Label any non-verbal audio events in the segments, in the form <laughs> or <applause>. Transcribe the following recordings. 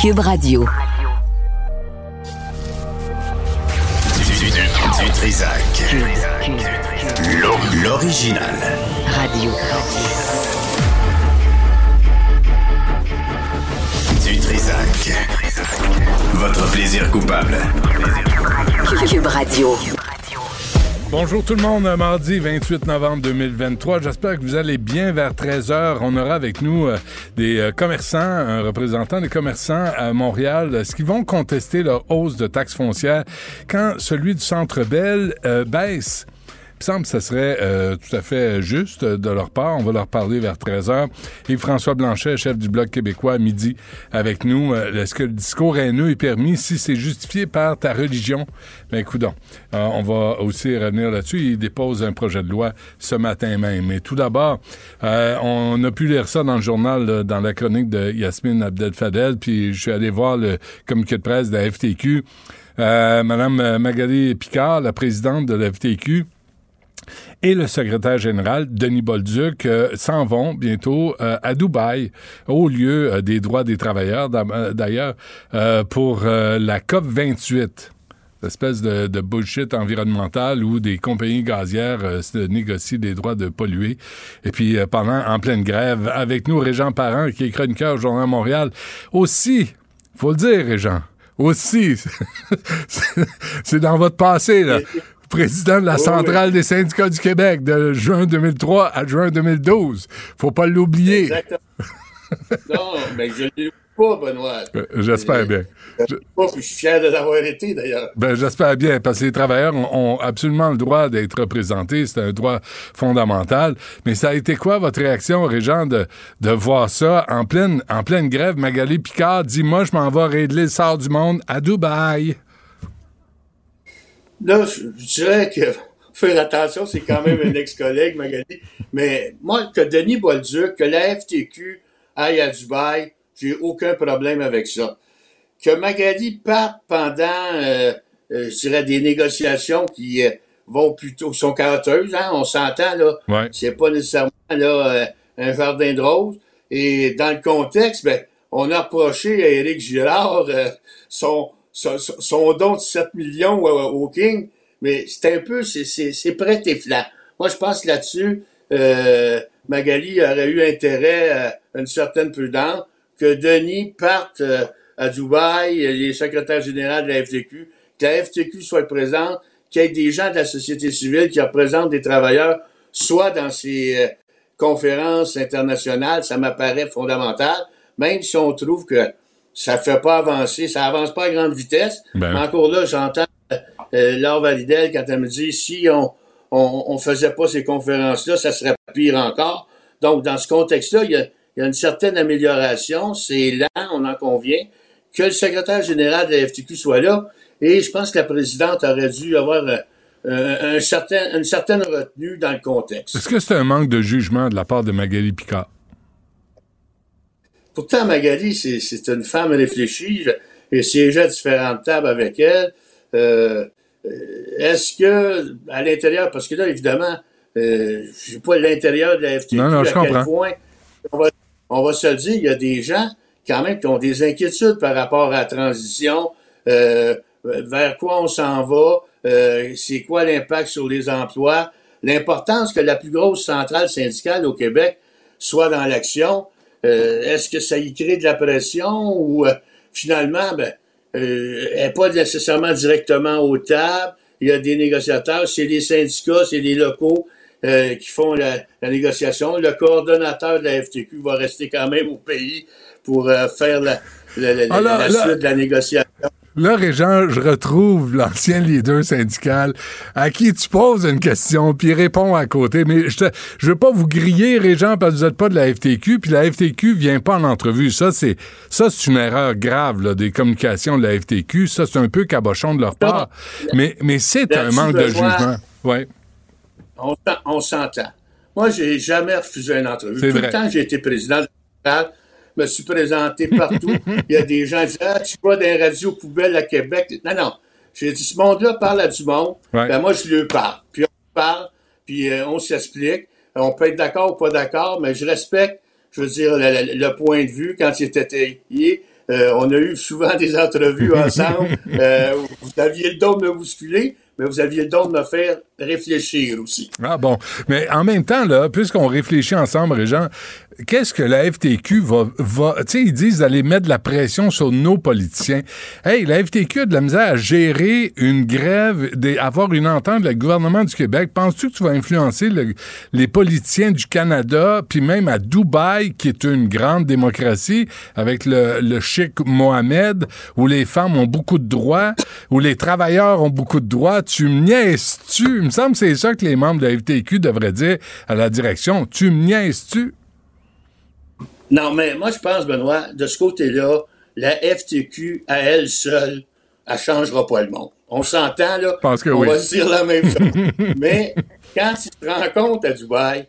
Cube Radio. Du, Trisac. L'original. Radio. Du Trisac. Votre plaisir coupable. Cube Radio. Bonjour tout le monde, mardi 28 novembre 2023. J'espère que vous allez bien vers 13h. On aura avec nous euh, des euh, commerçants, un représentant des commerçants à Montréal, euh, ce qui vont contester leur hausse de taxes foncières quand celui du Centre Bell baisse me semble que ce serait euh, tout à fait juste de leur part. On va leur parler vers 13h. Et François Blanchet, chef du Bloc québécois, à midi avec nous. Euh, est-ce que le discours haineux est permis? Si c'est justifié par ta religion? Ben, écoute euh, on va aussi revenir là-dessus. Il dépose un projet de loi ce matin même. Mais tout d'abord, on a pu lire ça dans le journal, dans la chronique de Yasmine Abdel-Fadel, puis je suis allé voir le communiqué de presse de la FTQ. Madame Magali Picard, la présidente de la FTQ, et le secrétaire général, Denis Bolduc, euh, s'en vont bientôt euh, à Dubaï, au lieu euh, des droits des travailleurs, d'ailleurs, pour la COP 28 espèce de, de, bullshit environnemental où des compagnies gazières négocient des droits de polluer. Et puis, pendant, en pleine grève, avec nous, Régent Parent, qui est chroniqueur au Journal Montréal. Aussi, faut le dire, Régent, aussi, <laughs> c'est dans votre passé, là président de la Centrale des syndicats du Québec de juin 2003 à juin 2012. Faut pas l'oublier. Exactement. non, mais je ne l'ai pas, Benoît. Euh, j'espère bien. Je je suis fier de l'avoir été, d'ailleurs. Ben, j'espère bien, parce que les travailleurs ont, absolument le droit d'être représentés. C'est un droit fondamental. Mais ça a été quoi votre réaction, Régent, de, de voir ça en pleine, en pleine grève? Magali Picard dit, moi, je m'en vais régler le sort du monde à Dubaï. Là, je, dirais que <laughs> faire attention, c'est quand même un ex-collègue, Magali. Mais moi, que Denis Bolduc, que la FTQ aille à Dubaï, j'ai aucun problème avec ça. Que Magali parte pendant, euh, euh, je dirais, des négociations qui euh, vont plutôt, sont caroteuses, hein, on s'entend, là. Ouais. C'est pas nécessairement, là, un jardin de roses. Et dans le contexte, ben, on a reproché à Éric Girard son, son, don de 7 millions au, King, mais c'est un peu, c'est prêt et flat. Moi, je pense là-dessus, euh, Magali aurait eu intérêt à une certaine prudence que Denis parte euh, à Dubaï, les secrétaires généraux de la FTQ, que la FTQ soit présente, qu'il y ait des gens de la société civile qui représentent des travailleurs, soit dans ces euh, conférences internationales, ça m'apparaît fondamental, même si on trouve que ça fait pas avancer, ça avance pas à grande vitesse. Ben mais encore là, j'entends euh, Laure Validel quand elle me dit si on, on, on faisait pas ces conférences-là, ça serait pire encore. Donc, dans ce contexte-là, il y a, y a, une certaine amélioration. C'est lent, on en convient. Que le secrétaire général de la FTQ soit là. Et je pense que la présidente aurait dû avoir euh, un certain, une certaine retenue dans le contexte. Est-ce que c'est un manque de jugement de la part de Magali Picard? Pourtant, Magali, c'est une femme réfléchie. J'ai siégé à différentes tables avec elle. Euh, euh, est-ce que, à l'intérieur, parce que là, évidemment, euh, je sais pas l'intérieur de la FTQ, non, non, je à quel point, on va, on va, se le dire, il y a des gens, quand même, qui ont des inquiétudes par rapport à la transition, euh, vers quoi on s'en va, euh, c'est quoi l'impact sur les emplois, l'importance que la plus grosse centrale syndicale au Québec soit dans l'action, est-ce que ça y crée de la pression ou euh, finalement, ben, euh, elle n'est pas nécessairement directement aux tables. Il y a des négociateurs, c'est les syndicats, c'est les locaux qui font la, négociation. Le coordonnateur de la FTQ va rester quand même au pays pour faire la, la suite de la négociation. Là, Régent, je retrouve l'ancien leader syndical à qui tu poses une question, puis il répond à côté. Mais je, je veux pas vous griller, Régent, parce que vous n'êtes pas de la FTQ, puis la FTQ vient pas en entrevue. Ça, c'est ça, c'est une erreur grave là, des communications de la FTQ. Ça, c'est un peu cabochon de leur part. Mais, mais c'est un manque de jugement. Ouais. On, s'entend. Moi, j'ai jamais refusé une entrevue. Tout le temps j'ai été président de la me suis présenté partout. <laughs> Il y a des gens qui disent Ah, tu vas dans les radios poubelles à Québec. Non, non. J'ai dit, ce monde-là parle à du monde. Ben, moi, je lui parle. Puis on parle, puis euh, on s'explique. On peut être d'accord ou pas d'accord, mais je respecte, je veux dire, le, point de vue quand il était étayé. Euh, on a eu souvent des entrevues ensemble. <laughs> Euh, vous aviez le don de me bousculer, mais vous aviez le don de me faire réfléchir aussi. Ah bon. Mais en même temps, là, puisqu'on réfléchit ensemble, Régent, qu'est-ce que la FTQ va, va tu sais, ils disent d'aller mettre de la pression sur nos politiciens. Hey, la FTQ a de la misère à gérer une grève, des, avoir une entente avec le gouvernement du Québec. Penses-tu que tu vas influencer le- les politiciens du Canada, puis même à Dubaï, qui est une grande démocratie, avec le, le chic Mohamed, où les femmes ont beaucoup de droits, où les travailleurs ont beaucoup de droits? Tu me niaises-tu? Il me semble que c'est ça que les membres de la FTQ devraient dire à la direction. Tu me niaises-tu? Non, mais moi, je pense, Benoît, de ce côté-là, la FTQ, à elle seule, elle changera pas le monde. On s'entend, là? pense que on oui. va se dire la même chose. <laughs> mais quand tu te rends compte à Dubaï,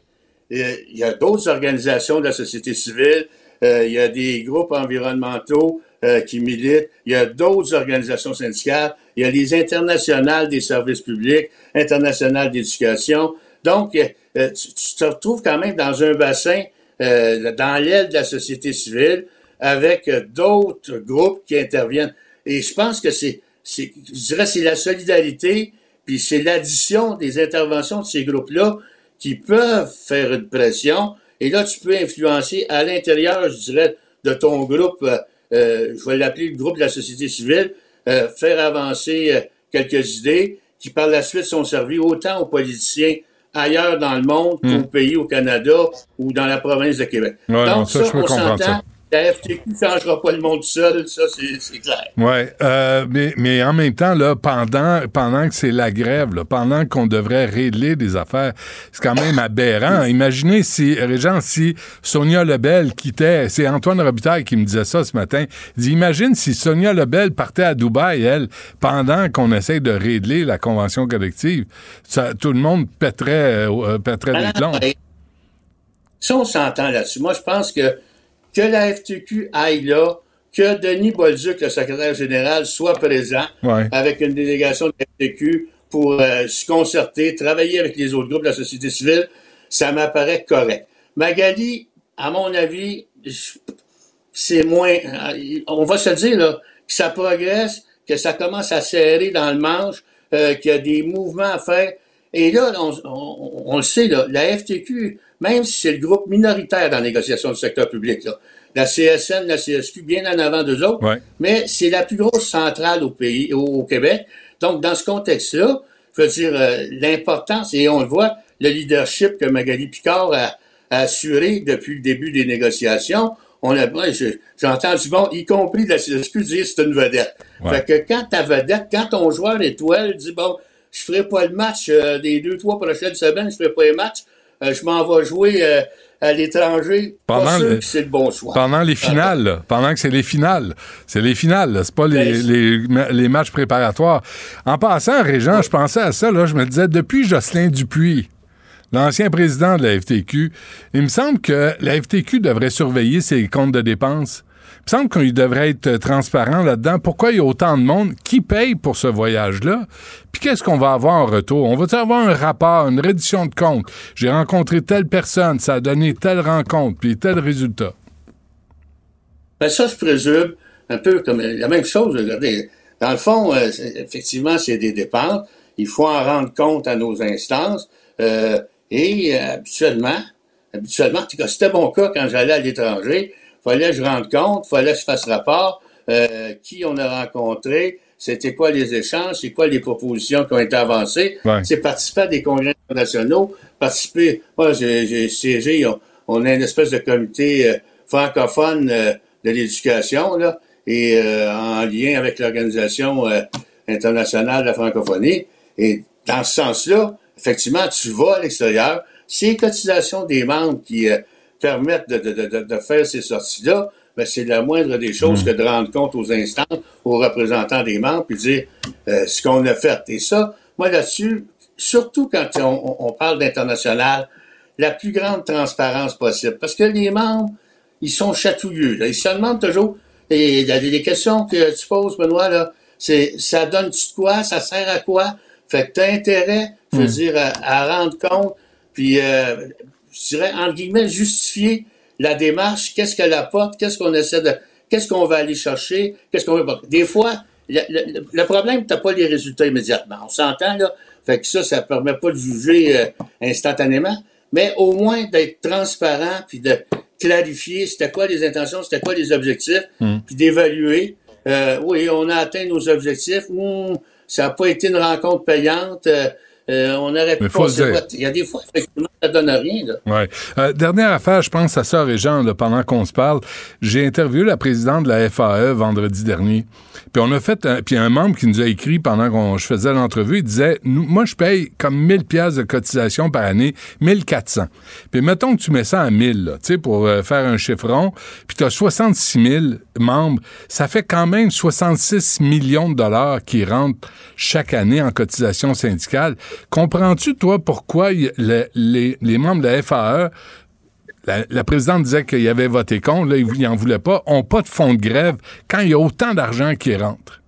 euh, il y a d'autres organisations de la société civile, euh, il y a des groupes environnementaux euh, qui militent, il y a d'autres organisations syndicales, il y a les internationales des services publics, internationales d'éducation. Donc, euh, tu, tu te retrouves quand même dans un bassin, euh, dans l'aile de la société civile, avec d'autres groupes qui interviennent. Et je pense que c'est, c'est je dirais, c'est la solidarité, puis c'est l'addition des interventions de ces groupes-là qui peuvent faire une pression. Et là, tu peux influencer à l'intérieur, je dirais, de ton groupe, euh, je vais l'appeler le groupe de la société civile, euh, faire avancer euh, quelques idées qui, par la suite, sont servies autant aux politiciens ailleurs dans le monde qu'au pays, au Canada ou dans la province de Québec. Ouais, Donc, non, ça, je peux on s'entend, ça. La FTQ ne changera pas le monde seul, ça, c'est clair. Ouais, euh, mais, mais en même temps, là, pendant, pendant que c'est la grève, là, pendant qu'on devrait régler des affaires, c'est quand même aberrant. Imaginez si, Régent, si Sonia Lebel quittait, c'est Antoine Robitaille qui me disait ça ce matin, il dit, imagine si Sonia Lebel partait à Dubaï, elle, pendant qu'on essaie de régler la convention collective, ça, tout le monde pèterait, euh, pèterait des plombs. Et Si on s'entend là-dessus, moi, je pense que que la FTQ aille là, que Denis Bolduc, le secrétaire général, soit présent Ouais. avec une délégation de la FTQ pour euh, se concerter, travailler avec les autres groupes de la société civile, ça m'apparaît correct. Magali, à mon avis, c'est moins. euh, On va se dire là, que ça progresse, que ça commence à serrer dans le manche, euh, qu'il y a des mouvements à faire. Et là, on, on- on le sait, là, la FTQ, même si c'est le groupe minoritaire dans la négociation du secteur public, là, la CSN, la CSQ, bien en avant d'eux autres, Ouais. mais c'est la plus grosse centrale au pays, au, au Québec. Donc, dans ce contexte-là, je veux dire, euh, l'importance, et on le voit, le leadership que Magali Picard a, a assuré depuis le début des négociations, on a, j'ai entendu bon, y compris de la CSQ dire c'est une vedette. Ouais. Fait que quand ta vedette, quand ton joueur étoile dit bon, je ferai pas le match euh, des deux, trois prochaines semaines, je ferai pas les matchs, euh, je m'en vais jouer euh, à l'étranger, Pendant le- que c'est le bon choix. Pendant les finales, là. pendant que c'est les finales. C'est les finales, c'est pas les, les, ma- les matchs préparatoires. En passant, Régent, je pensais à ça, là, je me disais, depuis Jocelyn Dupuis, l'ancien président de la FTQ, il me semble que la FTQ devrait surveiller ses comptes de dépenses. Il semble qu'il devrait être euh, transparent là-dedans. Pourquoi il y a autant de monde qui paye pour ce voyage-là? Puis qu'est-ce qu'on va avoir en retour? On va avoir un rapport, une reddition de compte? J'ai rencontré telle personne, ça a donné telle rencontre, puis tel résultat. Ben ça, je présume, un peu comme la même chose. Regardez, dans le fond, euh, effectivement, c'est des dépenses. Il faut en rendre compte à nos instances. euh, et habituellement, habituellement, c'était mon cas quand j'allais à l'étranger, fallait que je rende compte, fallait que je fasse rapport, euh, qui on a rencontré, c'était quoi les échanges, c'est quoi les propositions qui ont été avancées. Ouais. C'est participer à des congrès internationaux, participer, moi j'ai j'ai siégé, on, on a une espèce de comité euh, francophone euh, de l'éducation, là, et euh, en lien avec l'Organisation euh, internationale de la francophonie. Et dans ce sens-là, effectivement, tu vas à l'extérieur, c'est les cotisations des membres qui euh, permettent de, de, de, de faire ces sorties-là, ben, c'est la moindre des choses que de rendre compte aux instances, aux représentants des membres, puis dire euh, ce qu'on a fait. Et ça, moi là-dessus, surtout quand on, parle d'international, la plus grande transparence possible. Parce que les membres, ils sont chatouilleux. là. Ils se demandent toujours, et des questions que tu poses, Benoît, là, c'est ça donne-tu de quoi, ça sert à quoi? Fait que tu as intérêt, je veux dire, à, à rendre compte, puis euh, je dirais, entre guillemets, justifier la démarche, qu'est-ce qu'elle apporte, qu'est-ce qu'on essaie de. qu'est-ce qu'on va aller chercher, qu'est-ce qu'on va... Des fois, le, le, le problème, t'as pas les résultats immédiatement. On s'entend, là. Fait que ça, ça permet pas de juger euh, instantanément, mais au moins d'être transparent puis de clarifier c'était quoi les intentions, c'était quoi les objectifs, puis d'évaluer. Euh, oui, on a atteint nos objectifs. ou ça n'a pas été une rencontre payante. Euh, euh, on aurait pu. Il y a des fois, effectivement, ça donne rien. Là. Ouais. Euh, dernière affaire, je pense à ça, Régent, là, pendant qu'on se parle. J'ai interviewé la présidente de la FAE vendredi dernier. Puis on a fait, un, puis un membre qui nous a écrit pendant qu'on je faisais l'entrevue, il disait, moi je paye comme 1000 pièces de cotisation par année, 1400. Puis mettons que tu mets ça à 1000, tu sais, pour euh, faire un chiffron, puis tu as 66 000 membres, ça fait quand même 66 millions de dollars qui rentrent chaque année en cotisation syndicale. Comprends-tu, toi, pourquoi les, membres de la FAE la, présidente disait qu'il avait voté contre, là, il n'en voulait pas, ont pas de fonds de grève quand il y a autant d'argent qui rentre?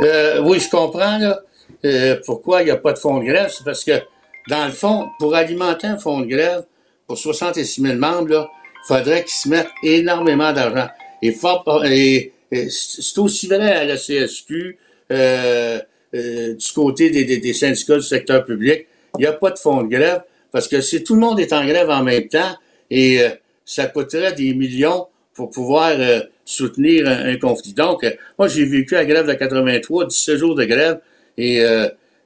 Euh, oui, je comprends, là, euh, pourquoi il n'y a pas de fonds de grève? C'est parce que, dans le fond, pour alimenter un fonds de grève, pour 66 000 membres, il faudrait qu'ils se mettent énormément d'argent. Et, et, et c'est aussi vrai à la CSQ, euh, euh, du côté des, des, des syndicats du secteur public. Il n'y a pas de fonds de grève parce que si tout le monde est en grève en même temps, et euh, ça coûterait des millions pour pouvoir euh, soutenir un, un, conflit. Donc, euh, moi, j'ai vécu la grève de 83, 17 jours de grève, et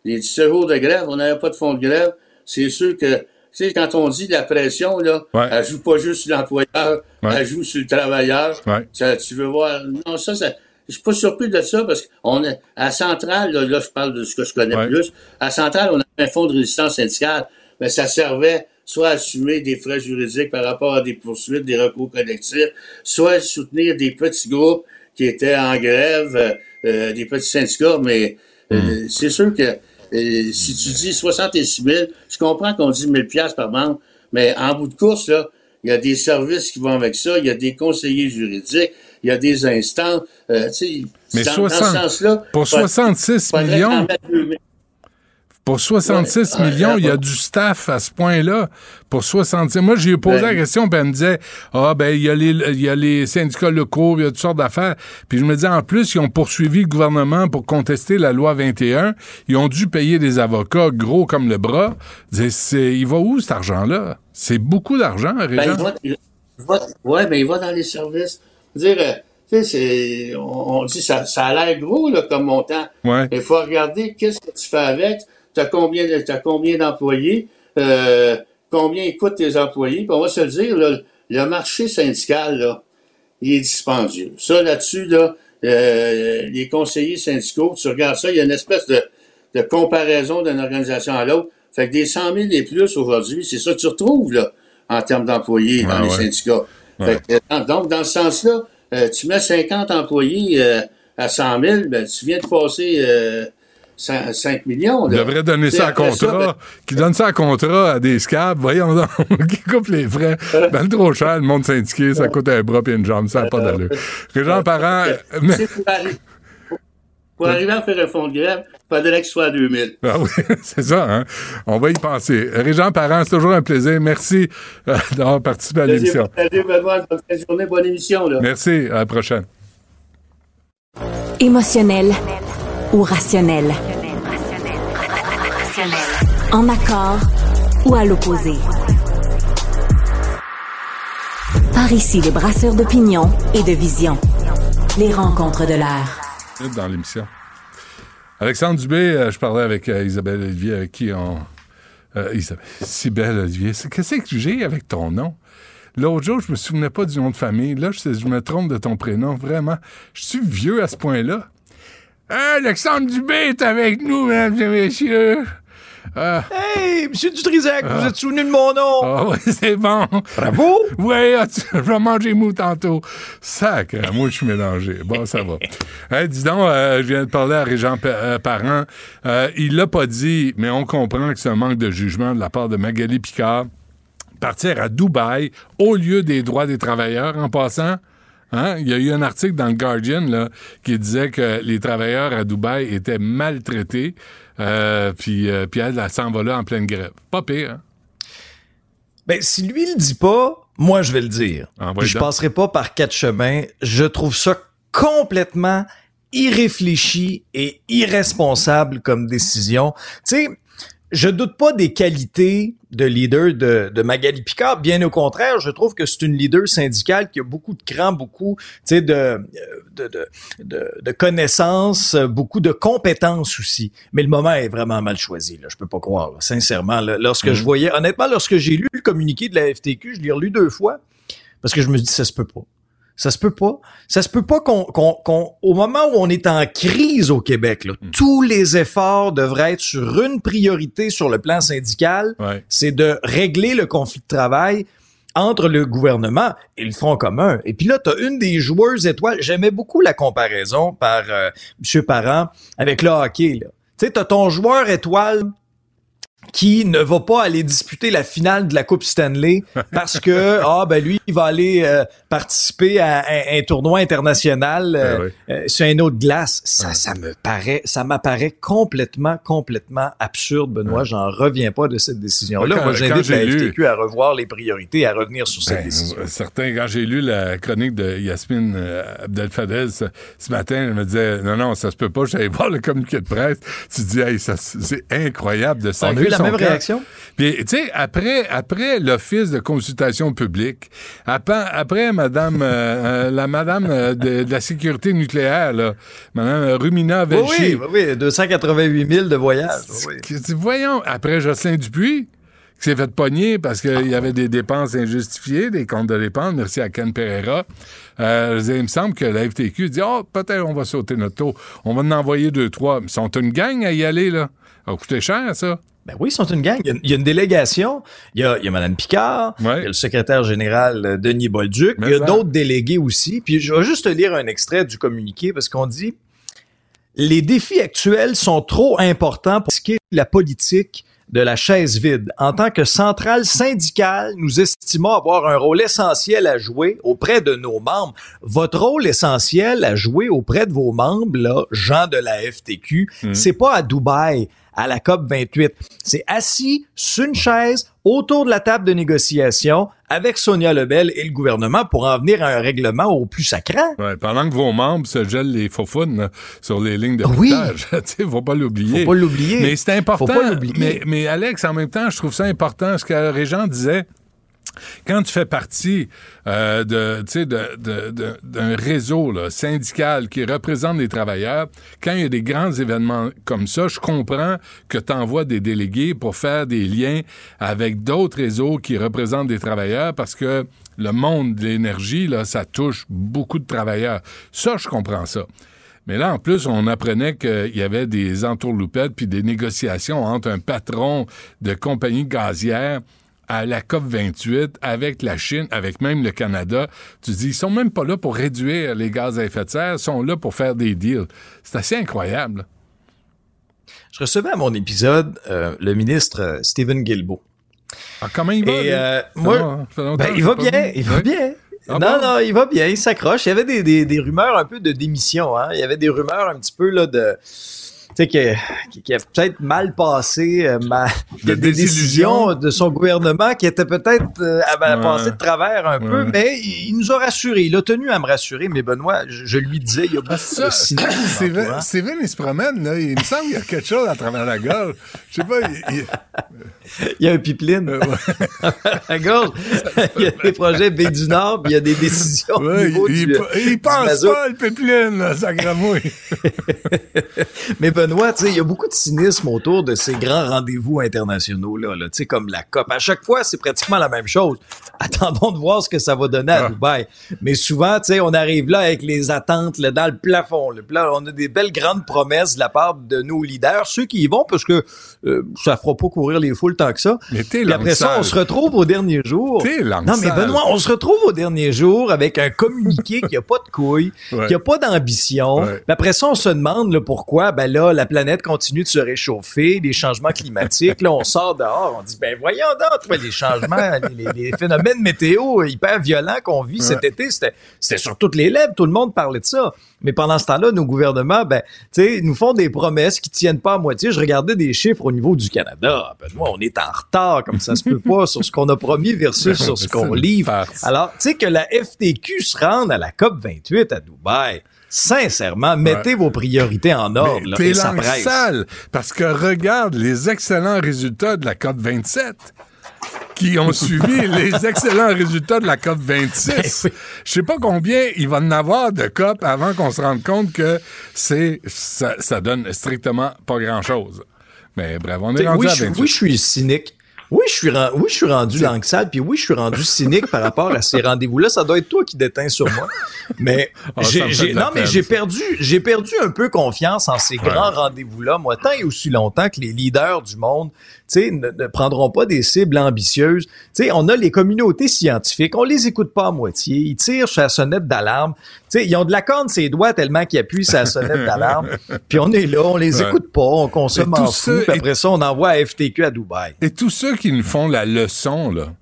les 17 jours de grève, on n'avait pas de fonds de grève. C'est sûr que, tu sais, quand on dit la pression, là, ouais. elle joue pas juste sur l'employeur, ouais. elle joue sur le travailleur. Ouais. Ça, tu veux voir... Non, ça, ça je suis pas surpris de ça parce qu'on est à Centrale, là, là, je parle de ce que je connais ouais. plus. À Centrale, on a un fonds de résistance syndicale, mais ça servait soit à assumer des frais juridiques par rapport à des poursuites, des recours collectifs, soit à soutenir des petits groupes qui étaient en grève, euh, des petits syndicats, mais euh, Hmm. c'est sûr que euh, si tu dis 66 000, je comprends qu'on dit 1000 pièces par membre, mais en bout de course, là, il y a des services qui vont avec ça, il y a des conseillers juridiques, il y a des instances. Euh, Mais dans, 60, dans ce sens-là, pour 66 millions, pour 66 ouais, millions, il y a du staff à ce point-là. Pour 66, moi j'ai posé ben, la question, puis elle me disait, ah ben il y a les, il y a les syndicats locaux, il y a toutes sortes d'affaires. Puis je me disais en plus, ils ont poursuivi le gouvernement pour contester la loi 21. Ils ont dû payer des avocats gros comme le bras. C'est, il va où cet argent-là? C'est beaucoup d'argent, Régent. Ben, il va, il va, ouais, mais il va dans les services. Dire, euh, tu sais, on, on, dit ça, ça a l'air gros là, comme montant. Ouais. Il faut regarder qu'est-ce que tu fais avec. Tu as combien, as combien d'employés, euh, combien coûtent tes employés? Puis on va se le dire, là, le marché syndical, là, il est dispendieux. Ça, là-dessus, là, euh, les conseillers syndicaux, tu regardes ça, il y a une espèce de, de comparaison d'une organisation à l'autre. Fait que des 100 000 et plus aujourd'hui, c'est ça que tu retrouves là, en termes d'employés dans ah, les ouais. syndicats. Ouais. Donc, dans ce sens-là, euh, tu mets 50 employés euh, à 100 000, ben, tu viens de passer euh, 5, 5 millions. Là. Il devrait donner ça à contrat, ça, ben... qui donne ça à contrat à des scabs, voyons donc, <laughs> qui coupe les frais. Ben, trop cher, le monde syndiqué, ça coûte un bras et une jambe, ça n'a pas d'allure. Régent Parent... Mais... Pour arriver à faire un fonds de grève, il faudrait qu'il soit à 2000. Ah oui, <laughs> c'est ça, hein? On va y penser. Régent Parent, c'est toujours un plaisir. Merci euh, d'avoir participé à l'émission. Bonne journée, bonne émission. Là. Merci, à la prochaine. Émotionnel ou rationnel? En accord ou à l'opposé? Par ici, les brasseurs d'opinion et de vision. Les rencontres de l'air. Dans l'émission. Alexandre Dubé, euh, je parlais avec euh, Isabelle Olivier, avec qui on. Euh, Isabelle, <laughs> Isabelle Olivier. Qu'est-ce que j'ai avec ton nom? L'autre jour, je me souvenais pas du nom de famille. Là, je me trompe de ton prénom. Vraiment. Je suis vieux à ce point-là. Alexandre Dubé est avec nous, mesdames et messieurs. Euh, hey, Monsieur Dutrisac, euh, vous êtes souvenu de mon nom? Ah oui, <laughs> c'est bon. Bravo! Oui, je vais manger mou tantôt. Sac, moi je suis mélangé. Bon, ça va. <laughs> hey, dis donc, euh, je viens de parler à Régent euh, Parent. il l'a pas dit, mais on comprend que c'est un manque de jugement de la part de Magali Picard. Partir à Dubaï au lieu des droits des travailleurs en passant? Hein? Il y a eu un article dans le Guardian là, qui disait que les travailleurs à Dubaï étaient maltraités. Euh, puis, euh, puis elle, elle s'en va là en pleine grève. Pas pire, hein? Ben, si lui, le dit pas, moi, je vais le dire. Envoie je donc. passerai pas par quatre chemins. Je trouve ça complètement irréfléchi et irresponsable comme décision. Tu sais, je doute pas des qualités de leader de, de Magali Picard. Bien au contraire, je trouve que c'est une leader syndicale qui a beaucoup de cran, beaucoup de, de, de, de, de connaissances, beaucoup de compétences aussi. Mais le moment est vraiment mal choisi. Là. Je peux pas croire, là. sincèrement. là. lorsque je voyais, honnêtement, lorsque j'ai lu le communiqué de la FTQ, je l'ai relu deux fois parce que je me suis dit, ça se peut pas. Ça se peut pas. Ça se peut pas qu'on, qu'on, qu'on- au moment où on est en crise au Québec, là, tous les efforts devraient être sur une priorité sur le plan syndical, Ouais. c'est de régler le conflit de travail entre le gouvernement et le Front commun. Et puis là, tu as une des joueuses étoiles. J'aimais beaucoup la comparaison par euh, M. Parent avec le hockey. Tu sais, tu as ton joueur étoile qui ne va pas aller disputer la finale de la Coupe Stanley parce que <laughs> ah ben lui il va aller euh, participer à un, un tournoi international euh, Ouais, ouais. euh, sur un autre glace. Ça ça me paraît ça m'apparaît complètement complètement absurde Benoît, j'en reviens pas de cette décision là. Quand- Moi j'invite j'ai la lu- FTQ à revoir les priorités à revenir sur cette Ben, décision. euh, certain, quand j'ai lu la chronique de Yasmine euh, Abdel-Fadel ce, ce matin, elle me disait non, non, ça se peut pas, j'allais voir le communiqué de presse. Tu dis, hey, ça, c'est incroyable de ça. A la même réaction? Puis, tu sais, après, après l'Office de consultation publique, après, après Madame, euh, euh, la Madame euh, de, de la sécurité nucléaire, là, Madame Rumina Velchi. oui, oui, oui, 288 000 de voyage. oui. Qui- tu- Voyons, après Jocelyn Dupuis, qui s'est fait pogner parce qu'il y avait des dépenses injustifiées, des comptes de dépenses, merci à Ken Pereira. Euh, il me semble que la FTQ dit, oh, peut-être on va sauter notre taux. On va en envoyer deux, trois. Ils sont une gang à y aller, là. Ça va coûter cher, ça. Ben oui, ils sont une gang. Il y a, il y a une délégation. Il y a, il y a Mme Picard. Ouais. Il y a le secrétaire général euh, Denis Bolduc. Mais il y a d'autres délégués aussi. Puis je vais juste te lire un extrait du communiqué parce qu'on dit les défis actuels sont trop importants pour risquer la politique de la chaise vide. En tant que centrale syndicale, nous estimons avoir un rôle essentiel à jouer auprès de nos membres. Votre rôle essentiel à jouer auprès de vos membres, là, gens de la FTQ, c'est pas à Dubaï, à la COP 28. C'est assis sur une chaise autour de la table de négociation avec Sonia Lebel et le gouvernement pour en venir à un règlement au plus sacrant. Ouais, pendant que vos membres se gèlent les là, sur les lignes de Oui. <laughs> sais, faut pas l'oublier. Faut pas l'oublier. Mais c'est important. Faut pas. Mais, mais Alex, en même temps, je trouve ça important. Ce que Régent disait, quand tu fais partie euh, sais, de- de- d'un réseau syndical qui représente les travailleurs, quand il y a des grands événements comme ça, je comprends que tu envoies des délégués pour faire des liens avec d'autres réseaux qui représentent des travailleurs parce que le monde de l'énergie, là, ça touche beaucoup de travailleurs. Ça, je comprends ça. Mais là, en plus, on apprenait qu'il y avait des entourloupettes puis des négociations entre un patron de compagnie gazière à la COP 28 avec la Chine, avec même le Canada. Tu dis, ils sont même pas là pour réduire les gaz à effet de serre, ils sont là pour faire des deals. C'est assez incroyable. Je recevais à mon épisode euh, le ministre euh, Stephen Guilbeault. Ah, comment il va? Et euh, moi, va, ben, il va bien, vu. il va bien. Ah non, bon? non, il va bien, il s'accroche. Il y avait des, des, des rumeurs un peu de démission. Hein? Il y avait des rumeurs un petit peu là de... Tu sais, que- qui, qui a peut-être mal passé, euh, ma- des décisions de son gouvernement qui étaient peut-être euh, avaient Ouais. passé de travers un peu, mais il, il nous a rassurés. Il a tenu à me rassurer, mais Benoît, je, je lui disais, il y a beaucoup Ah, Ça, de hein. Steven, il se promène, là. Il me semble qu'il y a quelque chose à travers la gorge. Je sais pas, il- il- Il y a un pipeline euh, ouais. <laughs> à gauche. il y a des projets Baie du Nord, puis il y a des décisions au Ouais, niveau il, du, il, il pense pas, le pipeline, là, sacramouille. <laughs> Mais Benoît, sais, il y a beaucoup de cynisme autour de ces grands rendez-vous internationaux là, là tu sais comme la COP. À chaque fois, c'est pratiquement la même chose. <laughs> Attendons de voir ce que ça va donner à Ah. Dubaï. Mais souvent, on arrive là avec les attentes là, dans le plafond. on a des belles grandes promesses de la part de nos leaders, ceux qui y vont parce que euh, ça fera pas courir les foules tant que ça. Puis après ça, on se retrouve au dernier jour. Non, mais. Benoît, on se retrouve au dernier jour avec un communiqué qui a pas de couilles, Ouais. qui a pas d'ambition. Ouais. Puis après ça, on se demande là, pourquoi, ben là, la planète continue de se réchauffer, les changements climatiques. Là, on sort dehors, on dit, ben voyons toi, les changements, les, les, phénomènes météo hyper violents qu'on vit cet été, c'était sur toutes les lèvres, tout le monde parlait de ça. Mais pendant ce temps-là, nos gouvernements, ben, tu sais, nous font des promesses qui tiennent pas à moitié. Je regardais des chiffres au niveau du Canada. Ben, moi, on est en retard, comme ça se peut pas, <laughs> sur ce qu'on a promis versus sur ce qu'on livre. Alors, tu sais, que la FTQ se rende à la COP 28 à Dubaï sincèrement, mettez vos priorités en ordre. Là, et ça Salle, parce que regarde les excellents résultats de la COP 27 qui ont <laughs> suivi les excellents résultats de la COP 26. Ben Je sais pas combien il va en avoir de COP avant qu'on se rende compte que c'est ça, ça donne strictement pas grand-chose. Mais bref, on est rendu oui, à 28. oui, je suis cynique. Oui, je suis, oui, je suis rendu langue sale, puis oui, je suis rendu cynique par rapport à ces rendez-vous-là. Ça doit être toi qui déteins sur moi. Mais oh, j'ai, non, mais j'ai perdu, j'ai perdu un peu confiance en ces grands rendez-vous-là, moi, tant et aussi longtemps que les leaders du monde ne, ne prendront pas des cibles ambitieuses. sais, on a les communautés scientifiques, on les écoute pas à moitié, ils tirent sur la sonnette d'alarme. sais, ils ont de la corne ses doigts tellement qu'ils appuient sur la sonnette <laughs> d'alarme. puis on est là, on les écoute pas, on consomme en fou, puis après ça, on envoie à FTQ à Dubaï. Et tous ceux qui nous font la leçon, là,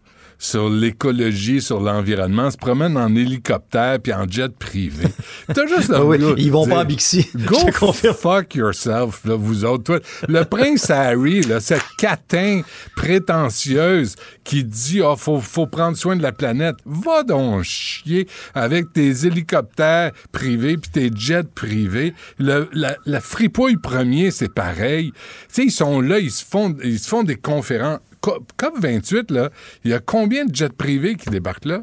sur l'écologie, sur l'environnement, se promènent en hélicoptère puis en jet privé. <laughs> T'as juste ah oui, Ils vont pas en Bixi. <laughs> Go fuck yourself, là, vous autres. Toi, le prince Harry, là, cette catin prétentieuse qui dit, oh, faut, faut prendre soin de la planète. Va donc chier avec tes hélicoptères privés puis tes jets privés. Le, la, la fripouille premier, c'est pareil. Tu sais, ils sont là, ils se font, ils se font des conférences COP28, là, il y a combien de jets privés qui débarquent là?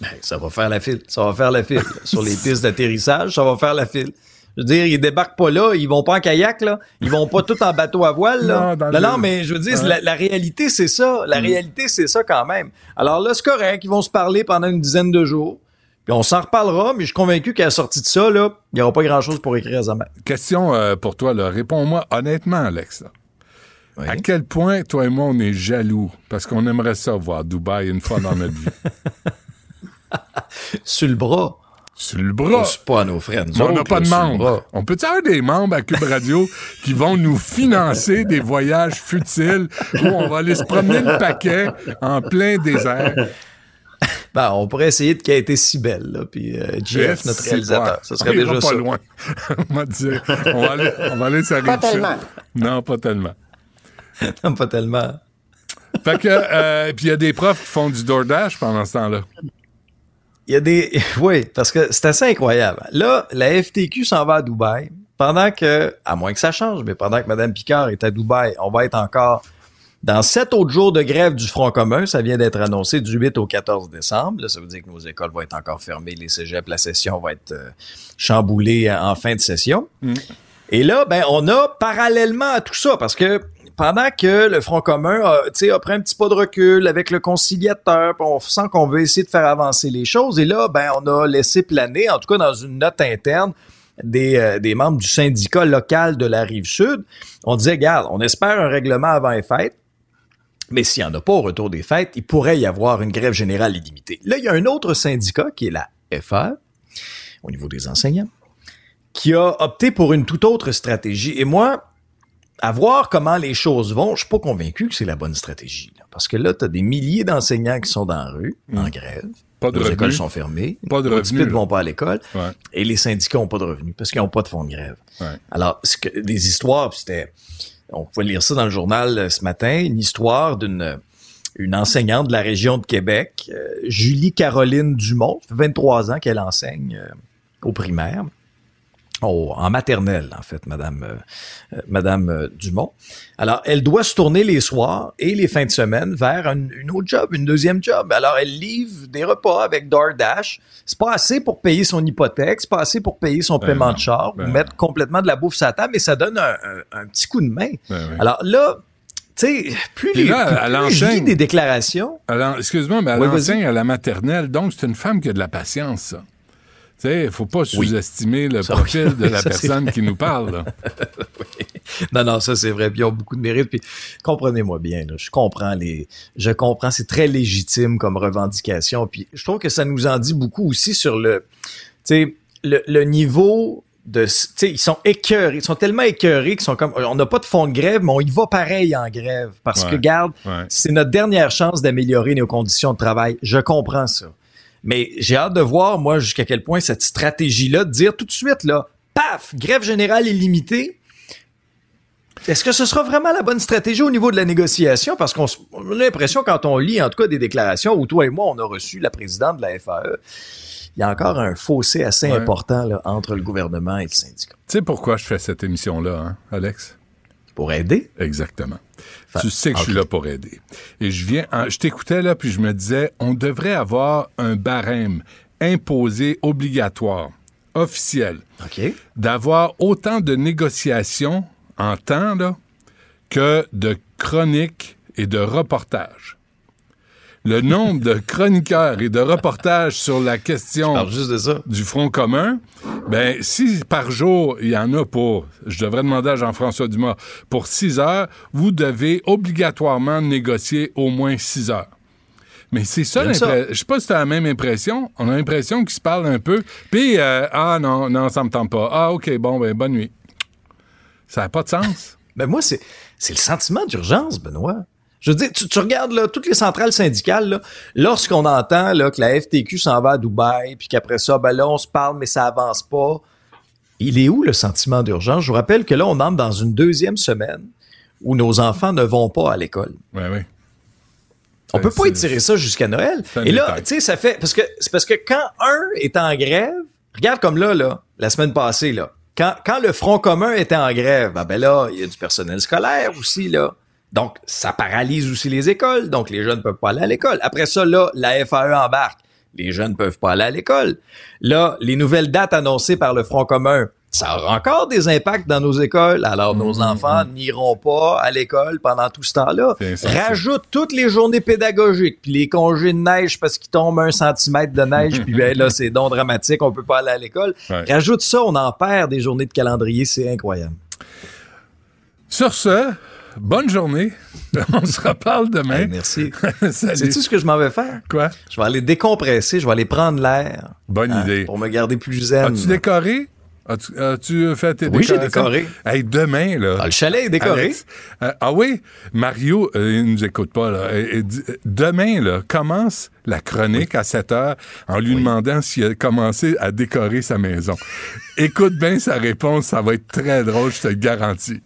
Ben, ça va faire la file. Ça va faire la file. <laughs> Sur les pistes d'atterrissage, ça va faire la file. Je veux dire, ils débarquent pas là, ils vont pas en kayak, là. Ils vont pas tout en bateau à voile, là. Non, non, mais je veux dire, la, réalité, c'est ça. La mm. réalité, c'est ça quand même. Alors là, c'est correct. Ils vont se parler pendant une dizaine de jours. Puis on s'en reparlera, mais je suis convaincu qu'à la sortie de ça, là, il n'y aura pas grand-chose pour écrire à Zaman. Question euh, pour toi, là. Réponds-moi honnêtement, Alex. À quel point, toi et moi, on est jaloux? Parce qu'on aimerait ça voir Dubaï une fois dans notre vie. <laughs> Sur le bras. Sur le bras. C'est pas à nos frères. on n'a pas de membres. On peut avoir des membres à Cube Radio qui vont nous financer des voyages futiles où on va aller se promener le paquet en plein désert? Ben, on pourrait essayer de quêter si belle, là, puis euh, Jeff, notre réalisateur. Ça serait déjà pas loin. <laughs> on va dire, on va aller, on va aller Pas tellement. Non, pas tellement. <laughs> non, pas tellement. Fait que, euh, puis il y a des profs qui font du DoorDash pendant ce temps-là. Il y a des, <laughs> oui, parce que c'est assez incroyable. Là, la FTQ s'en va à Dubaï. Pendant que, à moins que ça change, mais pendant que Mme Picard est à Dubaï, on va être encore dans sept autres jours de grève du Front commun. Ça vient d'être annoncé du 8 au 14 décembre. Là, ça veut dire que nos écoles vont être encore fermées, les cégeps, la session va être euh, chamboulée en fin de session. Mm. Et là, ben, on a parallèlement à tout ça, parce que pendant que le Front commun a, a pris un petit pas de recul avec le conciliateur, on sent qu'on veut essayer de faire avancer les choses. Et là, ben, on a laissé planer, en tout cas dans une note interne, des, euh, des membres du syndicat local de la rive sud. On disait, regarde, on espère un règlement avant les fêtes. Mais s'il n'y en a pas au retour des fêtes, il pourrait y avoir une grève générale illimitée. Là, il y a un autre syndicat qui est la FR, au niveau des enseignants, qui a opté pour une toute autre stratégie. Et moi, à voir comment les choses vont, je suis pas convaincu que c'est la bonne stratégie. Parce que là, tu as des milliers d'enseignants qui sont dans la rue, mm. en grève. Pas de les écoles sont fermées. Pas de revenus. Les vont pas à l'école. Et les syndicats ont pas de revenus parce qu'ils ont pas de fonds de grève. Alors, ce que, des histoires, c'était, on pouvait lire ça dans le journal euh, ce matin, une histoire d'une une enseignante de la région de Québec, euh, Julie Caroline Dumont, 23 ans qu'elle enseigne euh, au primaire. Oh, en maternelle, en fait, Madame, euh, euh, Madame euh, Dumont. Alors, elle doit se tourner les soirs et les fins de semaine vers une autre job, une deuxième job. Alors, elle livre des repas avec DoorDash. C'est pas assez pour payer son hypothèque, c'est pas assez pour payer son ben paiement de char, ben mettre complètement de la bouffe sur la table, mais ça donne un, petit coup de main. Ben Alors là, tu sais, plus les, plus, des déclarations. Excuse-moi, mais elle enseigne à la maternelle, donc c'est une femme qui a de la patience, ça. Il faut pas sous-estimer le profil de la <laughs> personne qui nous parle. <laughs> Non, non, ça c'est vrai. Puis ils ont beaucoup de mérite. Puis comprenez-moi bien, je comprends les, je comprends, c'est très légitime comme revendication. Puis je trouve que ça nous en dit beaucoup aussi sur le, tu sais, le, le niveau de, ils sont écœurés, ils sont tellement écœurés qu'ils sont comme, on n'a pas de fond de grève, mais on y va pareil en grève parce Ouais. que, garde, Ouais. c'est notre dernière chance d'améliorer nos conditions de travail. Je comprends ça. Mais j'ai hâte de voir, moi, jusqu'à quel point cette stratégie-là, de dire tout de suite, là, paf, grève générale illimitée. Est-ce que ce sera vraiment la bonne stratégie au niveau de la négociation? Parce qu'on a l'impression, quand on lit, en tout cas, des déclarations où toi et moi, on a reçu la présidente de la FAE, il y a encore un fossé assez Ouais. important là, entre le gouvernement et le syndicat. Tu sais pourquoi je fais cette émission-là, hein, Alex? Pour aider? Exactement. Tu sais que je suis là pour aider. Et je viens, en- je t'écoutais là, puis je me disais, on devrait avoir un barème imposé, obligatoire, officiel, d'avoir autant de négociations en temps là, que de chroniques et de reportages. Le nombre de chroniqueurs et de reportages sur la question Alors, juste de ça. du Front commun, ben si par jour il y en a pour, je devrais demander à Jean-François Dumas, pour six heures, vous devez obligatoirement négocier au moins six heures. Mais c'est ça, ça. je sais pas si t'as la même impression. On a l'impression qu'ils se parlent un peu. Puis, euh, ah non, non, ça me tente pas. Ah, OK, bon, ben, bonne nuit. Ça n'a pas de sens. Ben moi, c'est le sentiment d'urgence, Benoît. Je veux dire, tu, tu regardes là, toutes les centrales syndicales, là, lorsqu'on entend là, que la FTQ s'en va à Dubaï, puis qu'après ça, ben là, on se parle, mais ça avance pas. Il est où le sentiment d'urgence? Je vous rappelle que là, on entre dans une deuxième semaine où nos enfants ne vont pas à l'école. Oui, oui. On peut pas c'est- étirer ça jusqu'à Noël. Et là, tu sais, ça fait parce que c'est parce que quand un est en grève, regarde comme là, là, la semaine passée, là, quand, quand le Front commun était en grève, ben, ben là, il y a du personnel scolaire aussi, là. Donc, ça paralyse aussi les écoles. Donc, les jeunes peuvent pas aller à l'école. Après ça, là, la FAE embarque. Les jeunes peuvent pas aller à l'école. Là, les nouvelles dates annoncées par le Front commun, ça aura encore des impacts dans nos écoles. Alors, nos enfants n'iront pas à l'école pendant tout ce temps-là. Rajoute toutes les journées pédagogiques, puis les congés de neige parce qu'il tombe un centimètre de neige, puis ben là, c'est donc dramatique, on peut pas aller à l'école. Ouais. Rajoute ça, on en perd des journées de calendrier, c'est incroyable. Sur ce, bonne journée. <laughs> On se reparle demain. Hey, merci. <laughs> Sais-tu ce que je m'en vais faire? Quoi? Je vais aller décompresser, je vais aller prendre l'air. Bonne hein, idée. Pour me garder plus zen. As-tu décoré? As-tu, fait tes Oui, j'ai décoré. Hey, demain, là. Ah, le chalet est décoré. Alex, euh, ah oui, Mario, euh, il nous écoute pas, là. Et- et dit- demain, là, commence la chronique à 7 heures en lui demandant s'il a commencé à décorer sa maison. Écoute bien sa réponse, ça va être très drôle, je te le garantis.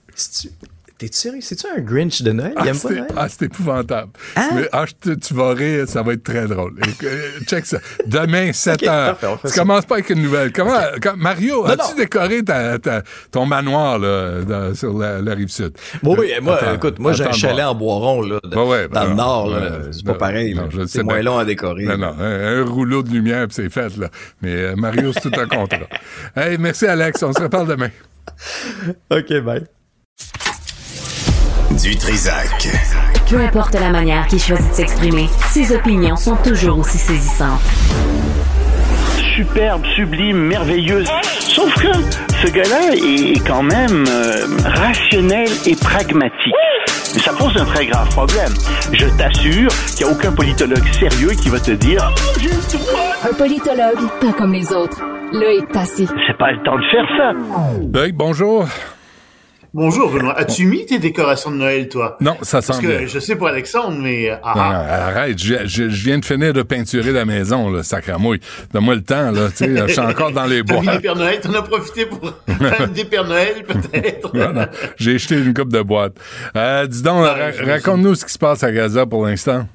T'es-tu sérieux? C'est-tu un Grinch de Noël? Il Ah, aime pas Noël? ah, c'est épouvantable. Hein? Mais, ah, tu vas rire, ça va être très drôle. Euh, check ça. Demain, 7 <laughs> Ok, heures. parfait, on fait tu commences pas avec une nouvelle. Comment, quand- Mario, as-tu décoré ta, ta- ton manoir là, dans- sur la, la rive sud? Bon, oui, moi, Attends, écoute, moi, j'ai un chalet en bois rond, là, de- Ouais, ouais, dans ben le nord, c'est pas pareil, C'est moins long à décorer. Non, non, un, un rouleau de lumière, puis c'est fait, là. Mais euh, Mario, c'est tout un contrat. <laughs> Hey, merci, Alex. On se reparle demain. OK, bye. Du Trisac. Peu importe la manière qu'il choisit de s'exprimer, ses opinions sont toujours aussi saisissantes. superbe, sublime, merveilleuse. Sauf que ce gars-là est quand même euh, rationnel et pragmatique. Mais ça pose un très grave problème. Je t'assure qu'il n'y a aucun politologue sérieux qui va te dire droit. Un politologue, pas comme les autres. Loïc Passy. C'est pas le temps de faire ça. Loïc, bonjour. Bonjour Benoît. As-tu mis tes décorations de Noël, toi? Non, ça Parce sent que bien. je sais pour Alexandre, mais euh, ah, Non, arrête, je, je- je viens de finir de peinturer la maison, là, sacramouille. Donne-moi le temps, là, tu sais, je suis encore dans les <laughs> bois. Pères Noël, t'en as profité pour <laughs> des Noël, peut-être? Non, non, J'ai jeté une coupe de boîte. Euh, dis donc, ra- raconte-nous ce qui se passe à Gaza pour l'instant.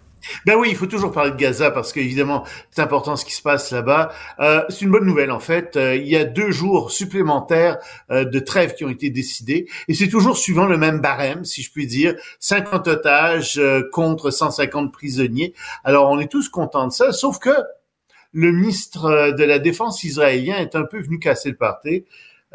Ben oui, il faut toujours parler de Gaza parce qu'évidemment, c'est important ce qui se passe là-bas. Euh, c'est une bonne nouvelle en fait. Euh, il y a deux jours supplémentaires euh, de trêve qui ont été décidés et c'est toujours suivant le même barème, si je puis dire. 50 otages euh, contre 150 prisonniers. Alors on est tous contents de ça, sauf que le ministre euh, de la Défense israélien est un peu venu casser le party.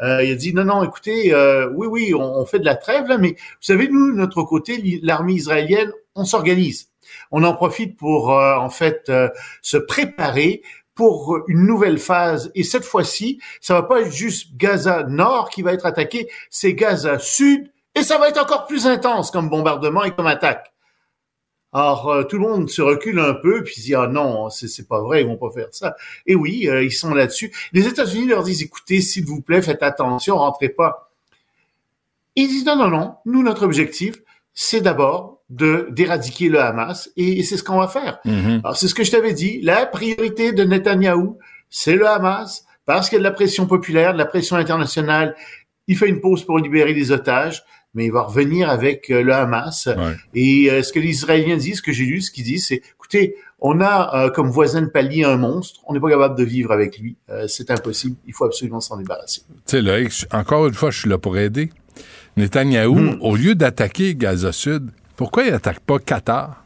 Euh, il a dit non, non, écoutez, euh, oui, oui, on, on fait de la trêve là, mais vous savez, nous, notre côté, l'armée israélienne, on s'organise. On en profite pour euh, en fait euh, se préparer pour une nouvelle phase. Et cette fois-ci, ça va pas être juste Gaza Nord qui va être attaqué, c'est Gaza Sud, et ça va être encore plus intense comme bombardement et comme attaque. Alors euh, tout le monde se recule un peu puis dit ah non c'est c'est pas vrai ils vont pas faire ça. Et oui euh, ils sont là-dessus. Les États-Unis leur disent écoutez s'il vous plaît faites attention rentrez pas. Ils disent non non non nous notre objectif c'est d'abord de d'éradiquer le Hamas et, c'est ce qu'on va faire. Mhm. Alors c'est ce que je t'avais dit la priorité de Netanyahou c'est le Hamas parce qu'il y a de la pression populaire de la pression internationale. Il fait une pause pour libérer les otages mais il va revenir avec euh, le Hamas. Ouais. Et euh, ce que les Israéliens disent, ce que j'ai lu, ce qu'ils disent, c'est, écoutez, on a euh, comme voisin de palier un monstre, on n'est pas capable de vivre avec lui, c'est impossible, il faut absolument s'en débarrasser. Tu sais, Loïc, encore une fois, je suis là pour aider. Netanyahou, Hmm. au lieu d'attaquer Gaza Sud, pourquoi il attaque pas Qatar?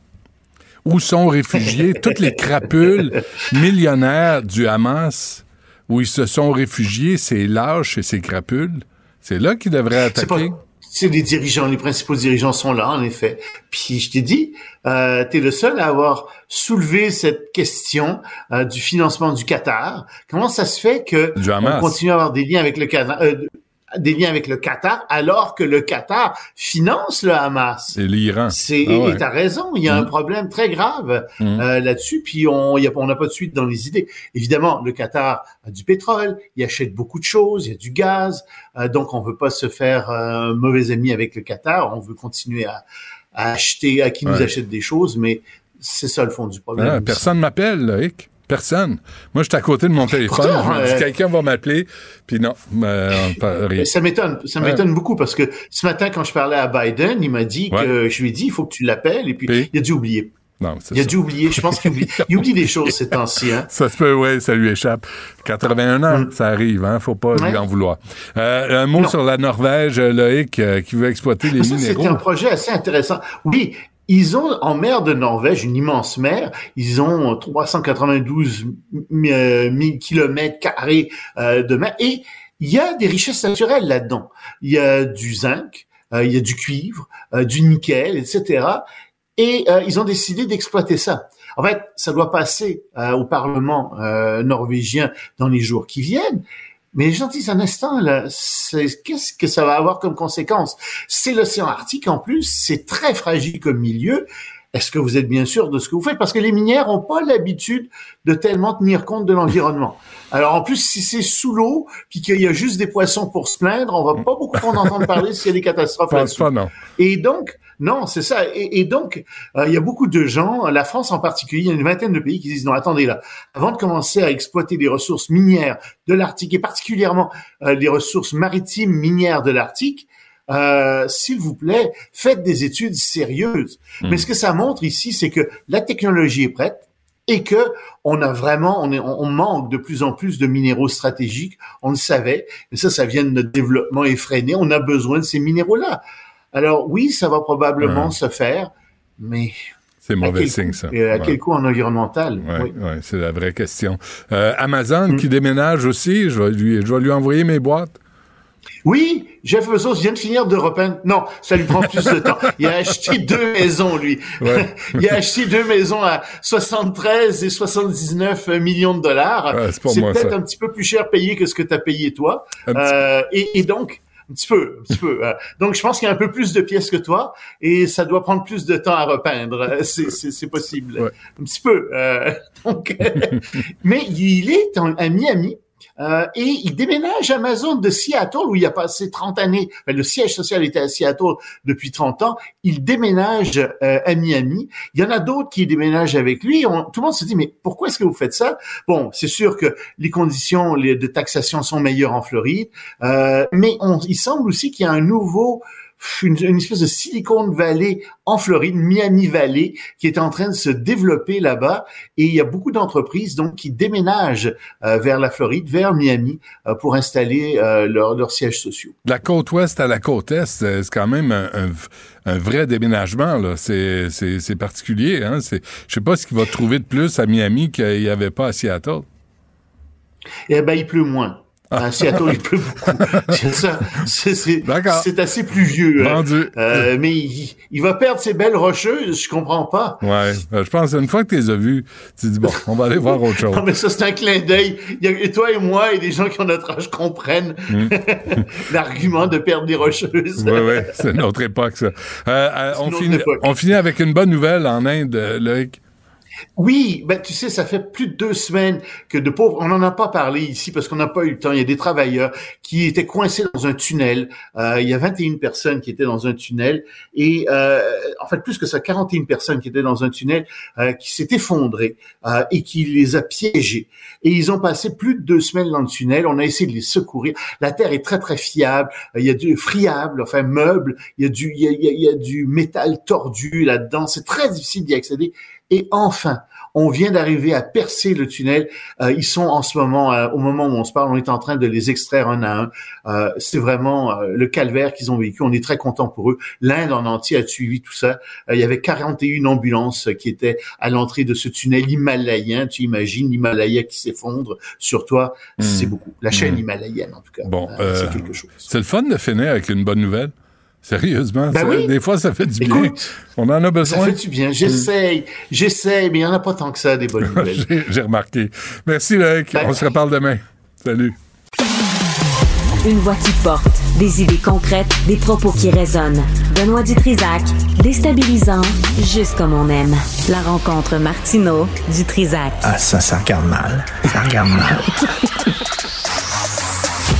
Où sont réfugiés <laughs> toutes les crapules millionnaires du Hamas, où ils se sont réfugiés, ces lâches et ces crapules? C'est là qu'il devrait C'est pas, attaquer. c'est les dirigeants, les principaux dirigeants sont là, en effet. Puis je t'ai dit, euh, tu es le seul à avoir soulevé cette question euh, du financement du Qatar. Comment ça se fait que Du on continue à avoir des liens avec le Qatar, euh, des liens avec le Qatar, alors que le Qatar finance le Hamas? C'est l'Iran. C'est Ah ouais. et t'as raison, il y a un problème très grave Mhm. euh, là-dessus. Puis on y a, on n'a pas de suite dans les idées. Évidemment, le Qatar a du pétrole, il achète beaucoup de choses, il y a du gaz, euh, donc on veut pas se faire euh, mauvais ami avec le Qatar. On veut continuer à, à acheter, à qui nous achète des choses, mais c'est ça le fond du problème. Ah, personne m'appelle, Loïc. Personne. Moi, j'étais à côté de mon téléphone. Pourtant, je me dis, euh, quelqu'un va m'appeler. Puis non, euh, pas- rien. Ça m'étonne, ça Ouais. m'étonne beaucoup parce que ce matin quand je parlais à Biden, il m'a dit que je lui ai dit il faut que tu l'appelles et puis Puis? il a dû oublier. Non, c'est Il a ça. dû oublier. Je pense qu'il oublie, il oublie des choses ces temps-ci. Hein. Ça se peut, oui, ça lui échappe. 81 ans, ça arrive, hein, faut pas lui Mm. En vouloir. Euh, un mot Non. sur la Norvège, Loïc, qui veut exploiter les Ça, minéraux. un projet assez intéressant. Oui, ils ont en mer de Norvège, une immense mer, ils ont 392 000 kilomètres carrés euh, de mer et il y a des richesses naturelles là-dedans. Il y a du zinc, euh, il y a du cuivre, euh, du nickel, etc. Et euh, ils ont décidé d'exploiter ça. En fait, ça doit passer euh, au Parlement euh, norvégien dans les jours qui viennent. Mais disent un instant, là, qu'est-ce que ça va avoir comme conséquence? C'est l'océan Arctique en plus, c'est très fragile comme milieu. Est-ce que vous êtes bien sûr de ce que vous faites? Parce que les minières n'ont pas l'habitude de tellement tenir compte de l'environnement. Alors en plus, si c'est sous l'eau, puis qu'il y a juste des poissons pour se plaindre, on va pas beaucoup en entendre parler s'il y a des catastrophes là-dessus. Et donc, non, c'est ça. Et, et donc, euh, il y a beaucoup de gens, la France en particulier, il y a une vingtaine de pays qui disent non, attendez là, avant de commencer à exploiter les ressources minières de l'Arctique et particulièrement euh, les ressources maritimes minières de l'Arctique, euh, s'il vous plaît, faites des études sérieuses. Mm. Mais ce que ça montre ici, c'est que la technologie est prête et que on a vraiment, on, est, on manque de plus en plus de minéraux stratégiques. On le savait, mais ça, ça vient de notre développement effréné. On a besoin de ces minéraux-là. Alors oui, ça va probablement Ouais. se faire, mais C'est mauvais quel, signe, ça. Et à Ouais. quel coût en environnemental? Ouais, Oui. ouais, c'est la vraie question. Euh, Amazon Mm. qui déménage aussi, je vais, lui, je vais lui envoyer mes boîtes. Oui, Jeff Bezos vient de finir de repeindre. Non, ça lui prend plus de temps. Il a acheté deux maisons, lui. Ouais. <laughs> Il a acheté deux maisons à 73 et 79 millions de dollars. Ouais, c'est peut-être un petit peu plus cher payé que ce que tu as payé toi. Euh, et, et donc, un petit peu, un petit peu. euh, donc, je pense qu'il y a un peu plus de pièces que toi et ça doit prendre plus de temps à repeindre. Euh, C'est, possible. Ouais. Un petit peu. euh, <laughs> donc, mais il est en- à Miami. Euh, et il déménage Amazon de Seattle où il a passé 30 années. Le siège social était à Seattle depuis 30 ans. Il déménage euh, à Miami. Il y en a d'autres qui déménagent avec lui. Tout le monde se dit mais pourquoi est-ce que vous faites ça? Bon, c'est sûr que les conditions de taxation sont meilleures en Floride, euh, mais il semble aussi qu'il y a un nouveau une, une espèce de Silicon Valley en Floride, Miami Valley, qui est en train de se développer là-bas. Et il y a beaucoup d'entreprises donc qui déménagent euh, vers la Floride, vers Miami, euh, pour installer euh, leurs leurs sièges sociaux. De la côte ouest à la côte est, c'est c'est quand même un, un vrai déménagement. là. C'est c'est- c'est particulier. Hein? C'est- Je sais pas ce qu'il va trouver de plus à Miami qu'il n'y avait pas à Seattle. Eh ben, il pleut moins. À Seattle, il pleut beaucoup. <laughs> C'est ça. C'est, c'est, D'accord. c'est assez pluvieux. hein. Vendu. Euh, mais il, il va perdre ses belles rocheuses, je comprends pas. Ouais, euh, je pense une fois que tu les as vus, tu dis bon, on va aller voir autre <laughs> chose. Non, mais ça, c'est un clin d'œil. Et toi et moi et des gens qui ont notre âge comprennent <laughs> l'argument de perdre des rocheuses. Oui, oui, c'est une autre époque, ça. Euh, euh, on, finit, on finit avec une bonne nouvelle en Inde, euh, Loïc. Oui, ben tu sais, ça fait plus de deux semaines que de pauvres, on n'en a pas parlé ici parce qu'on n'a pas eu le temps. Il y a des travailleurs qui étaient coincés dans un tunnel. Euh, il y a 21 personnes qui étaient dans un tunnel et euh, en fait plus que ça, 41 personnes qui étaient dans un tunnel euh, qui s'est effondré euh, et qui les a piégés. Et ils ont passé plus de deux semaines dans le tunnel. On a essayé de les secourir. La terre est très très fiable. Euh, Il y a du friable, enfin meuble. Il y a du, il y a, il y a- il y a du métal tordu là-dedans. C'est très difficile d'y accéder. Et enfin, on vient d'arriver à percer le tunnel. Euh, ils sont en ce moment, euh, au moment où on se parle, on est en train de les extraire un à un. Euh, c'est vraiment euh, le calvaire qu'ils ont vécu. On est très content pour eux. L'Inde en entier a suivi tout ça. Euh, il y avait 41 ambulances qui étaient à l'entrée de ce tunnel himalayen. Tu imagines l'Himalaya qui s'effondre sur toi. C'est beaucoup. La chaîne himalayenne, en tout cas. Hmm. Bon, euh, c'est quelque chose. C'est le fun de finir avec une bonne nouvelle. Sérieusement, Ben ça- oui. des fois, ça fait du bien. On en a Ça besoin. fait du bien. J'essaye, j'essaye, mais il n'y en a pas tant que ça, des bonnes <laughs> nouvelles. J'ai remarqué. Merci, Loïc. Bye. On se reparle demain. Salut. Une voix qui porte, des idées concrètes, des propos qui résonnent. Benoît Dutrisac, déstabilisant, juste comme on aime. La rencontre Martino Dutrisac. Ah, ça, ça regarde mal. Ça regarde mal. <laughs>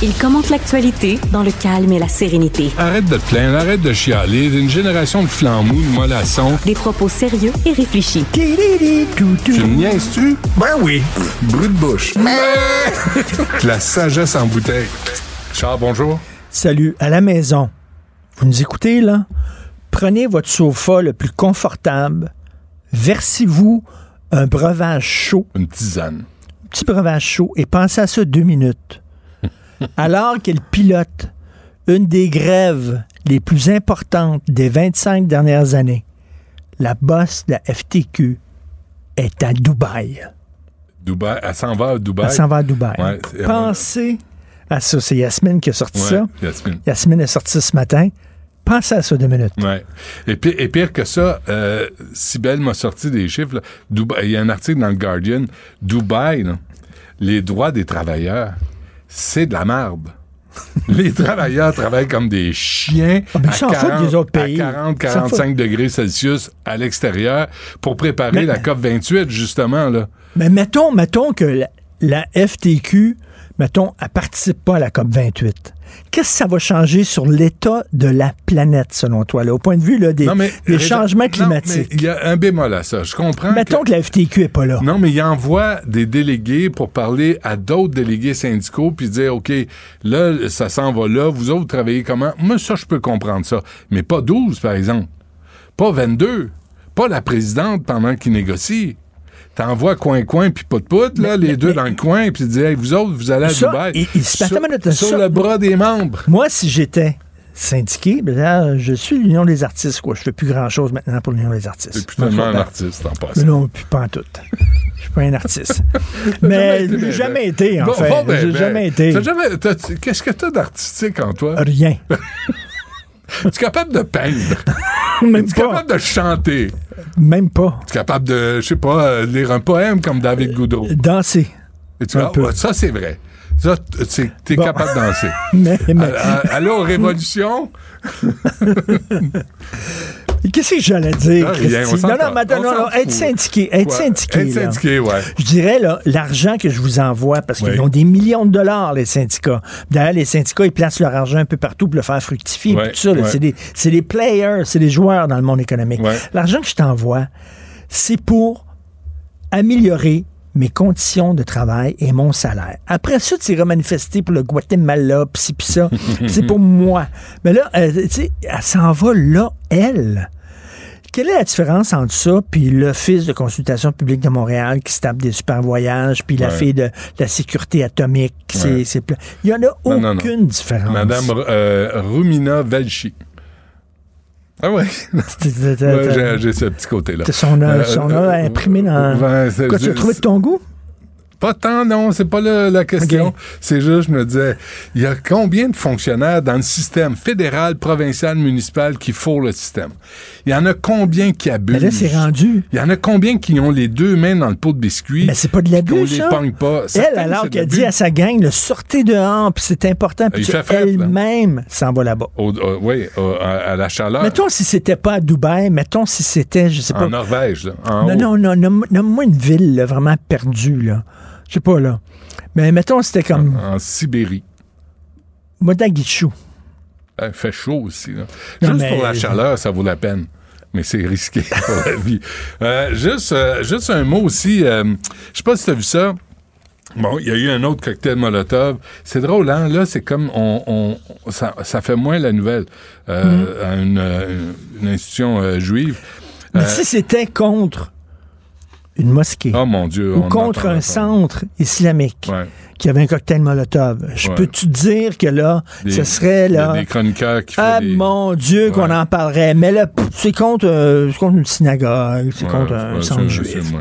Il commente l'actualité dans le calme et la sérénité. Arrête de te plaindre, arrête de chialer. Une génération de flambous, de mollassons. Des propos sérieux et réfléchis. Tu me niaises-tu? Ben oui. Brut de bouche. <laughs> La sagesse en bouteille. Charles, bonjour. Salut, à la maison. Vous nous écoutez, là? Prenez votre sofa le plus confortable, versez-vous un breuvage chaud, Une tisane. un petit breuvage chaud, et pensez à ça deux minutes. Alors qu'elle pilote une des grèves les plus importantes des 25 dernières années, la bosse de la FTQ est à Dubaï. Dubaï. Elle s'en va à Dubaï? Elle s'en va à Dubaï. Ouais, Pensez à ça. C'est Yasmine qui a sorti Ouais, ça. Yasmine. Yasmine est sortie ce matin. Pensez à ça deux minutes. Ouais. Et, pi- et pire que ça, euh, Sibelle m'a sorti des chiffres. là. Dubaï- Il y a un article dans le Guardian. Dubaï, là, les droits des travailleurs, c'est de la merde. <laughs> les travailleurs travaillent comme des chiens Ah, mais à, ils s'en foutent des autres pays. à 40, Ils s'en 45 degrés Celsius à l'extérieur pour préparer Mais- la COP 28, justement. Là. Mais mettons, mettons que la, la FTQ, mettons, elle participe pas à la COP 28. Qu'est-ce que ça va changer sur l'état de la planète, selon toi, là, au point de vue là, des, Non, mais- des Reda- changements climatiques? Il y a un bémol à ça. Je comprends. mettons que... la FTQ est pas là. Non, mais il envoie des délégués pour parler à d'autres délégués syndicaux puis dire, OK, là, ça s'en va là, vous autres travaillez comment? Moi, ça, je peux comprendre ça. Mais pas 12, par exemple. Pas 22. Pas la présidente pendant qu'il négocie. T'envoies coin-coin puis pout-pout, là, les deux dans le coin, puis tu dis, hey, vous autres, vous allez à Ça, Dubaï. il- il se sur, sur le bras des membres. Moi, si j'étais syndiqué, ben là, je suis l'Union des artistes, quoi. Je fais plus grand-chose maintenant pour l'Union des artistes. C'est plus tellement un Ben, artiste, en passant. non, plus pas en tout. Je suis pas un artiste. <laughs> Mais j'ai ben, jamais été, en Bon, fait. ben, J'ai ben, jamais été. Qu'est-ce que t'as d'artistique en toi? Rien. <laughs> Tu es capable de peindre? <laughs> Même Tu es pas. capable de chanter? Même pas. Tu es capable de, je sais pas, euh, lire un poème comme David Goudreau? Danser. Et tu un peu. ça, c'est vrai. Ça, t'es Bon. capable de danser. <laughs> Mais, mais- Allô, Révolution? <laughs> qu'est-ce que j'allais dire, Ah, rien, on Non, non, On non, non, être syndiqué, être Ouais. syndiqué, Être là. syndiqué, ouais. Je dirais, là, l'argent que je vous envoie, parce Oui. qu'ils ont des millions de dollars, les syndicats. D'ailleurs, les syndicats, ils placent leur argent un peu partout pour le faire fructifier. Ouais, tout ça, ouais. c'est des, c'est des players, c'est des joueurs dans le monde économique. L'argent que je t'envoie, c'est pour améliorer mes conditions de travail et mon salaire. Après ça, tu iras manifester pour le Guatemala, pis ci, pis ça. <laughs> c'est pour moi. Mais là, euh, tu sais, elle s'en va là, elle. Quelle est la différence entre ça puis l'Office de consultation publique de Montréal qui se tape des super voyages, puis la fille de la sécurité atomique? c'est Ouais. c'est plein. Il n'y en a Non, non, non. aucune différence. Madame euh, Rumina Velchi. Ah ouais. Ouais, j'ai- j'ai ce petit côté-là. son, Euh, son nom euh, imprimé dans. Quoi, tu l'as trouvé de ton goût? Pas tant, non, c'est pas la, la question. C'est juste, je me disais, il y a combien de fonctionnaires dans le système fédéral, provincial, municipal qui fourrent le système? Il y en a combien qui abusent? Mais là, c'est rendu. Il y en a combien qui ont les deux mains dans le pot de biscuits? Mais c'est pas de l'abus, les ça. pogne pas? Elle, alors qu'elle dit à sa gang, le sortez dehors, puis c'est important, puis fret, là. elle-même s'en va là-bas. Oui, à, à la chaleur. Mettons si c'était pas à Dubaï, mettons si c'était, je sais pas. en Norvège, là. En non, non, non, nomme- nomme-moi une ville là, vraiment perdue, là. Je sais pas, là. Mais mettons c'était comme En Sibérie. Modaguichou. Il fait chaud aussi. là. Non, Juste mais- pour la chaleur, ça vaut la peine. Mais c'est risqué <laughs> pour la vie. Euh, juste, euh, juste un mot aussi. euh, je sais pas si tu as vu ça. Bon, il y a eu un autre cocktail Molotov. C'est drôle, hein? Là, c'est comme on, on- ça, ça fait moins la nouvelle euh, à une, une institution juive. Mais si c'était contre une mosquée oh mon Dieu. ou on contre un centre islamique Ouais. qui avait un cocktail Molotov, je Ouais. peux-tu dire que là, Des- ce serait Il y a là. des chroniqueurs qui Ah des... mon Dieu, qu'on en parlerait. Mais là, c'est contre, euh, contre une synagogue, c'est contre un centre juif.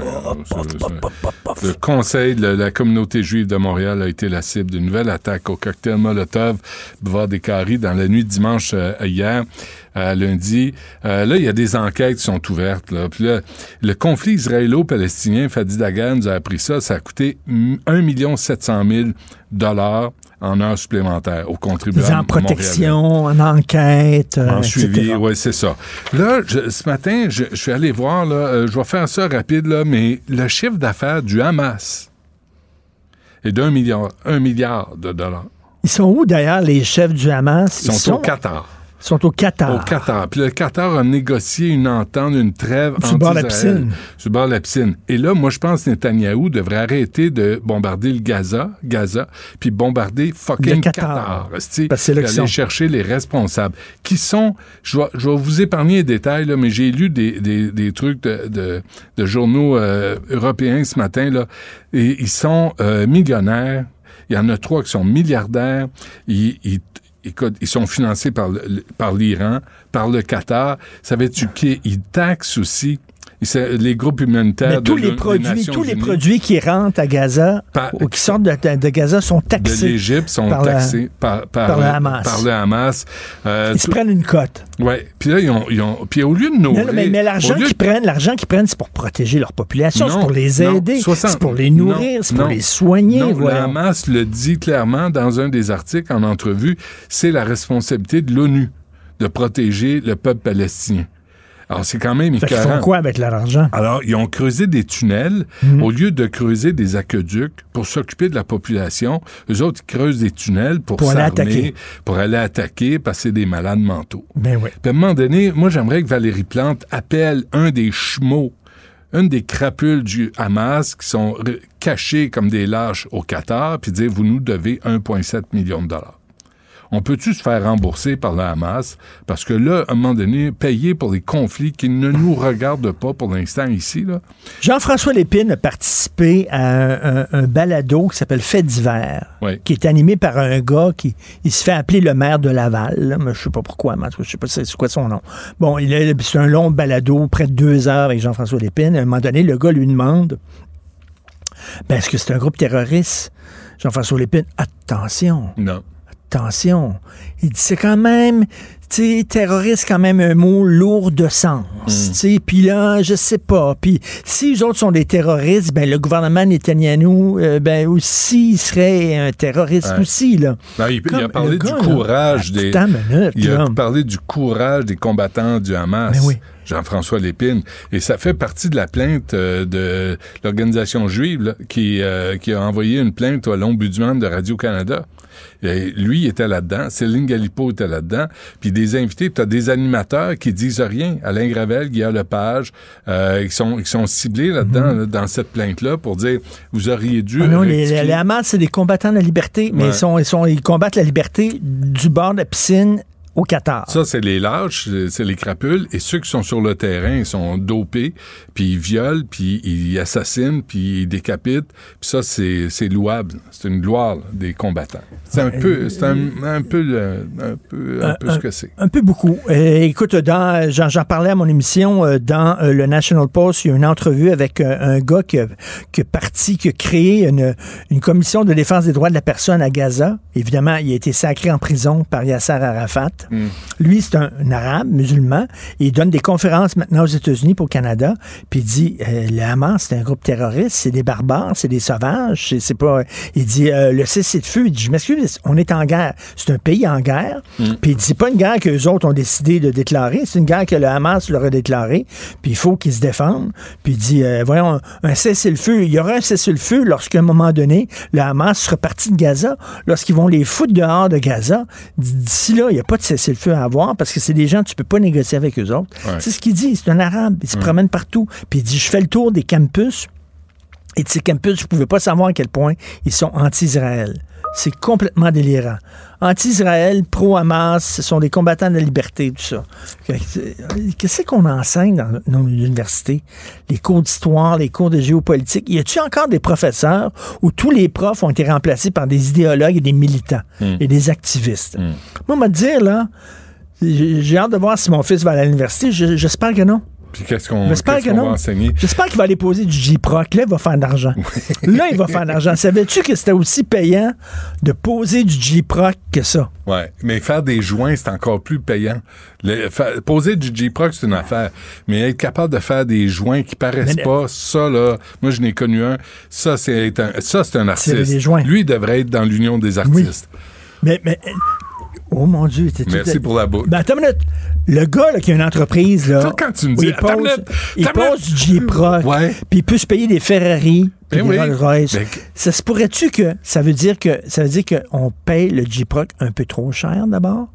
Le conseil de la communauté juive de Montréal a été la cible d'une nouvelle attaque au cocktail Molotov, boulevard des Caries, dans la nuit de dimanche euh, hier, à lundi. Euh, là, il y a des enquêtes qui sont ouvertes. Là. Puis là, le conflit israélo-palestinien, Fadi Dagan nous a appris ça, ça a coûté 1 700 000 dollars en heures supplémentaires aux contribuables en protection, en enquête, euh, En suivi, oui, c'est ça. Là, je- ce matin, je, je suis allé voir, là, euh, je vais faire ça rapide, là, mais le chiffre d'affaires du Hamas est d'un milliard, un milliard de dollars. Ils sont où d'ailleurs les chefs du Hamas? Ils sont, au Qatar. Ils sont au Qatar. Au Qatar. Puis le Qatar a négocié une entente, une trêve Sur bord de la piscine. Sur bord la piscine. Et là, moi, je pense que Netanyahou devrait arrêter de bombarder le Gaza, Gaza, puis bombarder fucking Le Qatar. Qatar. Parce que c'est chercher les responsables. Qui sont, je vais, je vais vous épargner les détails, là, mais j'ai lu des, des, des trucs de, de, de journaux euh, européens ce matin, là, et ils sont euh, millionnaires. Il y en a trois qui sont milliardaires. Ils, ils, écoute, ils sont financés par, l'Iran, par le Qatar. Savais-tu qu'ils taxent aussi les groupes humanitaires Mais de tous les produits, tous les produits qui rentrent à Gaza Par- ou qui sortent de, de- de Gaza sont de taxés. l'Égypte sont par taxés par, par, par le Hamas. par le Hamas. Euh, Ils se prennent une cote. ouais. Puis là, ils ont, ils ont- puis au lieu de nourrir... Non, non, mais, mais l'argent qu'ils de- prennent, l'argent qu'ils prennent, c'est pour protéger leur population, c'est pour les aider, 60 c'est pour les nourrir, c'est pour les soigner. Non, le. Hamas le dit clairement dans un des articles en entrevue, c'est la responsabilité de l'ONU de protéger le peuple palestinien. Alors, c'est quand même écœurant. font quoi avec leur argent? Alors, ils ont creusé des tunnels Mhm. au lieu de creuser des aqueducs pour s'occuper de la population. Eux autres, ils creusent des tunnels pour, Pour aller s'armer, attaquer. pour aller attaquer, c'est des malades mentaux. Ben oui. Puis à un moment donné, moi, j'aimerais que Valérie Plante appelle un des chmeaux, une des crapules du Hamas qui sont cachés comme des lâches au Qatar, puis dire, vous nous devez 1,7 million de dollars. On peut-tu se faire rembourser par le Hamas? Parce que là, à un moment donné, payer pour les conflits qui ne nous regardent pas pour l'instant ici, là. Jean-François Lépine a participé à un, un- un balado qui s'appelle Fait d'hiver, Oui. qui est animé par un gars qui il se fait appeler le maire de Laval. là, mais je sais pas pourquoi, mais je sais pas c'est quoi son nom. Bon, c'est un long balado, près de deux heures avec Jean-François Lépine. À un moment donné, le gars lui demande ben, est-ce que c'est un groupe terroriste? Jean-François Lépine, attention. Non. Attention. Il dit, c'est quand même, tu sais, terroriste, quand même un mot lourd de sens. Hmm. Tu sais, puis là, je sais pas. Puis si les autres sont des terroristes, ben le gouvernement Netanyahou, euh, ben aussi, il serait un terroriste Ouais. aussi, là. Non, il, a parlé du là. courage des. Une minute, Il a parlé du courage des combattants du Hamas. Mais oui. Jean-François Lépine. Et ça fait partie de la plainte euh, de l'organisation juive là, qui, euh, qui a envoyé une plainte à l'ombudsman de Radio-Canada. Et lui, était là-dedans. Céline Galipo était là-dedans. Puis des invités, tu as des animateurs qui disent rien. Alain Gravel, Guillaume Lepage, euh, ils, sont, ils sont ciblés là-dedans, là, dans cette plainte-là, pour dire, vous auriez dû... Mhm. Ah non, les, les- les Hamas, c'est des combattants de la liberté, mais Ouais. ils, sont, ils, sont, ils combattent la liberté du bord de la piscine au Qatar. Ça, c'est les lâches, c'est les crapules. Et ceux qui sont sur le terrain, ils sont dopés, puis ils violent, puis ils assassinent, puis ils décapitent. Puis ça, c'est louable. C'est une gloire là, des combattants. C'est un peu, c'est un, un peu, le- un peu, un peu ce que c'est. Un peu beaucoup. Euh, écoute, dans, j'en, parlais à mon émission euh, dans euh, le National Post, il y a une entrevue avec euh, un gars qui a, qui a parti, qui a créé une, une commission de défense des droits de la personne à Gaza. Évidemment, il a été sacré en prison par Yasser Arafat. Lui, c'est un, un arabe musulman. Il donne des conférences maintenant aux États-Unis pour au Canada. Puis il dit, euh, le Hamas, c'est un groupe terroriste, c'est des barbares, c'est des sauvages. C'est, pas. Il dit, euh, le cessez-le-feu. Il dit, je m'excuse, on est en guerre. C'est un pays en guerre. Puis il dit, c'est pas une guerre que les autres ont décidé de déclarer. C'est une guerre que le Hamas leur a déclarée. Puis il faut qu'ils se défendent. Puis il dit, euh, voyons, un cessez-le-feu. Il y aura un cessez-le-feu lorsqu'à un moment donné, le Hamas sera parti de Gaza. Lorsqu'ils vont les foutre dehors de Gaza, d'ici là, il n'y a pas de cessez-le-feu à avoir parce que c'est des gens, tu peux pas négocier avec eux autres. Ouais. C'est ce qu'il dit. C'est un arabe. Il se promène partout. Puis il dit, je fais le tour des campus. Et de ces campus, je ne pouvais pas savoir à quel point ils sont anti-Israël. C'est complètement délirant. Anti-Israël, pro-Hamas, ce sont des combattants de la liberté, tout ça. Qu'est-ce qu'on enseigne dans nos universités? Les cours d'histoire, les cours de géopolitique. Y a-t-il encore des professeurs où tous les profs ont été remplacés par des idéologues et des militants et des activistes? Moi, on va dire, là, j'ai hâte de voir si mon fils va à l'université. Je- J'espère que non. Puis qu'est-ce qu'on va enseigner? J'espère qu'il va aller poser du J-Proc. Là, il va faire de l'argent. Là, il va faire de l'argent. Savais-tu que c'était aussi payant de poser du J-Proc que ça? Ouais, mais faire des joints, c'est encore plus payant. Le- fa- poser du J-Proc, c'est une affaire. Mais être capable de faire des joints qui paraissent Mais- pas, ça, là, moi, je n'ai connu un. Ça, c'est un, ça, c'est un artiste. des joints. Lui, il devrait être dans l'union des artistes. Mais, mais, oh mon Dieu. t'es tout- Merci pour la boue. Ben, attends une minute. Le gars là, qui a une entreprise, là, Toi, quand tu me dis, il pose, minute, il du J-Proc, Ouais. puis il peut se payer des Ferrari, puis Ben des oui. Rolls-Royce. Ben, Ça se pourrait-tu que ça veut dire que ça veut dire qu'on paye le J-Proc un peu trop cher d'abord?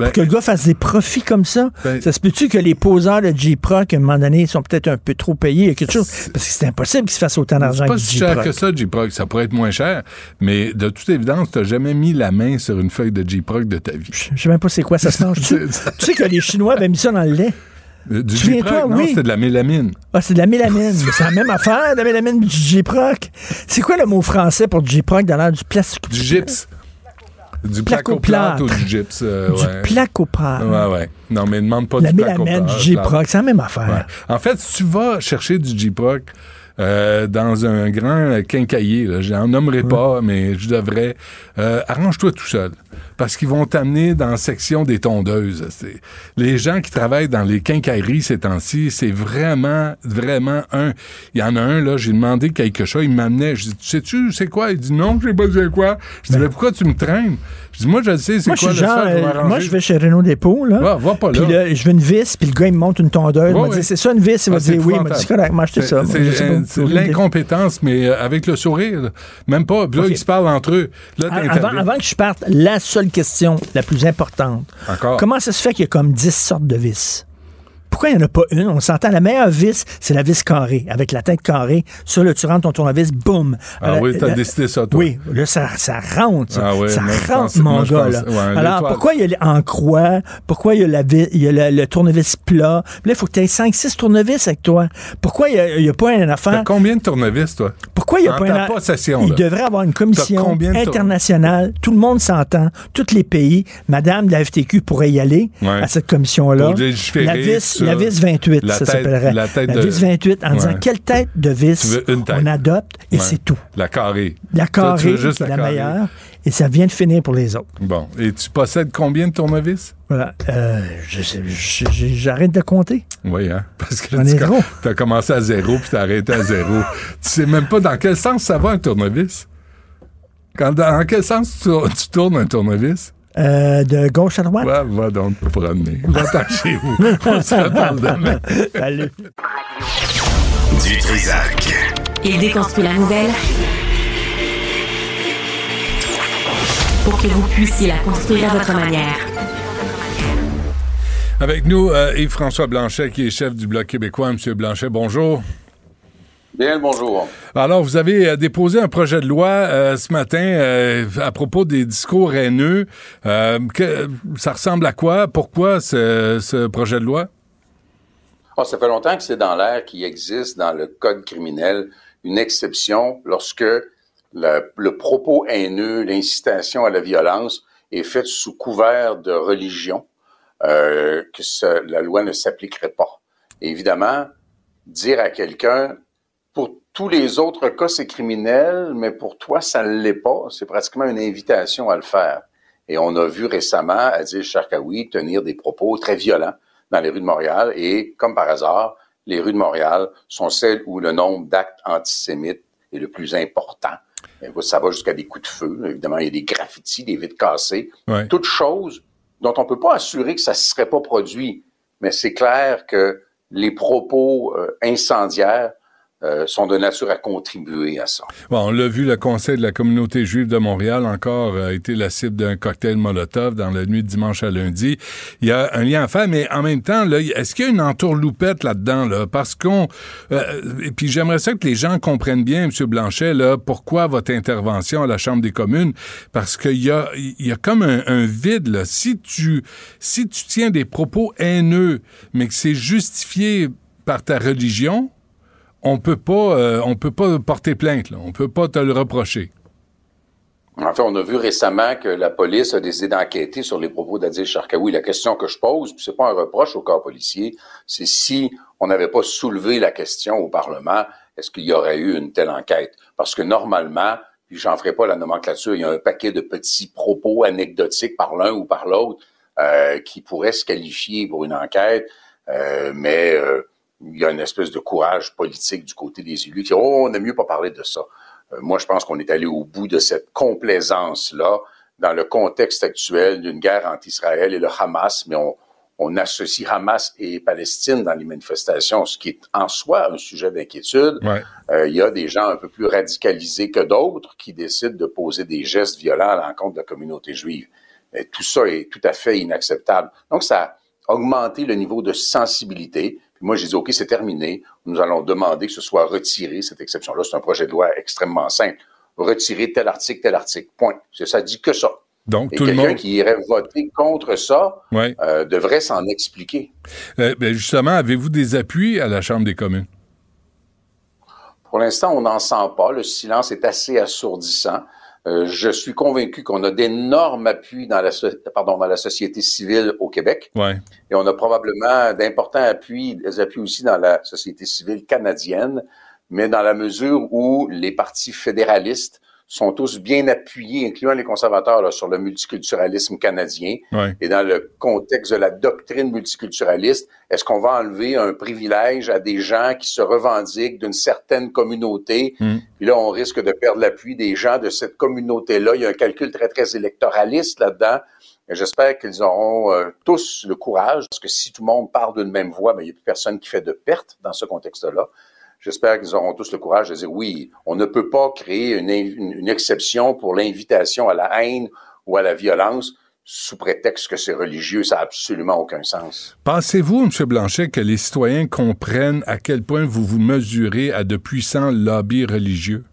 Ben, Pour que le gars fasse des profits comme ça? Ben- ça se peut-tu que les poseurs de J-Proc, à un moment donné, sont peut-être un peu trop payés? Quelque chose? Parce que c'est impossible qu'ils se fassent autant d'argent c'est pas si cher que ça, J-Proc. Ça pourrait être moins cher. Mais de toute évidence, t'as jamais mis la main sur une feuille de J-Proc de ta vie. Je sais même pas c'est quoi, ça se mange. tu <laughs> sais que les Chinois avaient mis ça dans le lait. Euh, Du J-Proc, non, oui. c'est de la mélamine. Ah, c'est de la mélamine. <laughs> C'est la même affaire, de la mélamine du J-Proc. C'est quoi le mot français pour J-Proc dans l'air du plastique? Du gypse. Du Placoplâtre. ou du gypse. euh, Du ouais. placoplâtre. Ouais, ouais. Non, mais demande pas La du placoplâtre. du J-Proc, c'est la même affaire. Ouais. En fait, si tu vas chercher du J-Proc euh, dans un grand quincailler, là, j'en nommerai pas, mais je devrais, euh, arrange-toi tout seul. Parce qu'ils vont t'amener dans la section des tondeuses. C'est- Les gens qui travaillent dans les quincailleries ces temps-ci, c'est vraiment, vraiment un. Il y en a un, là, j'ai demandé quelque chose, il m'amenait. Je dis, tu sais-tu, c'est quoi? Il dit, non, je sais pas c'est quoi. Je dis, mais pourquoi tu me traînes? Moi, je sais, c'est quoi suis le genre, je euh, moi, je vais chez Renault Dépôt, là. Va pas là. Puis là, je veux une vis, puis le gars, il me monte une tondeuse. il m'a dit, c'est ça une vis? Il va Ah, dire oui. Il m'a dit, correct, m'a acheté ça. C'est l'incompétence, mais euh, avec le sourire. Même pas. Puis là, ils se parlent entre eux. Là, Avant, avant que je parte, la seule question la plus importante. Encore. Comment ça se fait qu'il y a comme 10 sortes de vis? Pourquoi il n'y en a pas une? On s'entend, la meilleure vis, c'est la vis carrée, avec la tête carrée. Ça, là, tu rentres ton tournevis, boum. Ah Alors, oui, t'as décidé ça, toi. Oui, là, ça, ça rentre. Ça, Ah oui, ça rentre, pense- mon gars. pense- là. ouais, Alors, pourquoi il y a les- en croix? Pourquoi il y a, la vis- il y a le, le tournevis plat? Là, il faut que tu aies 5-6 tournevis avec toi. Pourquoi il n'y a, il y a pas une T'as affaire? combien de tournevis, toi? Pourquoi il n'y a En pas une possession, Il là. devrait avoir une commission internationale. Tout le monde s'entend. Tous les pays. Madame de la FTQ pourrait y aller Ouais. à cette commission-là. La vis, la vis 28, la ça s'appellerait. la tête de- vis 28, en disant quelle tête de vis Tu tête. on adopte et Ouais. c'est tout. La carrée. La Toi, tu carrée, juste c'est la, carrée. meilleure. Et ça vient de finir pour les autres. Bon. Et tu possèdes combien de tournevis? Voilà. Euh, J'arrête de compter. Oui, hein? <laughs> Parce que tu as commencé à zéro puis t'as arrêté à zéro. <laughs> tu sais même pas dans quel sens ça va un tournevis. Quand, dans quel sens tu, tu tournes un tournevis? Euh, de gauche à droite? Va, va donc te promener. Va-t'en chez vous. <laughs> On se reparle demain. Salut. Du Trisac. Il déconstruit la nouvelle pour que vous puissiez la construire à votre manière. Avec nous, euh, Yves-François Blanchet, qui est chef du Bloc québécois. Monsieur Blanchet, bonjour. Bien, bonjour. Alors, vous avez euh, déposé un projet de loi euh, ce matin euh, à propos des discours haineux. Que, ça ressemble à quoi? Pourquoi ce, projet de loi? Oh, ça fait longtemps que c'est dans l'air qu'il existe dans le code criminel une exception lorsque le, propos haineux, l'incitation à la violence est faite sous couvert de religion, que la loi ne s'appliquerait pas. évidemment, dire à quelqu'un tous les autres cas, c'est criminel, mais pour toi, ça ne l'est pas. C'est pratiquement une invitation à le faire. Et on a vu récemment Adil Sharkawi tenir des propos très violents dans les rues de Montréal. Et comme par hasard, les rues de Montréal sont celles où le nombre d'actes antisémites est le plus important. Ça va jusqu'à des coups de feu. Évidemment, il y a des graffitis, des vitres cassées. Toutes choses dont on ne peut pas assurer que ça ne serait pas produit. Mais c'est clair que les propos euh, incendiaires euh, sont de nature à contribuer à ça. Bon, on l'a vu, le Conseil de la communauté juive de Montréal encore a été la cible d'un cocktail Molotov dans la nuit de dimanche à lundi. Il y a un lien à faire, mais en même temps, est-ce qu'il y a une entourloupette là-dedans, là? Parce qu'on... Euh, et puis j'aimerais ça que les gens comprennent bien, M. Blanchet, là, pourquoi votre intervention à la Chambre des communes, parce qu'il y a, y a comme un, un vide, là. Si tu, si tu tiens des propos haineux, mais que c'est justifié par ta religion, on peut pas, euh, on peut pas porter plainte. Là. On peut pas te le reprocher. Enfin, on a vu récemment que la police a décidé d'enquêter sur les propos d'Adil Sharkawi. La question que je pose, c'est pas un reproche au corps policier, c'est si on n'avait pas soulevé la question au Parlement, est-ce qu'il y aurait eu une telle enquête? Parce que normalement, puis j'en ferai pas la nomenclature, il y a un paquet de petits propos anecdotiques par l'un ou par l'autre euh, qui pourraient se qualifier pour une enquête, euh, mais il y a une espèce de courage politique du côté des élus qui oh, on n'a mieux pas parler de ça. Euh, moi, je pense qu'on est allé au bout de cette complaisance-là dans le contexte actuel d'une guerre entre Israël et le Hamas, mais on, on associe Hamas et Palestine dans les manifestations, ce qui est en soi un sujet d'inquiétude. Euh, il y a des gens un peu plus radicalisés que d'autres qui décident de poser des gestes violents à l'encontre de la communauté juive. Mais tout ça est tout à fait inacceptable. Donc, ça a augmenté le niveau de sensibilité moi, j'ai dit, OK, c'est terminé. Nous allons demander que ce soit retiré, cette exception-là. C'est un projet de loi extrêmement simple. Retirer tel article, tel article. Point. Ça dit que ça. Donc, Et tout le monde. qui irait voter contre ça euh, devrait s'en expliquer. Euh, ben, justement, avez-vous des appuis à la Chambre des communes? Pour l'instant, on n'en sent pas. Le silence est assez assourdissant. Euh, je suis convaincu qu'on a d'énormes appuis dans la, pardon, dans la société civile au Québec. Ouais. Et on a probablement d'importants appuis, des appuis aussi dans la société civile canadienne, mais dans la mesure où les partis fédéralistes sont tous bien appuyés, incluant les conservateurs, là, sur le multiculturalisme canadien. Et dans le contexte de la doctrine multiculturaliste, est-ce qu'on va enlever un privilège à des gens qui se revendiquent d'une certaine communauté? Hmm. Puis là, on risque de perdre l'appui des gens de cette communauté-là. Il y a un calcul très, très électoraliste là-dedans. J'espère qu'ils auront euh, tous le courage, parce que si tout le monde parle d'une même voix, ben, il n'y a plus personne qui fait de perte dans ce contexte-là. J'espère qu'ils auront tous le courage de dire oui, on ne peut pas créer une, exception pour l'invitation à la haine ou à la violence sous prétexte que c'est religieux, ça n'a absolument aucun sens. Pensez-vous, M. Blanchet, que les citoyens comprennent à quel point vous vous mesurez à de puissants lobbies religieux?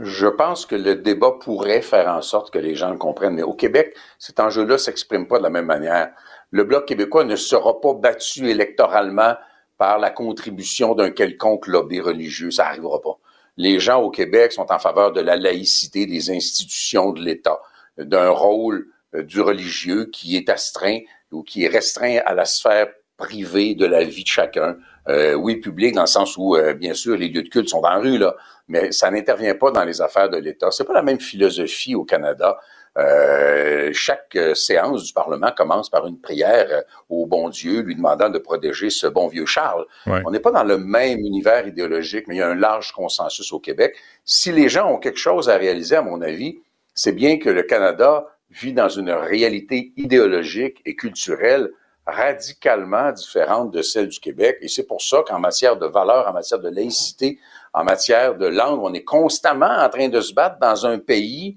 Je pense que le débat pourrait faire en sorte que les gens le comprennent. Mais au Québec, cet enjeu-là ne s'exprime pas de la même manière. Le Bloc québécois ne sera pas battu électoralement par la contribution d'un quelconque lobby religieux. Ça n'arrivera pas. Les gens au Québec sont en faveur de la laïcité des institutions de l'État, d'un rôle euh, du religieux qui est astreint ou qui est restreint à la sphère privée de la vie de chacun. Euh, oui, public dans le sens où, euh, bien sûr, les lieux de culte sont dans la rue, là, mais ça n'intervient pas dans les affaires de l'État. C'est pas la même philosophie au Canada. Euh, chaque euh, séance du Parlement commence par une prière euh, au bon Dieu, lui demandant de protéger ce bon vieux Charles. On n'est pas dans le même univers idéologique, mais il y a un large consensus au Québec. Si les gens ont quelque chose à réaliser, à mon avis, c'est bien que le Canada vit dans une réalité idéologique et culturelle radicalement différente de celle du Québec. Et c'est pour ça qu'en matière de valeurs, en matière de laïcité, en matière de langue, on est constamment en train de se battre dans un pays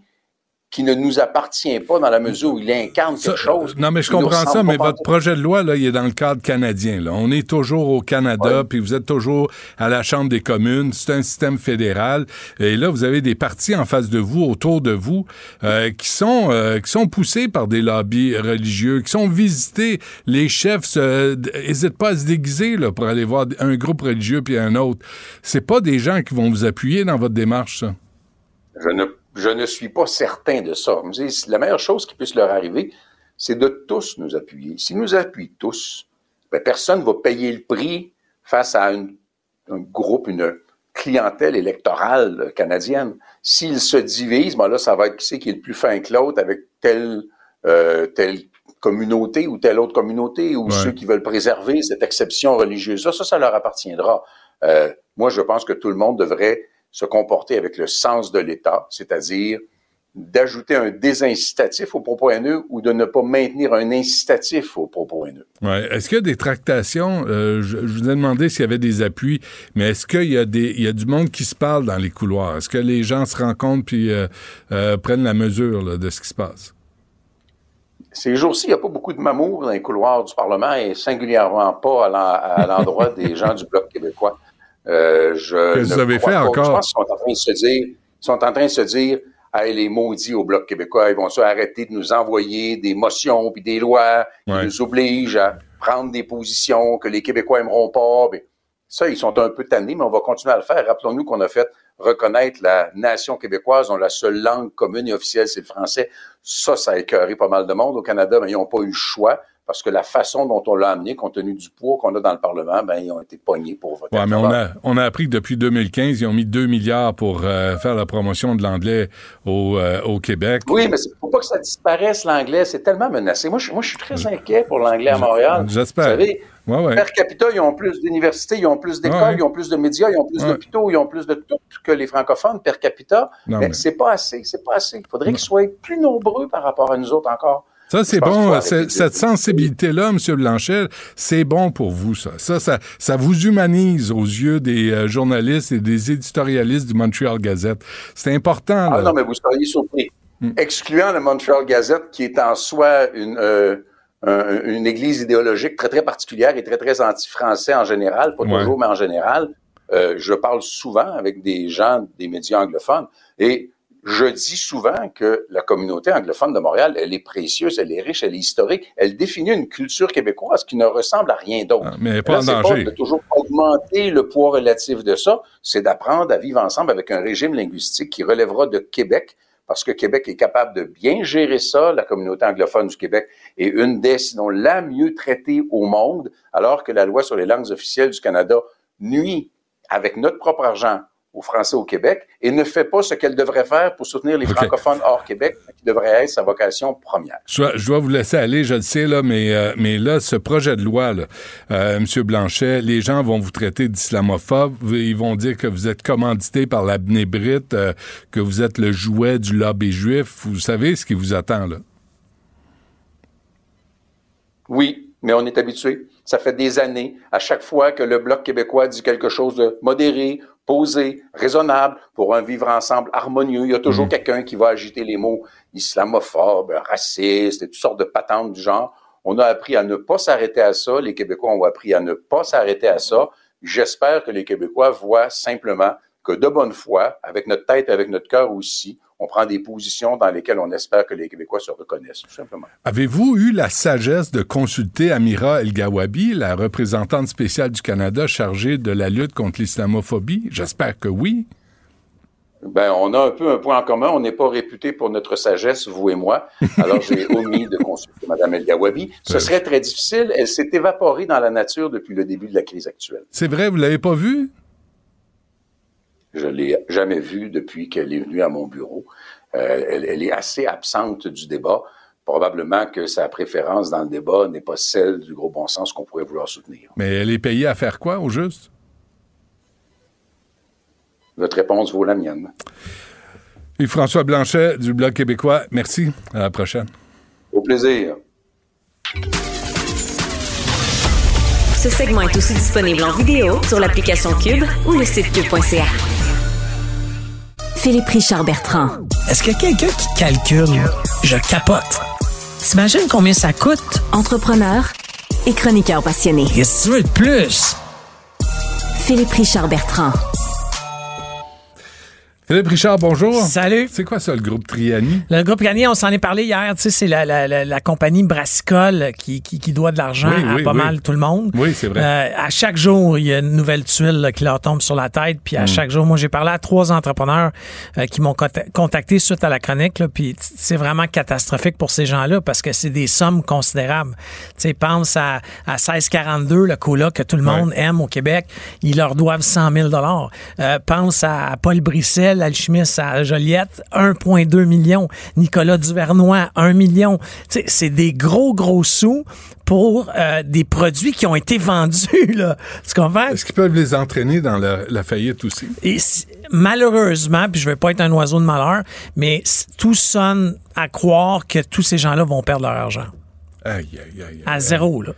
qui ne nous appartient pas dans la mesure où il incarne quelque chose. Non, mais je comprends ça, mais votre projet de loi, là, il est dans le cadre canadien. Là. On est toujours au Canada, puis vous êtes toujours à la Chambre des communes. C'est un système fédéral. Et là, vous avez des partis en face de vous, autour de vous, euh, qui sont euh, qui sont poussés par des lobbies religieux, qui sont visités. Les chefs n'hésitent pas à se déguiser là, pour aller voir un groupe religieux puis un autre. C'est pas des gens qui vont vous appuyer dans votre démarche, ça? Je ne je ne suis pas certain de ça. La meilleure chose qui puisse leur arriver, c'est de tous nous appuyer. S'ils nous appuient tous, ben, personne ne va payer le prix face à un groupe, une clientèle électorale canadienne. S'ils se divisent, ben là, ça va être qui c'est qui est le plus fin que l'autre avec telle, euh, telle communauté ou telle autre communauté ou ceux qui veulent préserver cette exception religieuse. Ça, ça, ça leur appartiendra. Euh, moi, je pense que tout le monde devrait se comporter avec le sens de l'État, c'est-à-dire d'ajouter un désincitatif au propos haineux ou de ne pas maintenir un incitatif au propos haineux. Ouais. Est-ce qu'il y a des tractations? Euh, je, vous ai demandé s'il y avait des appuis, mais est-ce qu'il y, a des, il y a du monde qui se parle dans les couloirs? Est-ce que les gens se rencontrent puis euh, euh, prennent la mesure de ce qui se passe? Ces jours-ci, il n'y a pas beaucoup de mamour dans les couloirs du Parlement et singulièrement pas à l'endroit des <laughs> gens du Bloc québécois. Euh, je Qu'est-ce que vous avez fait encore? Je pense qu'ils sont en train de se dire, sont en train de se dire, hey, les maudits au Bloc québécois, ils vont se arrêter de nous envoyer des motions puis des lois qui nous obligent à prendre des positions que les Québécois aimeront pas. Ben, ça, ils sont un peu tannés, mais on va continuer à le faire. Rappelons-nous qu'on a fait reconnaître la nation québécoise dont la seule langue commune et officielle, c'est le français. Ça, ça a écœuré pas mal de monde au Canada, mais ils n'ont pas eu le choix parce que la façon dont on l'a amené, compte tenu du poids qu'on a dans le Parlement, ben, ils ont été pognés pour voter. Ouais, mais on a, on a appris que depuis 2015, ils ont mis 2 milliards pour euh, faire la promotion de l'anglais au, euh, au Québec. Oui, mais il faut pas que ça disparaisse, l'anglais. C'est tellement menacé. Moi je, moi, je suis très inquiet pour l'anglais à Montréal. J'espère. Vous savez, ouais, ouais. per capita, ils ont plus d'universités, ils ont plus d'écoles, ils ont plus de médias, ils ont plus d'hôpitaux, ils ont plus de tout que les francophones per capita. mais, c'est pas assez, c'est pas assez. Il faudrait qu'ils soient plus nombreux par rapport à nous autres encore. Ça, c'est bon. Cette sensibilité-là, M. Blanchet, c'est bon pour vous, ça. Ça, ça, ça vous humanise aux yeux des euh, journalistes et des éditorialistes du Montreal Gazette. C'est important. Ah non, mais vous seriez surpris. Hmm. Excluant le Montreal Gazette, qui est en soi une, euh, une église idéologique très, très particulière et très, très anti-français en général, pas toujours, mais en général, euh, je parle souvent avec des gens des médias anglophones et je dis souvent que la communauté anglophone de Montréal, elle est précieuse, elle est riche, elle est historique, elle définit une culture québécoise qui ne ressemble à rien d'autre. Ah, mais pas en danger. Pas de toujours augmenter le poids relatif de ça, c'est d'apprendre à vivre ensemble avec un régime linguistique qui relèvera de Québec, parce que Québec est capable de bien gérer ça. La communauté anglophone du Québec est une des, sinon la mieux traitée au monde, alors que la loi sur les langues officielles du Canada nuit avec notre propre argent aux Français au Québec et ne fait pas ce qu'elle devrait faire pour soutenir les francophones hors Québec, qui devrait être sa vocation première. Je dois, vous laisser aller, je le sais, là, mais, euh, mais là, ce projet de loi, là, euh, M. Blanchet, les gens vont vous traiter d'islamophobe, ils vont dire que vous êtes commandité par la Bnébrite, euh, que vous êtes le jouet du lobby juif. Vous savez ce qui vous attend, là? Oui, mais on est habitué. Ça fait des années, à chaque fois que le Bloc québécois dit quelque chose de modéré posé, raisonnable, pour un vivre ensemble harmonieux. Il y a toujours mm. quelqu'un qui va agiter les mots islamophobe, raciste et toutes sortes de patentes du genre. On a appris à ne pas s'arrêter à ça. Les Québécois ont appris à ne pas s'arrêter à ça. J'espère que les Québécois voient simplement que de bonne foi, avec notre tête et avec notre cœur aussi, on prend des positions dans lesquelles on espère que les Québécois se reconnaissent, tout simplement. Avez-vous eu la sagesse de consulter Amira El-Gawabi, la représentante spéciale du Canada chargée de la lutte contre l'islamophobie? J'espère que oui. Ben, on a un peu un point en commun. On n'est pas réputé pour notre sagesse, vous et moi. Alors, j'ai <laughs> omis de consulter Mme El Gawabi. Ce serait très difficile. Elle s'est évaporée dans la nature depuis le début de la crise actuelle. C'est vrai, vous l'avez pas vue? Je l'ai jamais vue depuis qu'elle est venue à mon bureau. Euh, elle, est assez absente du débat. Probablement que sa préférence dans le débat n'est pas celle du gros bon sens qu'on pourrait vouloir soutenir. Mais elle est payée à faire quoi, au juste? Votre réponse vaut la mienne. Et François Blanchet du Bloc québécois, merci. À la prochaine. Au plaisir. Ce segment est aussi disponible en vidéo sur l'application Cube ou le site cube.ca. Philippe Richard Bertrand. Est-ce qu'il y a quelqu'un qui calcule? Je capote. T'imagines combien ça coûte? Entrepreneur et chroniqueur passionné. Qu'est-ce que tu veux de plus? Philippe Richard Bertrand. Philippe Richard, bonjour. Salut. C'est quoi ça, le groupe Triani? Le groupe Gagné, on s'en est parlé hier. Tu sais, c'est la, la, la, la compagnie brassicole qui, qui, qui doit de l'argent Oui, à oui, pas oui. mal tout le monde. Oui, c'est vrai. Euh, à chaque jour, il y a une nouvelle tuile là, qui leur tombe sur la tête. Puis à Mm. chaque jour, moi, j'ai parlé à trois entrepreneurs euh, qui m'ont conta- contacté suite à la chronique. Là, puis c'est vraiment catastrophique pour ces gens-là parce que c'est des sommes considérables. Tu sais, pense à, à 1642, le cola que tout le monde aime au Québec. Ils leur doivent 100 000 euh, Pense à Paul Brissel, alchimiste à Joliette, 1,2 million. Nicolas Duvernois, 1 million. Tu sais, c'est des gros, gros sous pour euh, des produits qui ont été vendus. Là. Tu comprends? Est-ce qu'ils peuvent les entraîner dans la, la faillite aussi? Et malheureusement, puis je veux pas être un oiseau de malheur, mais tout sonne à croire que tous ces gens-là vont perdre leur argent. Aïe, aïe, aïe. À zéro, là.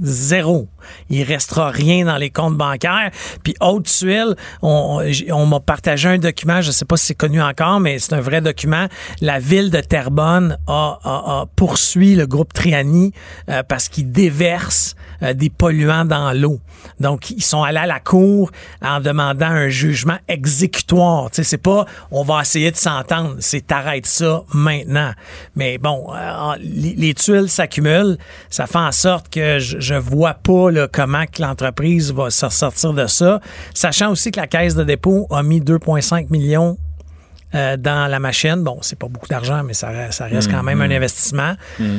Zéro. Il restera rien dans les comptes bancaires. Puis, autre tuile, on, on- m'a partagé un document, je sais pas si c'est connu encore, mais c'est un vrai document. La ville de Terrebonne a, a- a poursuit le groupe Triani euh, parce qu'il déverse euh, des polluants dans l'eau. Donc, ils sont allés à la cour en demandant un jugement exécutoire. Tu sais, c'est pas on va essayer de s'entendre, c'est t'arrêtes ça maintenant. Mais bon, euh, les, les tuiles s'accumulent, ça fait en sorte que je, je vois pas là, comment que l'entreprise va se sortir de ça, sachant aussi que la caisse de dépôt a mis 2,5 millions euh, dans la machine. Bon, c'est pas beaucoup d'argent, mais ça, reste- ça reste quand même un investissement.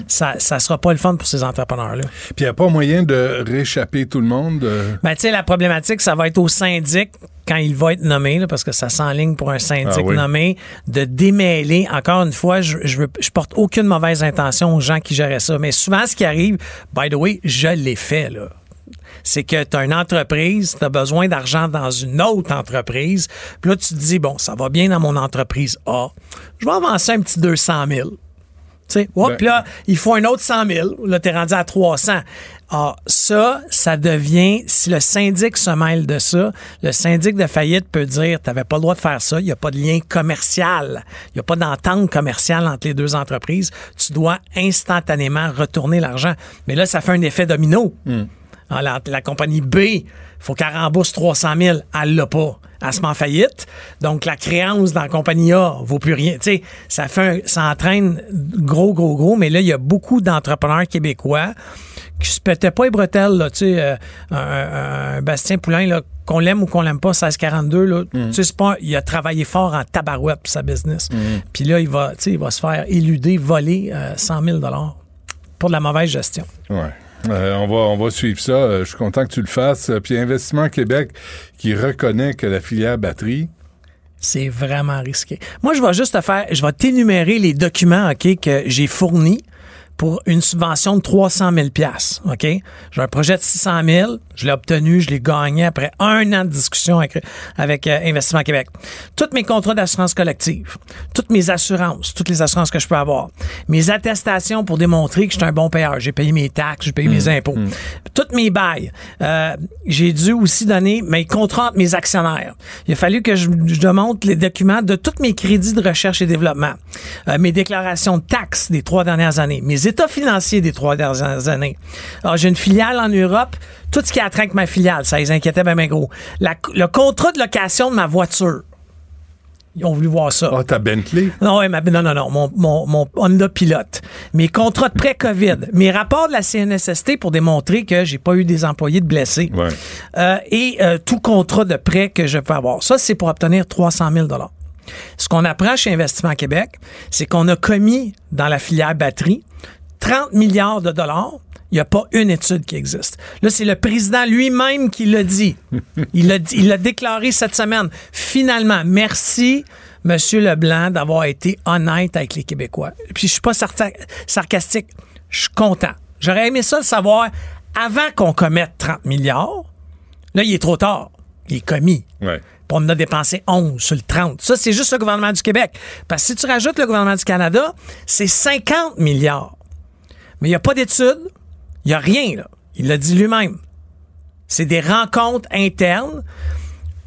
Ça, ça sera pas le fun pour ces entrepreneurs-là. Puis il n'y a pas moyen de réchapper tout le monde? euh? Ben, tu sais, la problématique, ça va être au syndic quand il va être nommé, là, parce que ça s'enligne pour un syndic Ah oui. nommé, de démêler. Encore une fois, je, je, veux- je porte aucune mauvaise intention aux gens qui géraient ça. Mais souvent, ce qui arrive, by the way, je l'ai fait, là. C'est que tu as une entreprise, tu as besoin d'argent dans une autre entreprise. Puis là, tu te dis, bon, ça va bien dans mon entreprise A. Je vais avancer un petit 200 000. Tu sais, Ben- puis là, il faut un autre 100 000. Là, t'es rendu à 300. Ah, ça, ça devient, si le syndic se mêle de ça, le syndic de faillite peut dire, t'avais pas le droit de faire ça, il n'y a pas de lien commercial, il n'y a pas d'entente commerciale entre les deux entreprises, tu dois instantanément retourner l'argent. Mais là, ça fait un effet domino. Ah, la, la compagnie B, faut qu'elle rembourse 300 000. Elle l'a pas. Elle se met en faillite. Donc, la créance dans la compagnie A vaut plus rien. Tu sais, ça fait un- ça entraîne gros, gros, gros. Mais là, il y a beaucoup d'entrepreneurs québécois qui se pétaient pas les bretelles, là. Tu sais, euh, un, Bastien Poulain, là, qu'on l'aime ou qu'on l'aime pas, 1642, là. Tu sais, pas, il a travaillé fort en tabarouette pour sa business. Puis là, il va, tu sais, il va se faire éluder, voler euh, 100 000 pour de la mauvaise gestion. Ouais. Euh, on, va, suivre ça. Euh, je suis content que tu le fasses. Euh, Puis Investissement Québec qui reconnaît que la filière batterie, C'est vraiment risqué. Moi, je vais juste te faire, je vais t'énumérer les documents, que j'ai fournis pour une subvention de 300 000 OK? J'ai un projet de 600 000 je l'ai obtenu, je l'ai gagné après un an de discussion avec, avec euh, Investissement Québec. Tous mes contrats d'assurance collective, toutes mes assurances, toutes les assurances que je peux avoir, mes attestations pour démontrer que je suis un bon payeur, j'ai payé mes taxes, j'ai payé mes impôts, toutes mes bails. Euh, j'ai dû aussi donner mes contrats entre mes actionnaires. Il a fallu que je, je démontre les documents de tous mes crédits de recherche et développement, euh, mes déclarations de taxes des trois dernières années, mes états financiers des trois dernières années. Alors, j'ai une filiale en Europe, tout ce qui a trait avec ma filiale, ça les inquiétait bien, bien gros. La- le contrat de location de ma voiture. Ils ont voulu voir ça. Ah, ta Bentley? Non, ouais, ma- non, non, non, mon, mon, mon Honda Pilote. Mes contrats de pré-COVID. mes rapports de la CNSST pour démontrer que j'ai pas eu des employés de blessés. Ouais. Euh, et euh, tout contrat de prêt que je peux avoir. Ça, c'est pour obtenir 300 000 Ce qu'on apprend chez Investissement Québec, c'est qu'on a commis dans la filière batterie 30 milliards de dollars. Il n'y a pas une étude qui existe. Là, c'est le président lui-même qui l'a dit. <laughs> Il l'a dit- il l'a déclaré cette semaine. Finalement, merci, Monsieur Leblanc, d'avoir été honnête avec les Québécois. Puis je suis pas sarcastique. Je suis content. J'aurais aimé ça le savoir avant qu'on commette 30 milliards. Là, il est trop tard. Il est commis. Ouais. Puis on en a dépensé 11 sur le 30. Ça, c'est juste le gouvernement du Québec. Parce que si tu rajoutes le gouvernement du Canada, c'est 50 milliards. Mais il n'y a pas d'études. Il n'y a rien, là. Il l'a dit lui-même. C'est des rencontres internes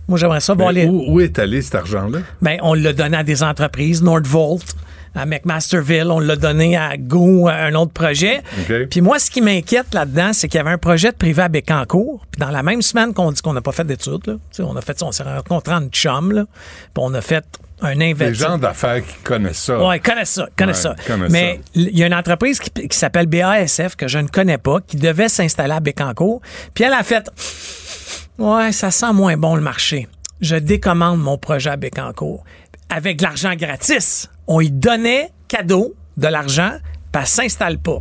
Moi, j'aimerais ça voir les. où, où est allé cet argent-là? Ben, on l'a donné à des entreprises, Nordvolt, à McMasterville, on l'a donné à Go, à un autre projet. Puis moi, ce qui m'inquiète là-dedans, c'est qu'il y avait un projet de privé à Bécancourt. Puis dans la même semaine qu'on dit qu'on n'a pas fait d'études, là, on a fait on s'est rencontrés en chum, là, puis on a fait un Les gens d'affaires qui connaissent ça. Ils connaissent ça, connaissent Ouais, ça. connaissent Mais il y a une entreprise qui, qui s'appelle BASF que je ne connais pas, qui devait s'installer à Bécancourt. Puis elle a fait Ouais, ça sent moins bon le marché. Je décommande mon projet à Bécancourt. Avec de l'argent gratis. On y donnait cadeau de l'argent, puis elle s'installe pas.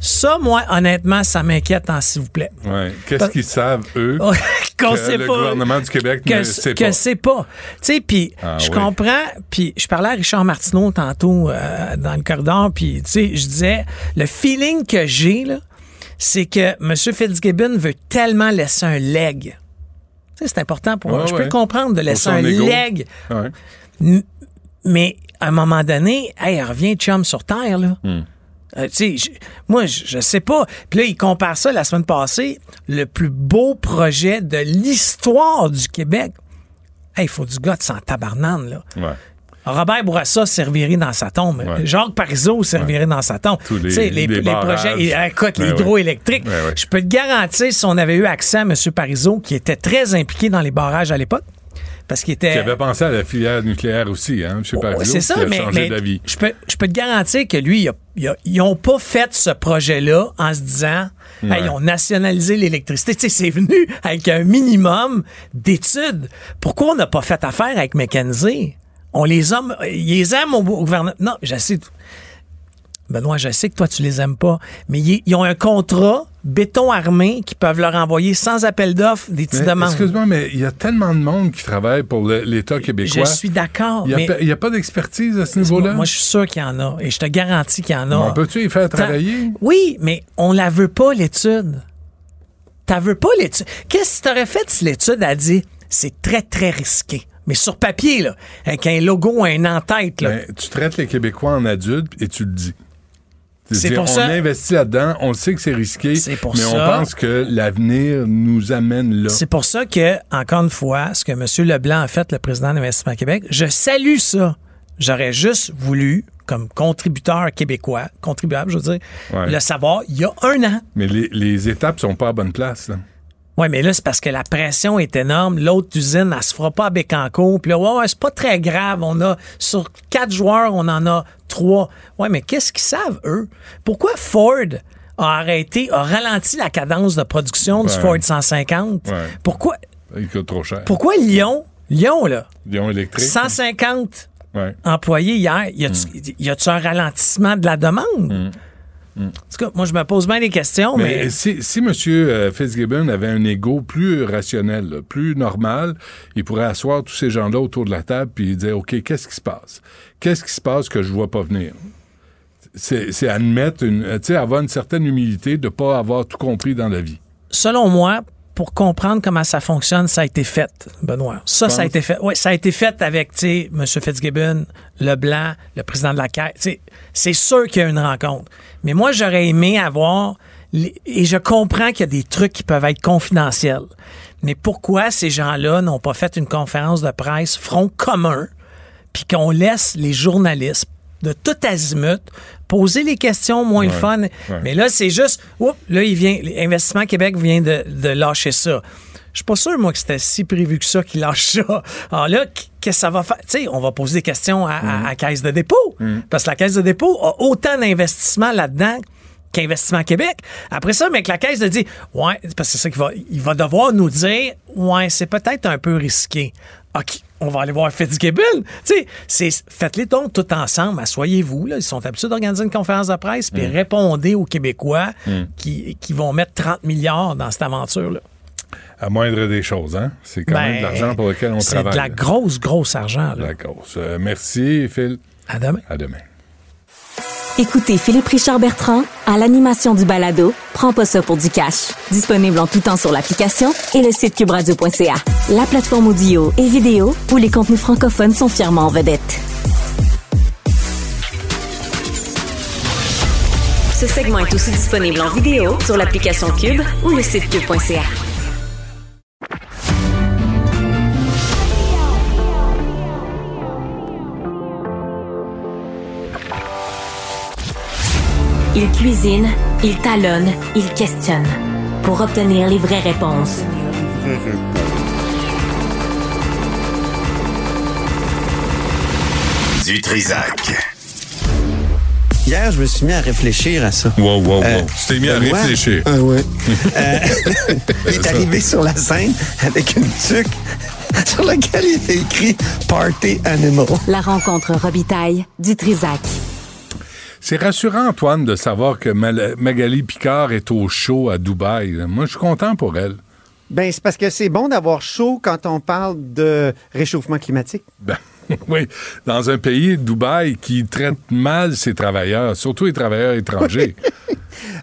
Ça, moi, honnêtement, ça m'inquiète, hein, s'il vous plaît. Ouais. Qu'est-ce qu'ils savent, eux, <laughs> Qu'on que sait le pas. gouvernement du Québec ne que, sait que pas? c'est pas. Tu sais, puis Ah je oui. comprends, puis je parlais à Richard Martineau tantôt euh, dans le corridor, puis tu sais, je disais, le feeling que j'ai, là, c'est que M. Fitzgibbon veut tellement laisser un leg. Tu sais, c'est important pour moi. Ouais, Je ouais. peux comprendre de laisser un leg, mais à un moment donné, hey, reviens chum sur terre, là. Hmm. Euh, je- moi, je, je sais pas. Puis là, il compare ça la semaine passée, le plus beau projet de l'histoire du Québec. Hey, il faut du gars de sans tabarnane, là. Ouais. Robert Bourassa servirait dans sa tombe. Ouais. Jacques Parizeau servirait dans sa tombe. Tous les- les, les projets, et, écoute, l'hydroélectrique. Je peux te garantir, si on avait eu accès à M. Parizeau, qui était très impliqué dans les barrages à l'époque, parce qu'il était... Qui avait pensé à la filière nucléaire aussi, hein, M. Ouais, c'est ça, mais, changé mais d'avis. je peux, je peux te garantir que lui, il a- ils n'ont pas fait ce projet-là en se disant, Ouais. Hey, ils ont nationalisé l'électricité. Tu sais, c'est venu avec un minimum d'études. Pourquoi on n'a pas fait affaire avec McKenzie? On les aime, ils les aiment au au gouvernement. Non, je sais. Benoît, je sais que toi, tu les aimes pas, mais ils, ils ont un contrat béton armé qui peuvent leur envoyer sans appel d'offres des petites Mais, demandes. Excuse-moi, mais il y a tellement de monde qui travaille pour l'État québécois. Je suis d'accord, Il n'y a, pas d'expertise à ce niveau-là? Moi, je suis sûr qu'il y en a. Et je te garantis qu'il y en a. On peut-tu les faire travailler? Oui, mais on la veut pas, l'étude. T'as veux pas l'étude. Qu'est-ce que t'aurais fait si l'étude a dit c'est très, très risqué? Mais sur papier, là, avec un logo, un en-tête, là. Ben, tu traites les Québécois en adultes et tu le dis. C'est pour on ça- investit là-dedans, on sait que c'est risqué, pour mais on pense que l'avenir nous amène là. C'est pour ça que, encore une fois, ce que M. Leblanc a fait, le président d'Investissement Québec, je salue ça. J'aurais juste voulu, comme contributeur québécois, contribuable, je veux dire, Ouais. le savoir il y a un an. Mais les, les étapes sont pas à bonne place. Là. Oui, mais là, c'est parce que la pression est énorme. L'autre usine, elle se fera pas à Bécancourt. Puis là, ouais, ouais, c'est pas très grave. On a, sur quatre joueurs, on en a trois. Ouais, mais qu'est-ce qu'ils savent, eux? Pourquoi Ford a arrêté, a ralenti la cadence de production du. Ford 150? Ouais. Pourquoi, Il coûte trop cher. pourquoi Lyon, Lyon, là, Lyon électrique. 150 Ouais. employés hier, y a-tu Mm. un ralentissement de la demande? En tout cas, moi, je me pose bien des questions, mais. Mais si, si M. euh, Fitzgibbon avait un ego plus rationnel, là, plus normal, il pourrait asseoir tous ces gens-là autour de la table puis dire OK, qu'est-ce qui se passe? Qu'est-ce qui se passe que je vois pas venir? C'est admettre une, tu sais, avoir une certaine humilité de pas avoir tout compris dans la vie. selon moi, pour comprendre comment ça fonctionne, ça a été fait, Benoît. Ça, ça a été fait. Oui, ça a été fait avec, tu sais, M. Fitzgibbon, Leblanc, le président de la Caisse. C'est sûr qu'il y a une rencontre. Mais moi, j'aurais aimé avoir, les- et je comprends qu'il y a des trucs qui peuvent être confidentiels. Mais pourquoi ces gens-là n'ont pas fait une conférence de presse front commun, puis qu'on laisse les journalistes de tout azimut poser les questions moins le fun. ouais. Mais là, c'est juste, oups, là, il vient, Investissement Québec vient de, de lâcher ça. Je suis pas sûr, moi, que c'était si prévu que ça qu'il lâche ça. Alors là, qu- qu'est-ce que ça va faire? Tu sais, on va poser des questions à, à- à Caisse de dépôt. Parce que la Caisse de dépôt a autant d'investissements là-dedans qu'Investissement Québec. Après ça, mais que la Caisse de dit, ouais, parce que c'est ça qu'il va, il va devoir nous dire, ouais, c'est peut-être un peu risqué. OK, on va aller voir Fitzgibbon. Tu sais, c'est- faites-les donc tout ensemble, asseyez-vous. Là, ils sont habitués d'organiser une conférence de presse, puis répondez aux Québécois qui, qui vont mettre 30 milliards dans cette aventure-là. À moindre des choses, hein C'est quand même de Ben, l'argent pour lequel on C'est travaille. de la grosse, grosse argent. Là. D'accord. Euh, merci, Phil. À demain. À demain. Écoutez Philippe Richard Bertrand à l'animation du balado Prends pas ça pour du cash. Disponible en tout temps sur l'application et le site cubradio.ca. La plateforme audio et vidéo où les contenus francophones sont fièrement en vedette. Ce segment est aussi disponible en vidéo sur l'application Cube ou le site cube.ca. Il cuisine, il talonne, il questionne pour obtenir les vraies réponses. <laughs> Du Trisac. Hier, je me suis mis à réfléchir à ça. Wow, wow, wow. Euh, tu t'es mis à Benoît- réfléchir. Ah ouais. <laughs> Euh, <laughs> il est arrivé sur la scène avec une tuque sur laquelle il était écrit Party Animal. La rencontre Robitaille du Trisac. C'est rassurant, Antoine, de savoir que Magali Picard est au show à Dubaï. Moi, je suis content pour elle. Ben, c'est parce que c'est bon d'avoir chaud quand on parle de réchauffement climatique. Ben, <laughs> oui, dans un pays, Dubaï, qui traite mal ses travailleurs, surtout les travailleurs étrangers. <laughs>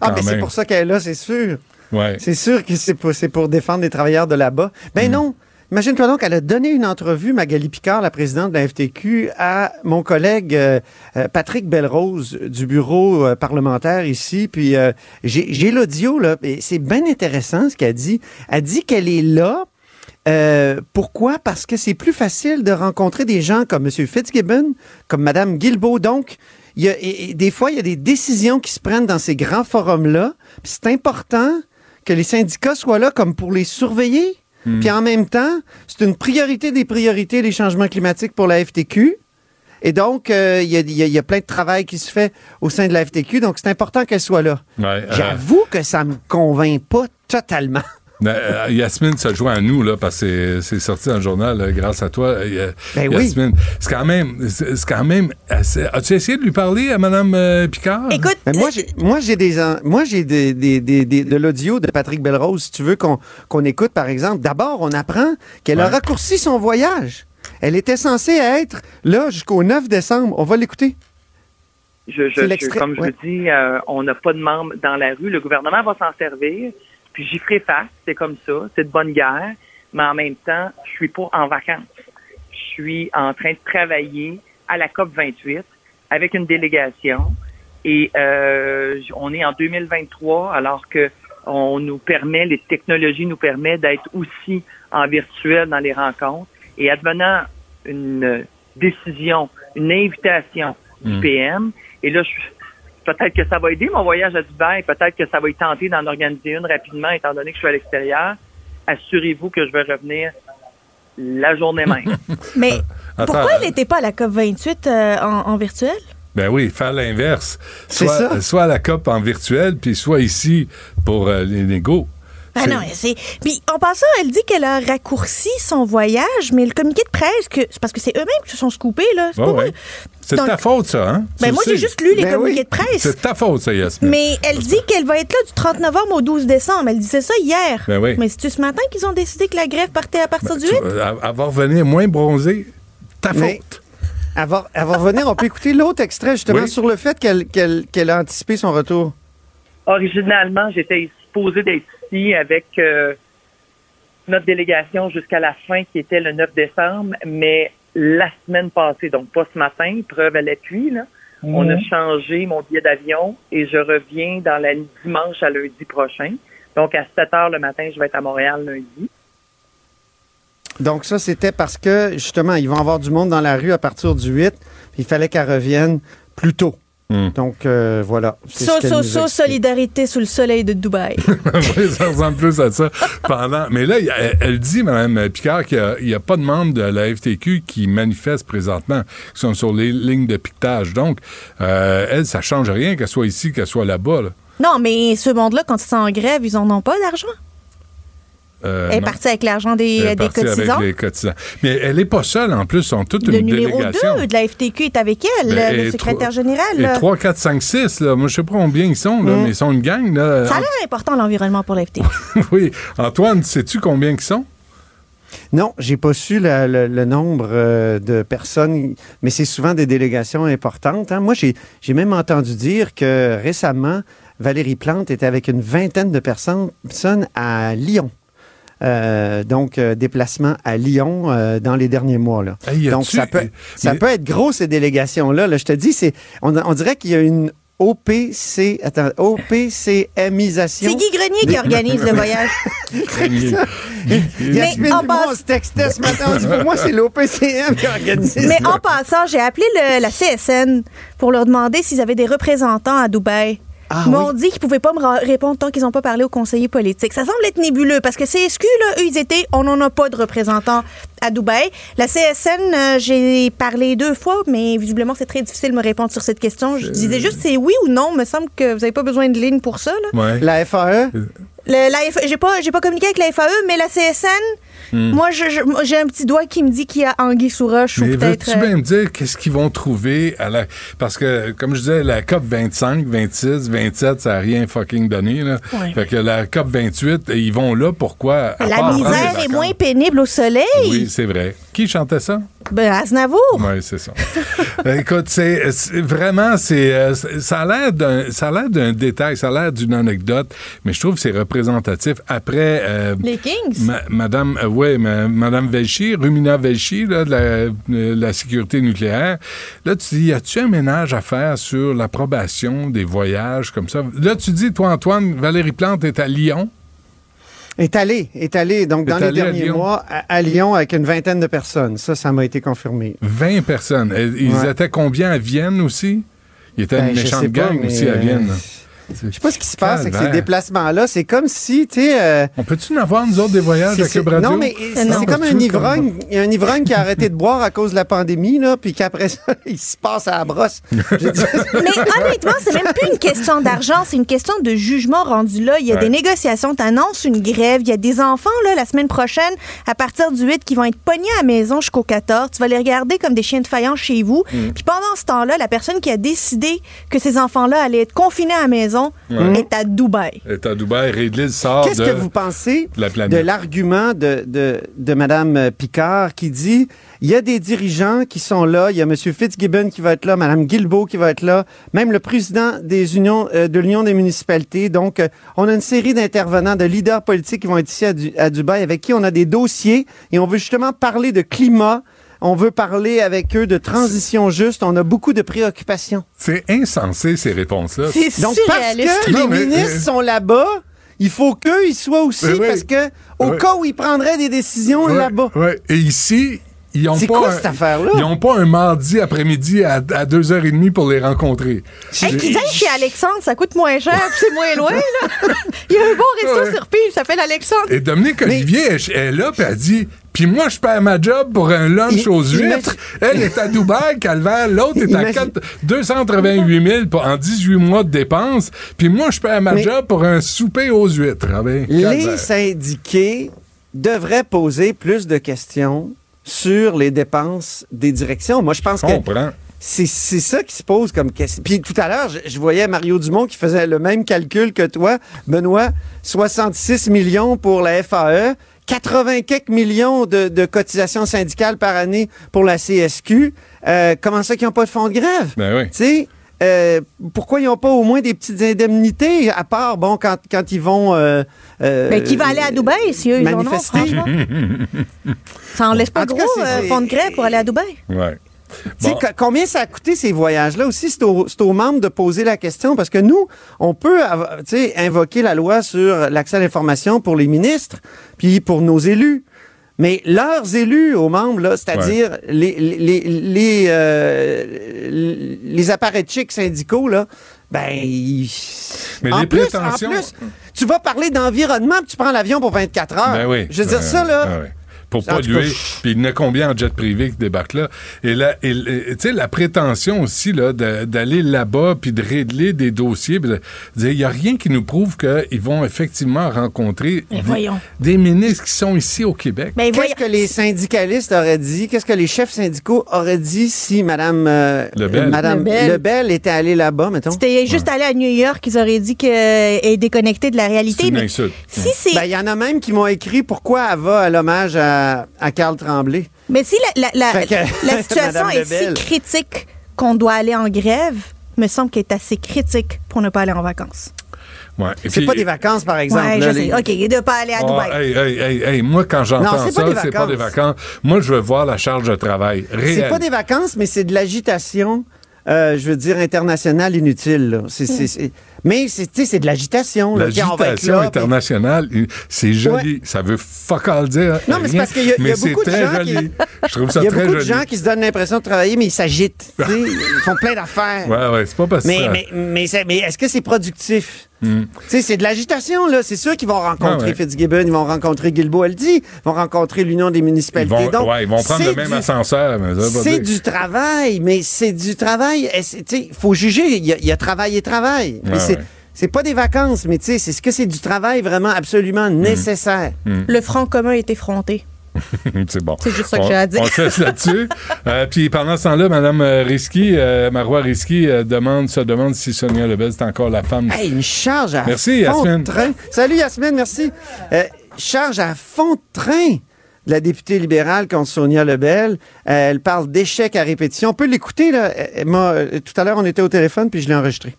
Ah, mais c'est pour ça qu'elle est là, c'est sûr. Ouais. C'est sûr que c'est pour, défendre les travailleurs de là-bas. Ben non. Imagine-toi donc, elle a donné une entrevue, Magali Picard, la présidente de la FTQ, à mon collègue euh, euh, Patrick Belrose du bureau euh, parlementaire ici. Puis euh, j'ai l'audio, là, c'est bien intéressant ce qu'elle dit. Elle dit qu'elle est là. euh, pourquoi? Parce que c'est plus facile de rencontrer des gens comme M. Fitzgibbon, comme Mme Guilbeault. Donc, il y a, et- des fois, il y a des décisions qui se prennent dans ces grands forums-là. C'est important que les syndicats soient là comme pour les surveiller. Puis en même temps, c'est une priorité des priorités, les changements climatiques pour la FTQ. Et donc, euh, il y, a, y y plein de travail qui se fait au sein de la FTQ. Donc, c'est important qu'elle soit là. Ouais, euh, J'avoue que ça me convainc pas totalement. Ben, euh, Yasmine se joint à nous, là, parce que c'est- sorti dans le journal euh, grâce à toi, euh, Ben oui. C'est quand même, c'est quand même As-tu essayé de lui parler à Mme euh, Picard? Écoute, Mais moi, j'ai, moi, j'ai des, moi, j'ai des, des- des- des- de l'audio de Patrick Belrose. Si tu veux qu'on, qu'on écoute, par exemple, d'abord, on apprend qu'elle a raccourci son voyage. Elle était censée être là jusqu'au 9 décembre. On va l'écouter. Je, je- C'est je- l'extrait, comme je ouais. vous dis, euh, on n'a pas de membres dans la rue. Le gouvernement va s'en servir. Puis j'y ferai face. C'est comme ça. C'est de bonne guerre. Mais en même temps, je suis pas en vacances. Je suis en train de travailler à la COP 28 avec une délégation. Et euh, on est en 2023 alors que on nous permet, les technologies nous permettent d'être aussi en virtuel dans les rencontres. Et advenant une décision, une invitation du. PM, et là, je- peut-être que ça va aider mon voyage à Dubaï, peut-être que ça va y tenter d'en organiser une rapidement, étant donné que je suis à l'extérieur. Assurez-vous que je vais revenir la journée même. <laughs> mais Attends, pourquoi euh, elle n'était pas à la COP28 euh, en, en virtuel? Ben oui, faire l'inverse. C'est Soit, ça. soit à la COP en virtuel, puis soit ici pour euh, les négos. C'est- non, c'est. Puis en passant, elle dit qu'elle a raccourci son voyage, mais le communiqué de presse, que c'est parce que c'est eux-mêmes qui se sont scoopés, là. C'est pas ouais. C'est de ta faute, ça, hein? Ben moi, j'ai juste lu les Ben communiqués oui. de presse. C'est de ta faute, ça, Yasmine. Mais elle dit qu'elle va être là du 30 novembre au 12 décembre. Elle disait ça hier. Ben oui. Mais c'est-tu ce matin qu'ils ont décidé que la grève partait à partir du 8? Tu- euh, avoir venir moins bronzé, ta Mais- faute. Elle va, elle va revenir. On peut écouter l'autre extrait, justement, Oui. sur le fait qu'elle, qu'elle, qu'elle a anticipé son retour. Originalement, j'étais supposé d'être ici avec euh, notre délégation jusqu'à la fin, qui était le 9 décembre, mais la semaine passée, donc pas ce matin, preuve à l'appui, là, on a changé mon billet d'avion et je reviens dans la dimanche à lundi prochain. Donc, à 7 heures le matin, je vais être à Montréal lundi. Donc, ça, c'était parce que, justement, ils vont avoir du monde dans la rue à partir du 8. puis Il fallait qu'elle revienne plus tôt. Hmm. Donc, euh, voilà. So, so, so, solidarité sous le soleil de Dubaï. Oui, ça ressemble plus à ça. Pendant... Mais là, elle, elle dit, Mme Picard, qu'il n'y a, pas de membres de la FTQ qui manifestent présentement, qui sont sur les lignes de piquetage. Donc, euh, elle, ça change rien qu'elle soit ici, qu'elle soit là-bas. là. non, mais ce monde-là, quand ils sont en grève, ils n'en ont pas d'argent. Euh, Elle est partie avec l'argent des, Elle est des partie cotisants. avec les cotisants. Mais elle n'est pas seule, en plus, ils sont toute Le une numéro délégation. 2 de la FTQ est avec elle, Ben, le secrétaire général. Et là. 3, 4, 5, 6, là. Moi, je sais pas combien ils sont, là, Mm. mais ils sont une gang, là. Ça a l'air important, l'environnement, pour la FTQ. <laughs> oui. Antoine, sais-tu combien ils sont? Non, j'ai pas su la- le, le nombre euh, de personnes, mais c'est souvent des délégations importantes. hein. Moi, j'ai même entendu dire que récemment, Valérie Plante était avec une vingtaine de personnes à Lyon. Euh, donc, euh, déplacement à Lyon euh, dans les derniers mois. Là. Hey, donc, ça peut, ça mais- peut être gros, ces délégations-là. là. Je te dis, c'est on, on dirait qu'il y a une OPC, attends, OPCMisation. C'est Guy Grenier qui organise le voyage. <laughs> Yasmine, en puis moi, passe- on se textait ce matin. On dit, pour moi, c'est l'OPCM qui a organisé Mais ça. en passant, j'ai appelé le- la CSN pour leur demander s'ils avaient des représentants à Dubaï. Ah Ils m'ont dit qu'ils pouvaient pas me répondre tant qu'ils n'ont pas parlé aux conseillers politiques. Ça semble être nébuleux parce que CSQ, là, eux, ils étaient, on n'en a pas de représentants à Dubaï. La CSN, euh, j'ai parlé deux fois, mais visiblement, c'est très difficile de me répondre sur cette question. Je disais juste c'est oui ou non. me semble que vous n'avez pas besoin de ligne pour ça. Là. Ouais. La FAE? Le- la F- j'ai pas, j'ai pas communiqué avec la FAE, mais la CSN, Hmm. moi, j'ai un petit doigt qui me dit qu'il y a anguille sous roche ou peut-être. veux-tu euh, bien me dire qu'est-ce qu'ils vont trouver à la... Parce que, comme je disais, la COP 25, 26, 27, ça n'a rien fucking donné. Là. Ouais. Fait que la COP 28, ils vont là, pourquoi? À la misère est moins pénible au soleil. Oui, c'est vrai. Qui chantait ça? Ben, Aznavour. Oui, c'est ça. <laughs> Euh, Écoute, c'est vraiment, c'est euh, c'est- ça a l'air d'un ça a l'air d'un détail, ça a l'air d'une anecdote, mais je trouve que c'est représentatif. Après, euh, Les Kings? ma- Madame, euh, ma- Madame Velchi, Rumina Velchi, là, de la, de la sécurité nucléaire. Là, tu dis, y a-tu un ménage à faire sur l'approbation des voyages comme ça? Là, tu dis, toi, Antoine, Valérie Plante est à Lyon. Est allé, est allé, donc Est dans les allé derniers mois, à, à Lyon avec une vingtaine de personnes. Ça, ça m'a été confirmé. 20 personnes. Ils Ouais. étaient combien à Vienne aussi? Il était Ben, une méchante pas, gang aussi à euh, Vienne. Je sais pas ce qui se passe avec ces déplacements-là. C'est comme si, tu sais. euh, On peut-tu en avoir, nous autres, des voyages à Cube Radio? Non, mais c'est non. c'est comme un ivrogne. Il y a un ivrogne qui a arrêté de boire à cause de la pandémie, là, puis qu'après ça, <laughs> il se passe à la brosse. <laughs> Mais honnêtement, c'est même plus une question d'argent, c'est une question de jugement rendu là. Il y a Ouais. des négociations, t'annonces une grève, il y a des enfants là la semaine prochaine à partir du 8 qui vont être pognés à la maison jusqu'au 14. Tu vas les regarder comme des chiens de faïence chez vous. Mm. Puis pendant ce temps-là, la personne qui a décidé que ces enfants-là allaient être confinés à la maison Ouais. est à Dubaï. est à Dubaï, Ridley sort Qu'est-ce de que vous pensez de la de planète. l'argument de, de, de Mme Picard qui dit il y a des dirigeants qui sont là, il y a M. Fitzgibbon qui va être là, Mme Guilbeault qui va être là, même le président des unions, euh, de l'Union des municipalités. Donc, euh, on a une série d'intervenants, de leaders politiques qui vont être ici à, Du- à Dubaï avec qui on a des dossiers et on veut justement parler de climat. On veut parler avec eux de transition juste. On a beaucoup de préoccupations. C'est insensé, ces réponses-là. C'est Donc, parce que Non, les mais, ministres euh, sont là-bas, il faut qu'eux, ils soient aussi, Oui, parce que au Oui. cas où ils prendraient des décisions là-bas. Et ici, ils n'ont C'est pas, quoi un- cette affaire-là? Ils n'ont pas un mardi après-midi à, à 2h30 pour les rencontrer. Hey, qu'ils aillent chez Alexandre, ça coûte moins cher, puis c'est moins loin. Là? <laughs> Il y a un bon resto Ouais. sur Pile, il s'appelle Alexandre. Et Dominique Olivier elle- elle est là, puis elle dit Puis moi, je perds ma job pour un lunch aux huîtres. Elle est à Dubaï, Calvaire. L'autre est à Imagine- 4 288 000 pour- en 18 mois de dépenses. Puis moi, je perds ma Mais- job pour un souper aux huîtres. Ah ben, Les syndiqués devraient poser plus de questions sur les dépenses des directions. Moi, je pense Je que c'est c'est ça qui se pose comme question. Puis tout à l'heure, je, je voyais Mario Dumont qui faisait le même calcul que toi. Benoît, 66 millions pour la FAE, 80 quelques millions de, de cotisations syndicales par année pour la CSQ. Euh, comment ça qu'ils n'ont pas de fonds de grève? Ben oui. Tu sais, euh, pourquoi ils n'ont pas au moins des petites indemnités, à part, bon, quand, quand ils vont... Euh, euh, Ben, qui va aller à Dubaï si eux, ils en ont, franchement? Ça en laisse pas En gros, cas, euh, fond de grève pour aller à Dubaï. Ouais. Combien ça a coûté ces voyages-là? Aussi? C'est aux, membres de poser la question parce que nous, on peut invoquer la loi sur l'accès à l'information pour les ministres puis pour nos élus. Mais leurs élus aux membres, là, c'est-à-dire les, les, les, les, euh, les apparatchiks syndicaux, là, ben, Mais en les plus, prétentions- en plus, tu vas parler d'environnement tu prends l'avion pour 24 heures. Ben oui. Je veux dire, ça, là, ouais, ouais. Pour En polluer. Puis il y en a combien en jet privé qui débarquent là? Et là, tu sais, la prétention aussi là, d'aller là-bas puis de régler des dossiers, il n'y a rien qui nous prouve qu'ils vont effectivement rencontrer Mais des- ministres qui sont ici au Québec. Voyons. Qu'est-ce que les syndicalistes auraient dit? Qu'est-ce que les chefs syndicaux auraient dit si Mme euh, Lebel. euh, Madame Lebel. Lebel était allée là-bas, mettons? C'était juste aller à New York, ils auraient dit qu'elle est déconnectée de la C'est réalité. une Mais insulte. si c'est. Ben, il y en a même qui m'ont écrit pourquoi elle va à l'hommage à, à Carl Tremblay. Mais si la, la, la, Fait que- la <laughs> situation est si critique qu'on doit aller en grève, me semble qu'elle est assez critique pour ne pas aller en vacances. Ouais. Et C'est puis- pas des vacances, par exemple. ouais, là, je les- sais. OK, de ne pas aller à Ah, Dubaï. hey, hey, hey, hey, moi, quand Non, j'entends c'est ça, c'est pas des vacances. Moi, je veux voir la charge de travail. C'est Réelle. pas des vacances, mais c'est de l'agitation, euh, je veux dire, internationale inutile. là. C'est- c'est- c'est- Mais c'est, de l'agitation. L'agitation internationale, c'est joli. Ça veut fuck all dire. Non, mais c'est parce qu'il y a, y beaucoup de gens qui... joli. Je trouve ça Il y a très beaucoup de gens qui se donnent l'impression de travailler, mais ils s'agitent. <laughs> ils font plein d'affaires. Ouais, ouais, c'est pas parce que Mais, mais, mais est-ce que c'est productif? Sais, c'est de l'agitation, là. C'est sûr qu'ils vont rencontrer Ah ouais. Fitzgibbon, ils vont rencontrer Guilbeault ils vont rencontrer l'Union des Ils municipalités. vont, Donc, ouais, ils vont prendre c'est le même du- ascenseur. C'est du travail, mais c'est du travail. Il faut juger. Il y, a, il y a travail et travail. Mais Ouais, c'est, pas des vacances, mais tu sais, c'est ce que c'est du travail vraiment absolument Hmm. nécessaire. Le Front commun est effronté. <laughs> c'est bon. C'est juste ça que On- j'ai à dire. On se laisse là-dessus. <laughs> Euh, puis pendant ce temps-là, Mme Risky, euh, Marois Risky, euh, demande, se demande si Sonia Lebel est encore la femme. Hey, une charge à Merci, fond Yasmine. de train. Salut Yasmine, merci. Euh, charge à fond de train de la députée libérale contre Sonia Lebel. Euh, elle parle d'échec à répétition. On peut l'écouter, là. Euh, euh, tout à l'heure, on était au téléphone, puis je l'ai enregistré.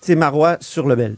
C'est Marois sur Lebel.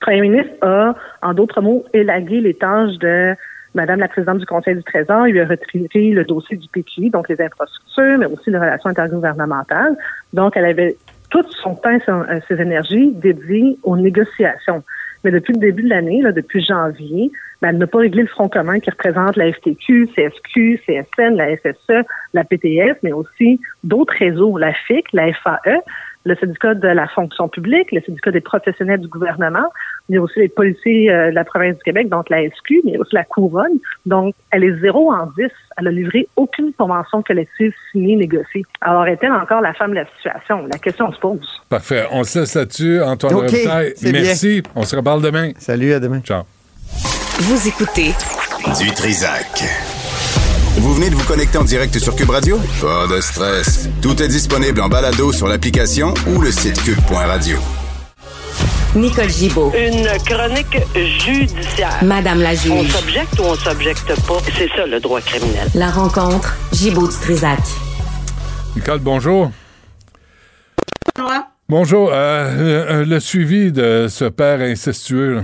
Le premier ministre a, en d'autres mots, élagué les tâches de Madame la présidente du Conseil du Trésor. Il lui a retiré le dossier du PQI, donc les infrastructures, mais aussi les relations intergouvernementales. Donc, elle avait tout son temps et euh, ses énergies dédiées aux négociations. Mais depuis le début de l'année, depuis janvier, ben, elle n'a pas réglé le Front commun qui représente la FTQ, CSQ, CSN, la SSE, la PTS, mais aussi d'autres réseaux, la FIC, la FAE, le syndicat de la fonction publique, le syndicat des professionnels du gouvernement, mais aussi les policiers euh, de la province du Québec, donc la SQ, mais aussi la Couronne. Donc, elle est zéro en 10. Elle a livré aucune convention collective signée, négociée. Alors, est-elle encore la femme de la situation? La question se pose. Parfait. On se laisse là-dessus. Antoine OK, Robitaille, c'est merci. On se reparle demain. Salut, à demain. Ciao. Vous écoutez Du Trisac. Vous venez de vous connecter en direct sur Cube Radio? Pas de stress. Tout est disponible en balado sur l'application ou le site cube.radio. Nicole Gibaud, Une chronique judiciaire. Madame la On juge. s'objecte ou on s'objecte pas? C'est ça le droit criminel. La rencontre, Gibaud Trisac. Nicole, bonjour. Bonjour. Euh, euh, le suivi de ce père incestueux. là.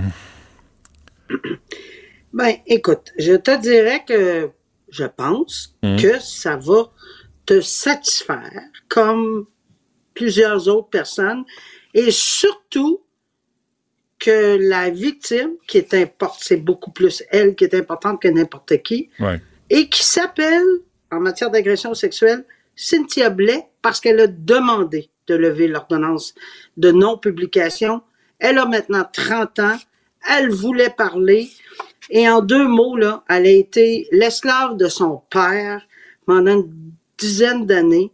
Ben, écoute, je te dirais que je pense Mhm. que ça va te satisfaire comme plusieurs autres personnes et surtout que la victime, qui est importante, c'est beaucoup plus elle qui est importante que n'importe qui, Ouais. et qui s'appelle, en matière d'agression sexuelle, Cynthia Blais, parce qu'elle a demandé de lever l'ordonnance de non-publication. Elle a maintenant 30 ans. Elle voulait parler. Et en deux mots, là, elle a été l'esclave de son père pendant une dizaine d'années.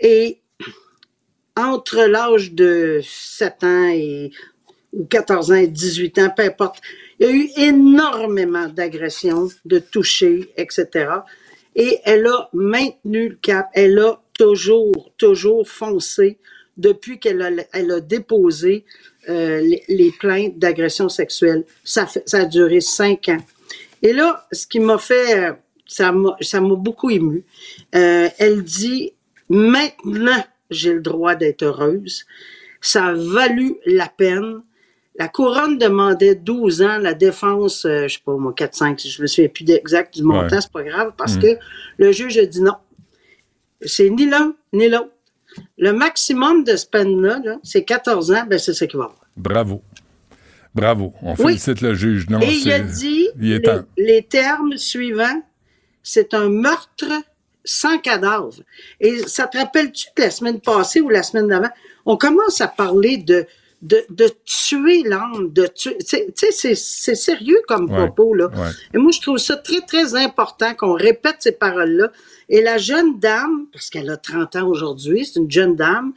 Et entre l'âge de 7 ans et ou 14 ans et 18 ans, peu importe. Il y a eu énormément d'agressions, de touchés, etc. Et elle a maintenu le cap. Elle a toujours, toujours foncé depuis qu'elle a, a déposé euh, les, les plaintes d'agression sexuelle. Ça, fait- ça a duré cinq ans. Et là, ce qui m'a fait, euh, ça m'a, ça m'a beaucoup ému. Euh, elle dit, maintenant, j'ai le droit d'être heureuse. Ça a valu la peine. La couronne demandait 12 ans, la défense, euh, je sais pas moi, 4, 5, je me souviens plus exact du montant, Ouais. c'est pas grave, parce Mm. que le juge a dit non. C'est ni l'un ni l'autre. Le maximum de ce peine-là, là, c'est 14 ans, ben c'est ce qu'il va avoir. Bravo. Bravo. On Oui. félicite le juge. Non, Et il a dit Il est les, temps. les termes suivants, c'est un meurtre sans cadavre. Et ça te rappelle-tu que la semaine passée ou la semaine d'avant, on commence à parler de de, de tuer l'âme, de tuer. Tu sais, c'est c'est sérieux comme Ouais. propos, là. Ouais. Et moi, je trouve ça très, très important qu'on répète ces paroles-là. Et la jeune dame, parce qu'elle a 30 ans aujourd'hui, c'est une jeune dame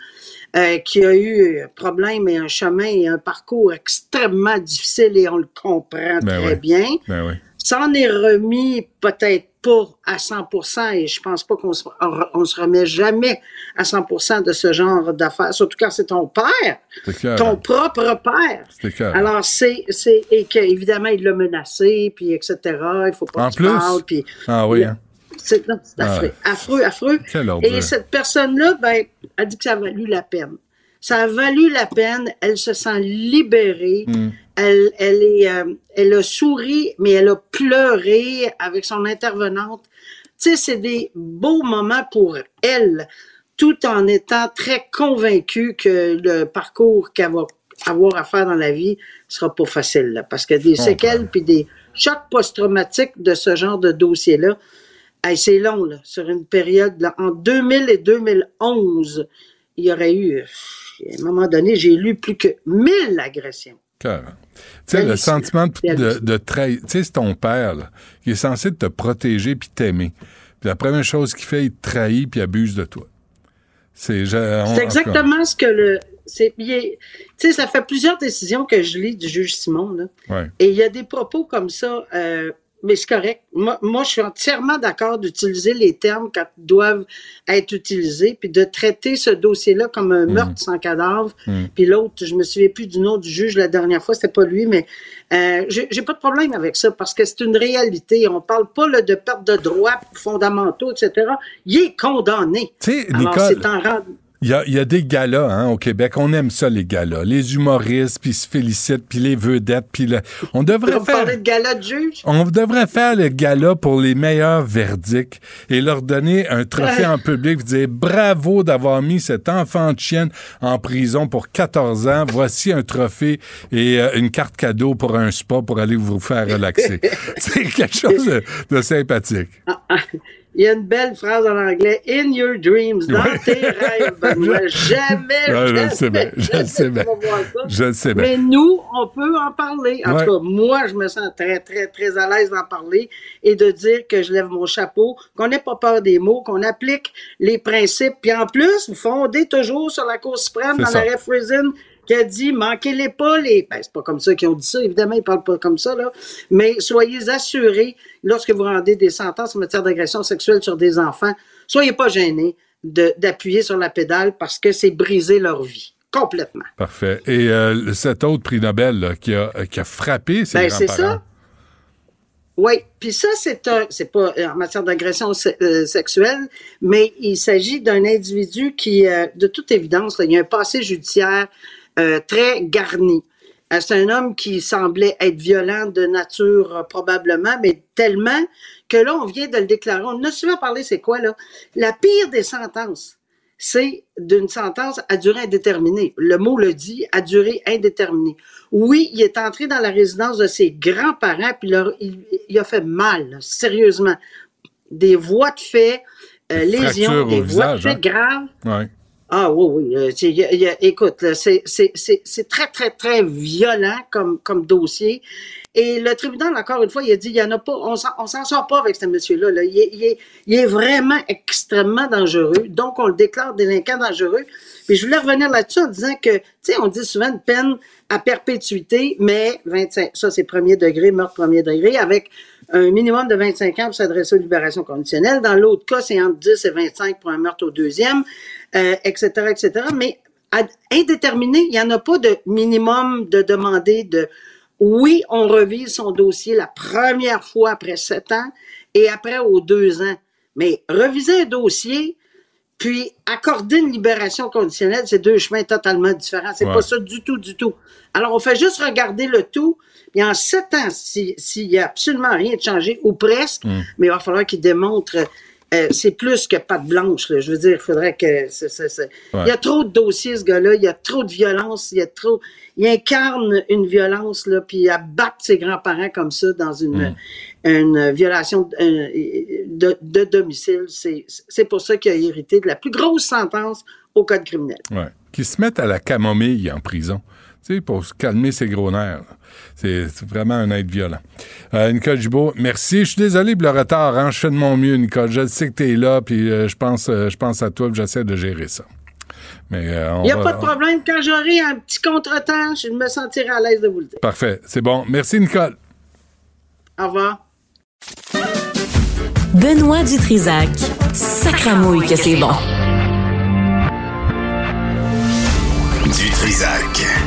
euh, qui a eu un problème et un chemin et un parcours extrêmement difficile et on le comprend Ben très bien. Ben oui. S'en est remis peut-être pas à 100% et je pense pas qu'on se, on se remet jamais à 100% de ce genre d'affaires, surtout quand c'est ton père, C'est ton propre père. Alors, c'est, c'est, et qu'évidemment, il l'a menacé, puis etc. Il faut pas En plus? puis Ah oui, hein? C'est, Ah affreux, affreux, affreux. Et cette personne-là, ben, a dit que ça a valu la peine. Ça a valu la peine. Elle se sent libérée. Hmm. Elle, elle, est, euh, elle a souri, mais elle a pleuré avec son intervenante. Tu sais, c'est des beaux moments pour elle. tout en étant très convaincu que le parcours qu'elle va avoir à faire dans la vie sera pas facile, là, parce que des Comprends. séquelles puis des chocs post-traumatiques de ce genre de dossier-là, hey, c'est long, là, sur une période, là, en 2000 et 2011, il y aurait eu, à un moment donné, j'ai lu plus que 1000 agressions. Tu sais, le sentiment de, de, trahir. Tu sais, c'est ton père, là, qui est censé te protéger puis t'aimer. Puis la première chose qu'il fait, il te trahit puis abuse de toi. C'est exactement ce que le. Tu sais, ça fait plusieurs décisions que je lis du juge Simon, là. ouais. Et il y a des propos comme ça, euh, mais c'est correct. Moi, moi, je suis entièrement d'accord d'utiliser les termes quand ils doivent être utilisés, puis de traiter ce dossier-là comme un meurtre sans cadavre. Mhm. Puis l'autre, je me souviens plus du nom du juge la dernière fois, c'était pas lui, mais euh, j'ai pas de problème avec ça parce que c'est une réalité. On parle pas là, de perte de droits fondamentaux, etc. Il est condamné. Tu sais, Alors, Nicole, c'est en rend- Il y a, y a des galas hein, au Québec. On aime ça, les galas. Les humoristes, puis ils se félicitent, puis les vedettes, puis le... on devrait faire... de gala de juge? On devrait faire le gala pour les meilleurs verdicts et leur donner un trophée <laughs> en public, vous dire bravo d'avoir mis cet enfant de chienne en prison pour 14 ans. Voici un trophée et euh, une carte cadeau pour un spa pour aller vous faire relaxer. <laughs> C'est quelque chose de, de sympathique. Il y a une belle phrase en anglais. In your dreams, dans tes rêves, <laughs> Benoît. Jamais, je sais bien, je sais bien. Je le sais bien. Mais nous, on peut en parler. En tout cas, moi, je me sens très, très, très à l'aise d'en parler et de dire que je lève mon chapeau, qu'on n'ait pas peur des mots, qu'on applique les principes. Puis en plus, vous fondez toujours sur la Cour suprême dans l'arrêt Friesen qui a dit manquez-les pas les. Ben, c'est pas comme ça qu'ils ont dit ça, évidemment, ils parlent pas comme ça, là. Mais soyez assurés, lorsque vous rendez des sentences en matière d'agression sexuelle sur des enfants, soyez pas gênés de- d'appuyer sur la pédale parce que c'est briser leur vie. Complètement. Parfait. Et euh, cet autre prix Nobel là, qui, a, qui a frappé ses Ben, c'est ça. Oui, puis ça, c'est un, c'est pas euh, en matière d'agression se- euh, sexuelle, mais il s'agit d'un individu qui, euh, de toute évidence, là, il y a un passé judiciaire euh, très garni. Euh, c'est un homme qui semblait être violent de nature euh, probablement, mais tellement que là, on vient de le déclarer. On a souvent parlé, c'est quoi là? La pire des sentences, c'est d'une sentence à durée indéterminée. Le mot le dit, à durée indéterminée. Oui, il est entré dans la résidence de ses grands-parents, puis leur- il, il a fait mal, là, sérieusement. Des voies de fait, euh, lésions, des voies de fait hein? graves. Ouais. Ah oui, oui. euh, y a- y a- écoute, c'est très, très, très violent comme, comme dossier. Et le tribunal, encore une fois, il a dit, il y en a pas, on s'en sort pas avec ce monsieur-là. là. Il, est, il, il est vraiment extrêmement dangereux. Donc, on le déclare délinquant dangereux. Puis je voulais revenir là-dessus en disant que, tu sais, on dit souvent une peine à perpétuité, mais 25, ça c'est premier degré, meurtre premier degré, avec un minimum de 25 ans pour s'adresser aux libérations conditionnelles. Dans l'autre cas, c'est entre 10 et 25 pour un meurtre au deuxième, euh, etc., etc. Mais à- indéterminé, il n'y en a pas de minimum de demander de oui, on revise son dossier la première fois après sept ans et après aux deux ans. Mais reviser un dossier, puis accorder une libération conditionnelle, c'est deux chemins totalement différents. C'est Ouais. pas ça du tout, du tout. Alors, on fait juste regarder le tout. Et en sept ans, si- s'il y a absolument rien de changé, ou presque, Mm. mais il va falloir qu'il démontre, euh, c'est plus que patte blanche. là. Je veux dire, il faudrait que... Ouais. Il y a trop de dossiers, ce gars-là. Il y a trop de violence. Il y a trop... Il incarne une violence, là, puis abattre ses grands-parents comme ça dans une, une violation euh, de, de domicile. C'est c'est pour ça qu'il a hérité de la plus grosse sentence au code criminel. Ouais. Qui se mettent à la camomille en prison. Sais, pour se calmer ses gros nerfs. C'est vraiment un être violent. Euh, Nicole Gibault, merci. Je suis désolé pour le retard. Hein? Je fais de mon mieux, Nicole. Je sais que tu es là, puis euh, je pense, euh, je pense à toi, puis j'essaie de gérer ça. Mais euh, on Il n'y a va- pas de problème. Quand j'aurai un petit contretemps, je me sentirai à l'aise de vous le dire. Parfait. C'est bon. Merci, Nicole. Au revoir. Benoît Dutrisac. Sacramouille que c'est bon. Du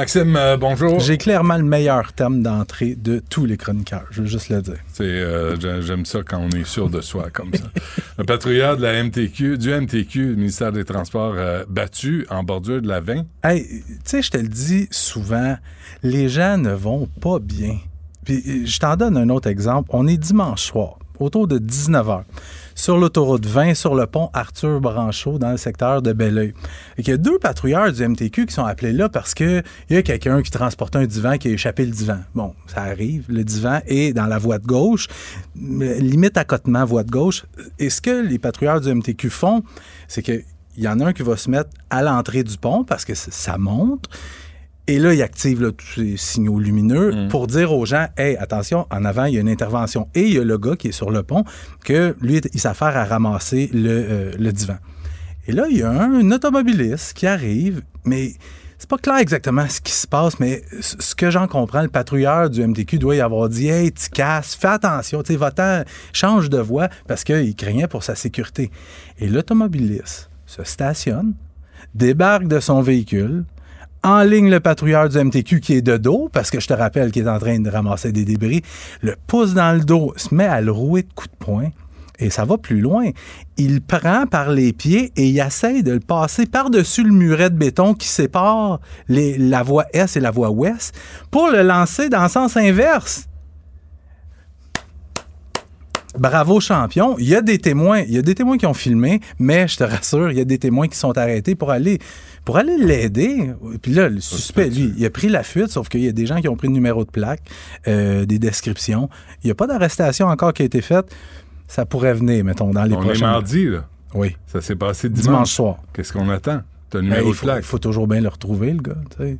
Maxime, euh, bonjour. J'ai clairement le meilleur thème d'entrée de tous les chroniqueurs, je veux juste le dire. C'est, euh, j'ai- j'aime ça quand on est sûr de soi comme ça. <laughs> Un patrouilleur de la MTQ, du MTQ, ministère des Transports, euh, battu en bordure de la 20. Hey, tu sais, je te le dis souvent, les gens ne vont pas bien. Puis je t'en donne un autre exemple. On est dimanche soir, autour de 19h, sur l'autoroute 20, sur le pont Arthur Branchot, dans le secteur de Belleuil. Et il y a deux patrouilleurs du MTQ qui sont appelés là parce que il y a quelqu'un qui transportait un divan qui a échappé le divan. Bon, ça arrive. Le divan est dans la voie de gauche, limite accotement voie de gauche. Et ce que les patrouilleurs du MTQ font, c'est que il y en a un qui va se mettre à l'entrée du pont parce que ça monte. Et là, il active là, tous les signaux lumineux pour dire aux gens Hey, attention, en avant, il y a une intervention. Et il y a le gars qui est sur le pont, que lui, il s'affaire à ramasser le, euh, le divan. Et là, il y a un, automobiliste qui arrive, mais c'est pas clair exactement ce qui se passe, mais ce que j'en comprends, le patrouilleur du MTQ doit y avoir dit Hey, tu casses, fais attention, tu sais, va-t'en, change de voie parce qu'il craignait pour sa sécurité. Et l'automobiliste se stationne, débarque de son véhicule, enligne le patrouilleur du MTQ qui est de dos, parce que je te rappelle qu'il est en train de ramasser des débris, le pousse dans le dos, se met à le rouer de coups de poing. Et ça va plus loin. Il prend par les pieds et il essaie de le passer par-dessus le muret de béton qui sépare la voie Est et la voie Ouest pour le lancer dans le sens inverse. Bravo champion. Il y a des témoins, il y a des témoins qui ont filmé, mais je te rassure, il y a des témoins qui sont arrêtés pour aller pour aller l'aider. Puis là, le suspect, lui, il a pris la fuite, sauf qu'il y a des gens qui ont pris le numéro de plaque, euh, des descriptions. Il n'y a pas d'arrestation encore qui a été faite. Ça pourrait venir, mettons, dans les On est mardi, là. Oui. Ça s'est passé dimanche. Dimanche soir. Qu'est-ce qu'on attend? T'as un Ben, numéro de faut, plaque. il faut toujours bien le retrouver, le gars. tu sais.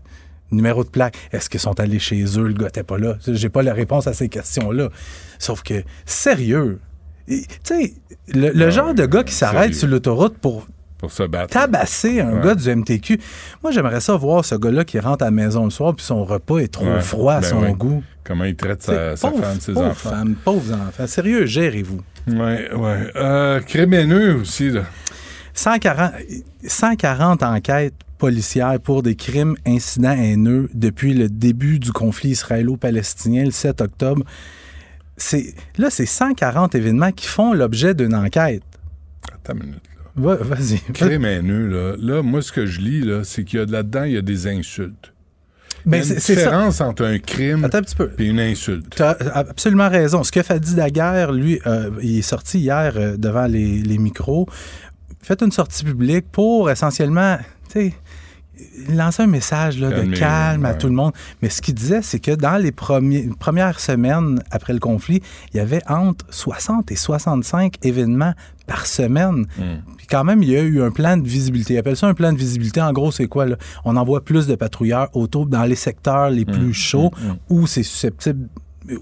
Numéro de plaque. Est-ce qu'ils sont allés chez eux? Le gars n'était pas là. J'ai pas la réponse à ces questions-là. Sauf que, sérieux, tu sais, le, le genre de gars qui s'arrête sérieux. sur l'autoroute pour Pour se battre. tabasser un Ouais. gars du MTQ. Moi, j'aimerais ça voir ce gars-là qui rentre à la maison le soir puis son repas est trop Ouais. froid à Ben son oui. goût. Comment il traite sa, sa pauvre- femme, ses pauvre enfants. femme, pauvres enfants. Sérieux, gérez-vous. Oui, oui. Euh, crime haineux aussi, là. 140, 140 enquêtes policières pour des crimes, incidents haineux depuis le début du conflit israélo-palestinien le 7 octobre. C'est, là, c'est 140 événements qui font l'objet d'une enquête. Attends une minute. Va- vas-y. Crime haineux, là. Là, moi, ce que je lis, là, c'est qu'il y a de là-dedans, il y a des insultes. Ben, il y a c'est- une c'est différence entre un crime et une insulte. Tu as absolument raison. Ce que Fadi Daguerre, lui, euh, il est sorti hier euh, devant les, les micros, fait une sortie publique pour essentiellement, tu sais, lancer un message là, de calme à tout le monde. Mais ce qu'il disait, c'est que dans les premiers, premières semaines après le conflit, il y avait entre 60 et 65 événements par semaine. Hmm. Quand même, il y a eu un plan de visibilité. Il appelle ça un plan de visibilité. En gros, c'est quoi? Là? On envoie plus de patrouilleurs autour dans les secteurs les Hmm. plus chauds où c'est susceptible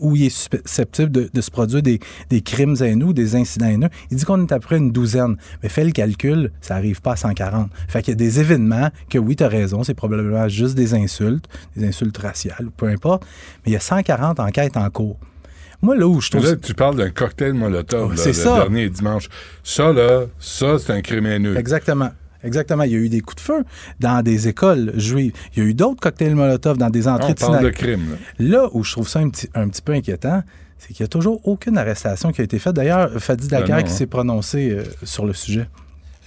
où il est susceptible de, de se produire des, des crimes haineux, des incidents haineux. Il dit qu'on est à peu près une douzaine. Mais fais le calcul, ça arrive pas à 140. Fait qu'il y a des événements que, oui, tu as raison, c'est probablement juste des insultes, des insultes raciales, peu importe. Mais il y a 140 enquêtes en cours. Moi, là où je trouve... Là, tu parles d'un cocktail Molotov, Oh, là, le ça. dernier dimanche. Ça, là, ça, c'est un crime haineux. Exactement. Exactement. Il y a eu des coups de feu dans des écoles juives. Il y a eu d'autres cocktails Molotov dans des entrées On de parle de crime, Là où je trouve ça un petit, un petit peu inquiétant, c'est qu'il n'y a toujours aucune arrestation qui a été faite. D'ailleurs, Fadi Ben Daguerre non, qui hein. s'est prononcé euh, sur le sujet.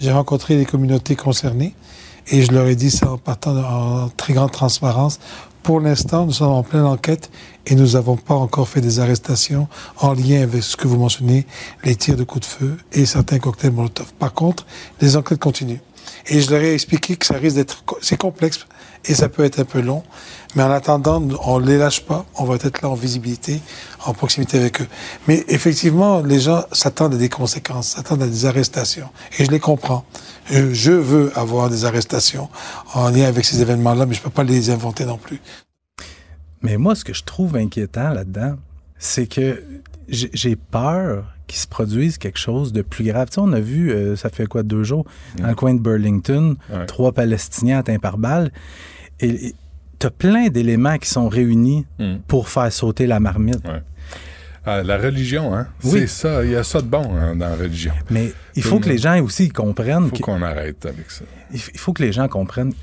J'ai rencontré les communautés concernées et je leur ai dit ça en partant en très grande transparence. Pour l'instant, nous sommes en pleine enquête et nous n'avons pas encore fait des arrestations en lien avec ce que vous mentionnez, les tirs de coups de feu et certains cocktails Molotov. Par contre, les enquêtes continuent. Et je leur ai expliqué que ça risque d'être, c'est complexe et ça peut être un peu long. Mais en attendant, on ne les lâche pas. On va être là en visibilité, en proximité avec eux. Mais effectivement, les gens s'attendent à des conséquences, s'attendent à des arrestations. Et je les comprends. Je, veux avoir des arrestations en lien avec ces événements-là, mais je ne peux pas les inventer non plus. Mais moi, ce que je trouve inquiétant là-dedans, c'est que j'ai peur qu'il se produise quelque chose de plus grave. Tu sais, on a vu, euh, ça fait quoi, deux jours, dans le coin de Burlington, Ouais. trois Palestiniens atteints par balle. Et tu as plein d'éléments qui sont réunis Mm. pour faire sauter la marmite. Ah, la religion, hein? Oui. C'est ça. Il y a ça de bon hein, dans la religion. Mais il Tout faut le que les gens aussi comprennent faut que- qu'on arrête avec ça. il il faut que les gens comprennent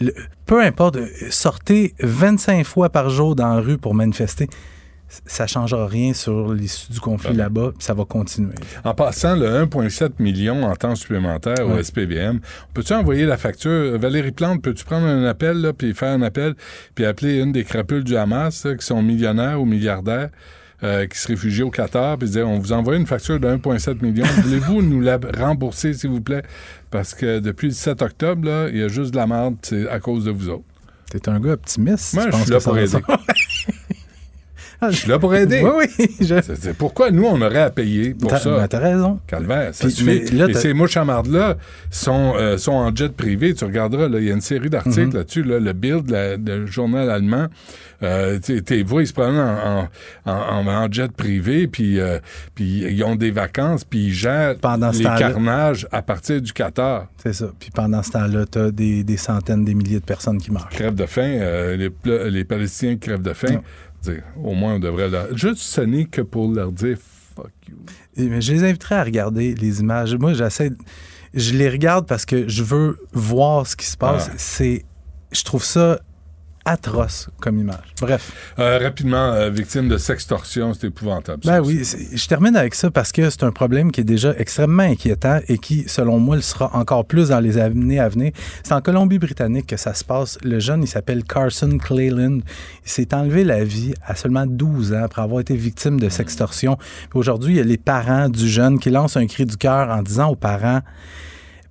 le- peu importe, euh, sortez 25 fois par jour dans la rue pour manifester. Ça changera rien sur l'issue du conflit là-bas, puis ça va continuer. En passant, le 1,7 million en temps supplémentaire au. SPVM, peux-tu envoyer la facture? Valérie Plante, peux-tu prendre un appel, là, puis faire un appel, puis appeler une des crapules du Hamas, là, qui sont millionnaires ou milliardaires, euh, qui se réfugient au Qatar, puis dire, on vous envoie une facture de 1,7 million. <laughs> Voulez-vous nous la rembourser, s'il vous plaît? Parce que depuis le 7 octobre, là, il y a juste de la merde, à cause de vous autres. T'es un gars optimiste. Moi, je penses suis là pour aider. <laughs> <laughs> ça? Je suis là pour aider. Oui, oui. Pourquoi nous, on aurait à payer pour ça? ben, t'as raison. Calvaire. Ça Puis, mais là, Et ces mouchamardes-là sont, euh, sont en jet privé. Tu regarderas, il y a une série d'articles Mhm. là-dessus. Là, le Bild, la- le journal allemand, euh, tu tes voix, ils se prennent en, en, en- en jet privé, puis, euh, puis ils ont des vacances, puis ils gèrent Pendant les carnages à partir du Qatar. C'est ça. Puis pendant ce temps-là, t'as des, des centaines, des milliers de personnes qui meurent. Crèvent de faim, euh, les, les Palestiniens qui crèvent de faim. Dire, au moins, on devrait leur... Juste ce n'est que pour leur dire fuck you. Et, mais je les inviterais à regarder les images. Moi, j'essaie. Je les regarde parce que je veux voir ce qui se passe. Ah. C'est. Je trouve ça atroce comme image. Bref. Euh, rapidement, euh, victime de sextorsion, c'est épouvantable. Ben oui, je termine avec ça parce que c'est un problème qui est déjà extrêmement inquiétant et qui, selon moi, le sera encore plus dans les années à venir. C'est en Colombie-Britannique que ça se passe. Le jeune, il s'appelle Carson Cleland. Il s'est enlevé la vie à seulement 12 ans après avoir été victime de sextorsion. Aujourd'hui, il y a les parents du jeune qui lancent un cri du cœur en disant aux parents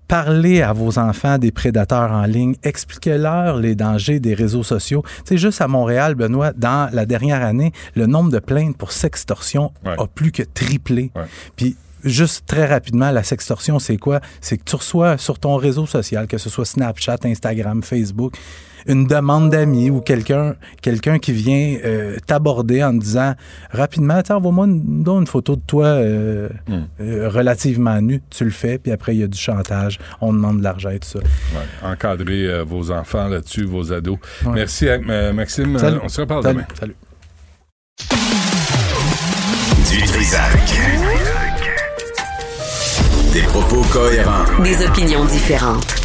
Parlez à vos enfants des prédateurs en ligne, expliquez-leur les dangers des réseaux sociaux. Tu sais, juste à Montréal, Benoît, dans la dernière année, le nombre de plaintes pour sextorsion a plus que triplé. Puis juste très rapidement, la sextorsion, c'est quoi? C'est que tu reçois sur ton réseau social, que ce soit Snapchat, Instagram, Facebook, une demande d'amis ou quelqu'un quelqu'un qui vient euh, t'aborder en te disant rapidement, Tiens, envoie-moi une, une photo de toi euh, euh, relativement nu. Tu le fais, puis après, il y a du chantage, on demande de l'argent et tout ça. Ouais, encadrer euh, vos enfants là-dessus, vos ados. Ouais. Merci, euh, Maxime. Salut. On se reparle Salut. demain. Salut. Du Trisac. Des propos cohérents. Des opinions différentes.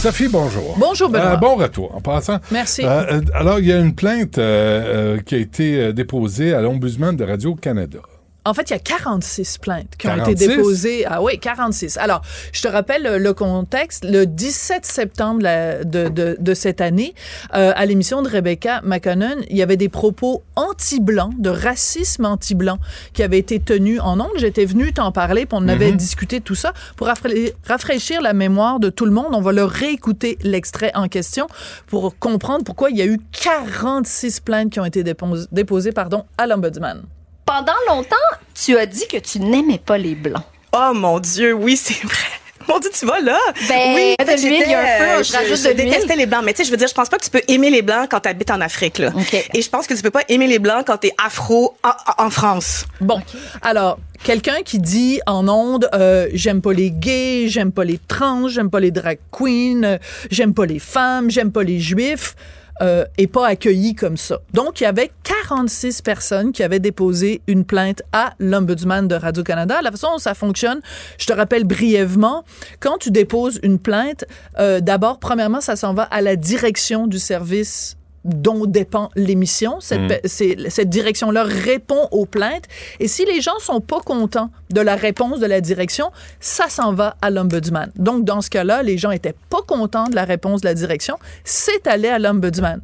Sophie, bonjour. Bonjour, Benoît. Euh, bon retour, en passant. Merci. Euh, euh, alors, il y a une plainte euh, euh, qui a été déposée à l'Ombudsman de Radio-Canada. En fait, il y a 46 plaintes qui ont 46? été déposées. Ah oui, 46. Alors, je te rappelle le, le contexte. Le 17 septembre la- de, de, de cette année, euh, à l'émission de Rebecca McConnell, il y avait des propos anti-blancs, de racisme anti-blanc qui avaient été tenus en ondes. J'étais venue t'en parler, puis on avait Mhm. discuté tout ça. Pour rafra- rafraîchir la mémoire de tout le monde, on va leur réécouter l'extrait en question pour comprendre pourquoi il y a eu 46 plaintes qui ont été dépos- déposées pardon, à l'Ombudsman. Pendant longtemps, tu as dit que tu n'aimais pas les blancs. Oh mon Dieu, oui, c'est vrai. <laughs> Mon Dieu, tu vas là. Ben, oui, mets de l'huile, il y a un feu, euh, je rajoute je de l'huile. détestais les blancs, mais tu sais, je veux dire, je pense pas que tu peux aimer les blancs quand tu habites en Afrique là. Et je pense que tu peux pas aimer les blancs quand tu es afro en, en France. Bon, alors quelqu'un qui dit en ondes euh, j'aime pas les gays, j'aime pas les trans, j'aime pas les drag queens, euh, j'aime pas les femmes, j'aime pas les juifs. Euh, est pas accueilli comme ça. Donc, il y avait 46 personnes qui avaient déposé une plainte à l'Ombudsman de Radio-Canada. La façon dont ça fonctionne, je te rappelle brièvement, quand tu déposes une plainte, euh, d'abord, premièrement, ça s'en va à la direction du service dont dépend l'émission. Cette, Mm. cette direction-là répond aux plaintes. Et si les gens sont pas contents de la réponse de la direction, ça s'en va à l'ombudsman. Donc, dans ce cas-là, les gens étaient pas contents de la réponse de la direction. C'est allé à l'ombudsman.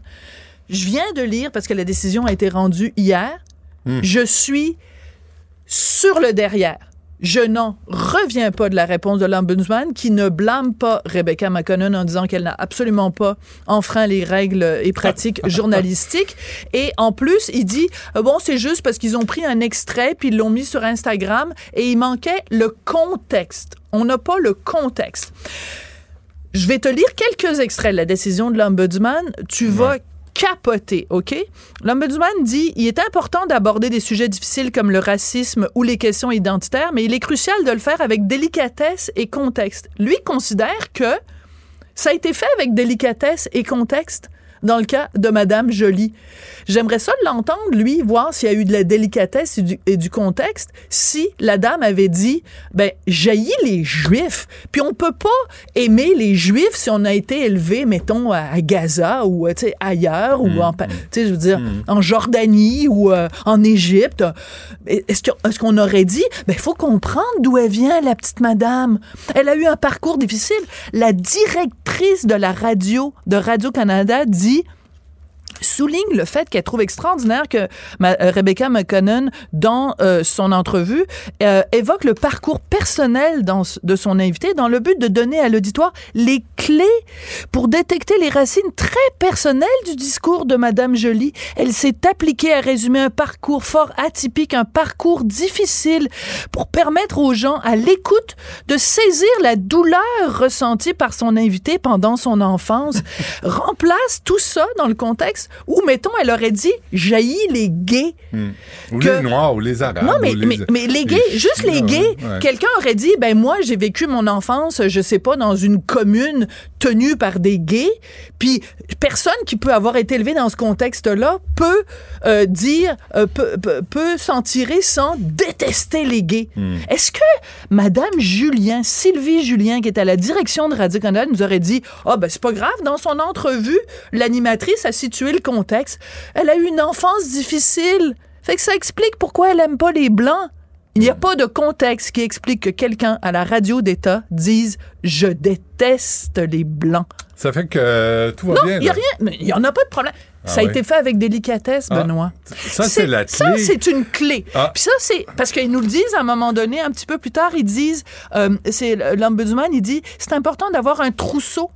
Je viens de lire, parce que la décision a été rendue hier, je suis sur le derrière. Je n'en reviens pas de la réponse de l'Ombudsman qui ne blâme pas Rebecca McConnell en disant qu'elle n'a absolument pas enfreint les règles et pratiques <laughs> journalistiques. Et en plus, il dit, euh, bon, c'est juste parce qu'ils ont pris un extrait puis ils l'ont mis sur Instagram et il manquait le contexte. On n'a pas le contexte. Je vais te lire quelques extraits de la décision de l'Ombudsman. Tu vas capoter, OK? L'Ombudsman dit il est important d'aborder des sujets difficiles comme le racisme ou les questions identitaires, mais il est crucial de le faire avec délicatesse et contexte. Lui considère que ça a été fait avec délicatesse et contexte dans le cas de Madame Jolie. J'aimerais ça l'entendre, lui, voir s'il y a eu de la délicatesse et du, et du contexte, si la dame avait dit, ben, jaillit les Juifs, puis on peut pas aimer les Juifs si on a été élevé, mettons, à Gaza ou, euh, tu sais, ailleurs, ou en, pa- tu sais, je veux dire, en Jordanie ou euh, en Égypte. Est-ce que- est-ce qu'on aurait dit, ben, il faut comprendre d'où elle vient, la petite madame. Elle a eu un parcours difficile. La directrice de la radio, de Radio-Canada, dit dit souligne le fait qu'elle trouve extraordinaire que ma- euh, Rebecca McConnell, dans euh, son entrevue, euh, évoque le parcours personnel dans de son invité dans le but de donner à l'auditoire les clés pour détecter les racines très personnelles du discours de Madame Jolie. Elle s'est appliquée à résumer un parcours fort atypique, un parcours difficile pour permettre aux gens à l'écoute de saisir la douleur ressentie par son invité pendant son enfance. <laughs> Remplace tout ça dans le contexte où, mettons, elle aurait dit jaillit les gays. Hmm. Ou Que- les Noirs, ou les Arabes. Non, mais, ou les, mais, mais les gays, juste les gays, ouais. quelqu'un aurait dit, ben moi, j'ai vécu mon enfance, je sais pas, dans une commune tenue par des gays, puis personne qui peut avoir été élevé dans ce contexte-là peut euh, dire, euh, peut, peut, peut s'en tirer sans détester les gays. Hmm. Est-ce que Madame Julien, Sylvie Julien, qui est à la direction de Radio-Canada, nous aurait dit, ah ben c'est pas grave, dans son entrevue, l'animatrice a situé le contexte, elle a eu une enfance difficile. Fait que ça explique pourquoi elle aime pas les blancs. Il n'y a pas de contexte qui explique que quelqu'un à la radio d'État dise je déteste les blancs. Ça fait que euh, tout va non, bien. il n'y a rien, mais il n'y en a pas de problème. Ah ça a été fait avec délicatesse, Ah, Benoît. ça, c'est la Ça, clé. c'est une clé. Ah. Puis ça, c'est parce qu'ils nous le disent à un moment donné, un petit peu plus tard, ils disent, euh, c'est l'ombudsman, il dit, c'est important d'avoir un trousseau.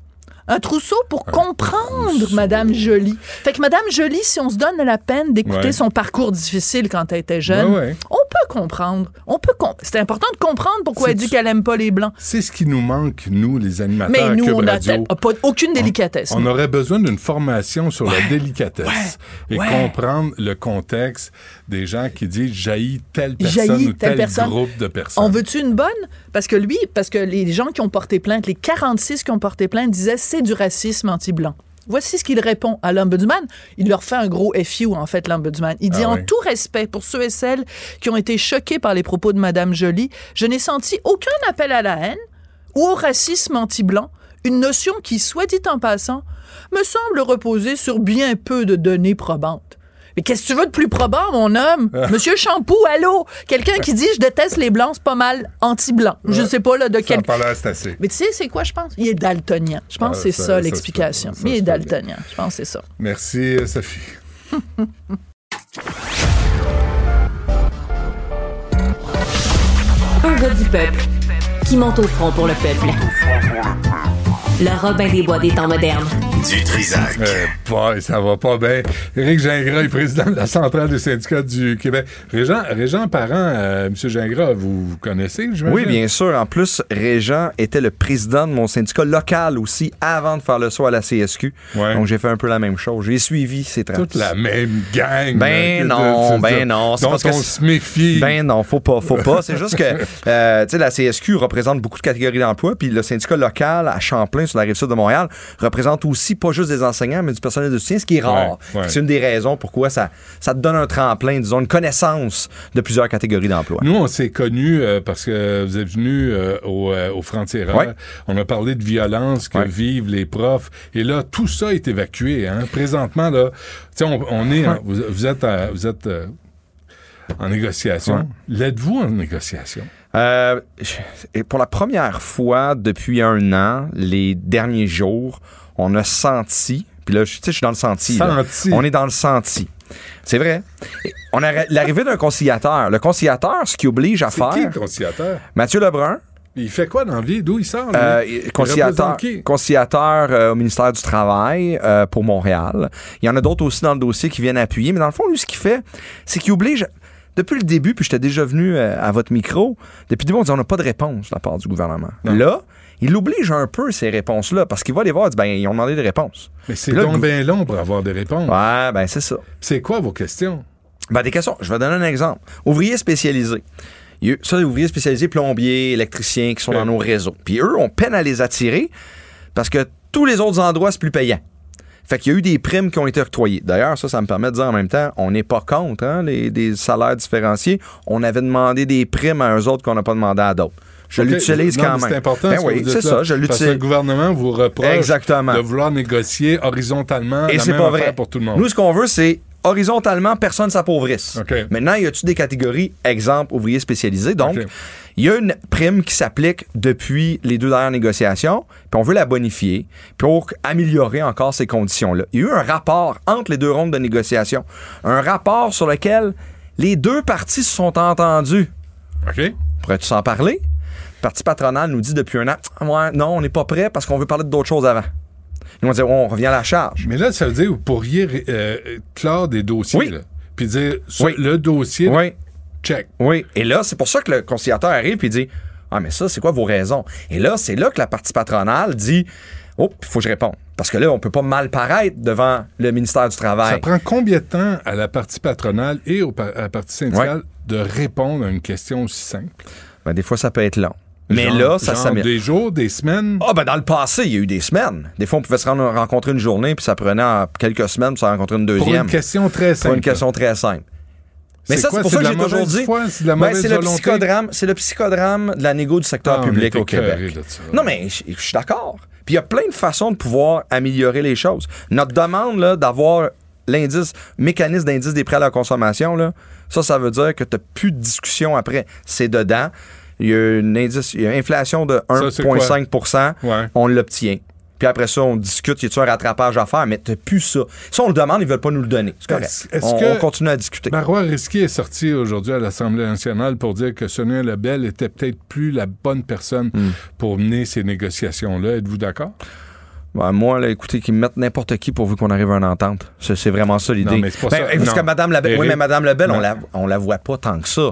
Un trousseau pour comprendre Madame Jolie. Fait que Madame Jolie, si on se donne la peine d'écouter Ouais. son parcours difficile quand elle était jeune, Ouais, ouais. on peut comprendre. On peut com- C'est important de comprendre pourquoi elle dit qu'elle aime pas les blancs. C'est ce qui nous manque, nous, les animateurs Mais nous, Cube on n'a pas aucune délicatesse. On aurait besoin d'une formation sur la délicatesse et comprendre le contexte des gens qui disent jaillit telle personne Jaillit ou tel personne. groupe de personnes. On veut-tu une bonne? Parce que lui, parce que les gens qui ont porté plainte, les 46 qui ont porté plainte disaient c'est du racisme anti-blanc. Voici ce qu'il répond à l'ombudsman. Il leur fait un gros FU, en fait, l'ombudsman. Il dit, Ah en ouais. tout respect pour ceux et celles qui ont été choqués par les propos de Madame Joly, je n'ai senti aucun appel à la haine ou au racisme anti-blanc, une notion qui, soit dit en passant, me semble reposer sur bien peu de données probantes. Mais qu'est-ce que tu veux de plus probant, mon homme? Monsieur Shampoo, allô? Quelqu'un qui dit je déteste les blancs, c'est pas mal anti-blanc. Je Ouais. sais pas là de Ça quel. assez. Mais tu sais, c'est quoi, je pense? Il est daltonien. Je pense Ah, que c'est ça- ça, l'explication. Il est daltonien. Je pense que c'est ça. Merci, euh, Sophie. <laughs> Un gars du peuple qui monte au front pour le peuple. Le Robin des Bois des temps modernes. Du Trisac. Euh, boy, ça va pas bien. Éric Gingras est président de la centrale des syndicats du Québec. Régent, Régent Parent, euh, M. Gingras, vous, vous connaissez? Oui, bien sûr. En plus, Régent était le président de mon syndicat local aussi avant de faire le saut à la CSQ. Donc, j'ai fait un peu la même chose. J'ai suivi ces traces. Toute la même gang. Ben là, que non, de- ben non. c'est dont parce que on c'est- se méfie. Ben non, faut pas, faut pas. C'est juste que, <laughs> euh, tu sais, la CSQ représente beaucoup de catégories d'emploi, puis le syndicat local à Champlain, sur la rive sud de Montréal, représente aussi pas juste des enseignants, mais du personnel de soutien, ce qui est rare. Ouais, ouais. C'est une des raisons pourquoi ça, ça te donne un tremplin, disons, une connaissance de plusieurs catégories d'emploi. Nous, on s'est connus euh, parce que vous êtes venus euh, au, euh, au. Ouais. On a parlé de violence que vivent les profs. Et là, tout ça est évacué. Hein. Présentement, là, on, on est, vous, vous êtes, à- vous êtes euh, en négociation. Ouais. L'êtes-vous en négociation? Euh, je- pour la première fois depuis un an, les derniers jours, on a senti, puis là, je- tu sais, je suis dans le senti. Senti. On est dans le senti. C'est vrai. On a l'arrivée d'un conciliateur. Le conciliateur, ce qui oblige à C'est qui faire. le conciliateur? Mathieu Lebrun, Il fait quoi dans la vie? D'où il sort? euh, Il conciliateur, conciliateur euh, au ministère du Travail euh, pour Montréal. Il y en a d'autres aussi dans le dossier qui viennent appuyer, mais dans le fond, lui, ce qu'il fait, c'est qu'il oblige. Depuis le début, puis j'étais déjà venu à votre micro, depuis le début, on dit on n'a pas de réponse de la part du gouvernement. Là, il oblige un peu ces réponses-là parce qu'il va les voir, il dit, ben, ils ont demandé des réponses. Mais c'est le donc bien long pour avoir des réponses. Ouais, ben c'est ça. C'est quoi vos questions? Ben, des questions. Je vais donner un exemple. Ouvriers spécialisés. Ça, les ouvriers spécialisés, plombiers, électriciens qui sont dans nos réseaux. Puis eux, on peine à les attirer parce que tous les autres endroits, c'est plus payant. Fait qu'il y a eu des primes qui ont été octroyées. D'ailleurs, ça, ça me permet de dire en même temps, on n'est pas contre hein, les, des salaires différenciés. On avait demandé des primes à eux autres qu'on n'a pas demandé à d'autres. Je l'utilise quand même. C'est important. Ben ce oui, c'est ça, je Parce que le l'utilise. gouvernement vous reproche Exactement. de vouloir négocier horizontalement Et la même pas vrai. pour tout le monde. Nous, ce qu'on veut, c'est horizontalement, personne ne s'appauvrisse. Maintenant, y a-tu des catégories, exemple, ouvriers spécialisés? Donc, il y a une prime qui s'applique depuis les deux dernières négociations, puis on veut la bonifier pour améliorer encore ces conditions-là. Il y a eu un rapport entre les deux rondes de négociation, un rapport sur lequel les deux parties se sont entendues. OK. Pourrais-tu s'en parler? Le parti patronal nous dit depuis un an, ouais, non, on n'est pas prêt parce qu'on veut parler d'autres choses avant. Nous, on dit, on revient à la charge. Mais là, ça veut dire que vous pourriez euh, clore des dossiers, là, puis dire le dossier, Oui. check. Oui. Et là, c'est pour ça que le conciliateur arrive et dit Ah, mais ça, c'est quoi vos raisons? Et là, c'est là que la partie patronale dit Oh, il faut que je réponde. Parce que là, on peut pas mal paraître devant le ministère du Travail. Ça prend combien de temps à la partie patronale et au à la partie syndicale de répondre à une question aussi simple? Ben, des fois, ça peut être long. Mais Genre- là, ça s'améliore. Des jours, des semaines? Ah, ben dans le passé, il y a eu des semaines. Des fois, on pouvait se rendre, rencontrer une journée, puis ça prenait en quelques semaines pour se rencontrer une deuxième. Pour une question très simple. Pour une question très simple. Mais C'est ça, c'est pour ça que j'ai toujours dit. C'est Ben, le psychodrame, c'est le psychodrame de la négo du secteur Ah, public au Québec. Non, mais je suis d'accord. Puis il y a plein de façons de pouvoir améliorer les choses. Notre demande d'avoir l'indice, mécanisme d'indice des prêts à la consommation, là, ça, ça veut dire que tu n'as plus de discussion après. C'est dedans. Il y a une indice, il y a une inflation de Ça, c'est quoi? 1,5 on l'obtient. Puis après ça, on discute, y a-tu un rattrapage à faire, mais t'as plus ça. Ça, on le demande, ils veulent pas nous le donner. C'est correct. Est-ce est-ce on, que on continue à discuter. Marois Risky est sorti aujourd'hui à l'Assemblée nationale pour dire que Sonia Lebel était peut-être plus la bonne personne Hmm. pour mener ces négociations-là. Êtes-vous d'accord? Ben, moi, là, écoutez, qu'ils me mettent n'importe qui pourvu qu'on arrive à une entente. C'est vraiment ça l'idée. Mais c'est pas ça. Parce Non. que Madame Lebel, oui, mais Madame Lebel, on la, on la voit pas tant que ça.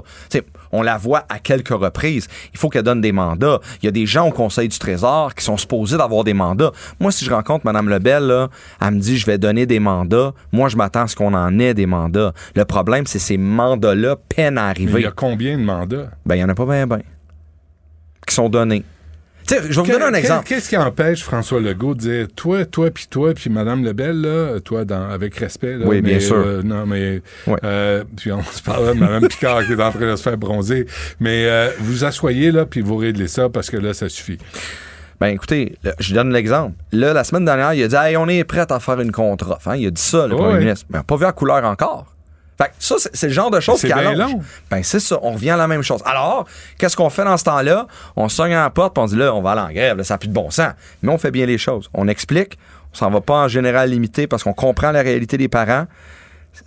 On la voit à quelques reprises. Il faut qu'elle donne des mandats. Il y a des gens au Conseil du Trésor qui sont supposés d'avoir des mandats. Moi, si je rencontre Madame Lebel, là, elle me dit je vais donner des mandats. Moi, je m'attends à ce qu'on en ait des mandats. Le problème, c'est ces mandats-là peinent à arriver. il y a combien de mandats? Ben, il y en a pas bien, ben. Qui sont donnés. Je vais vous donner un exemple. Qu'est-ce qui empêche François Legault de dire toi, toi, puis toi, puis Madame Lebel, là, toi, dans, avec respect, là, Oui, bien mais, sûr. euh, non, mais euh, puis on se parle de Madame Picard qui est en train de se faire bronzer, mais euh, vous asseyez là, puis vous réglez ça parce que là, ça suffit. Ben écoutez, là, je donne l'exemple. Là, la semaine dernière, il a dit Hey, on est prêt à faire une contre-offre. Hein? Il a dit ça, le Ouais. premier ministre. Mais on n'a pas vu la couleur encore. Fait que ça, c'est le genre de choses qui bien allongent. long. Ben c'est ça, on revient à la même chose. Alors, qu'est-ce qu'on fait dans ce temps-là? On sogne à la porte, puis on dit là, on va aller en grève, là, ça n'a plus de bon sens. Mais on fait bien les choses. On explique, on s'en va pas en général limité parce qu'on comprend la réalité des parents.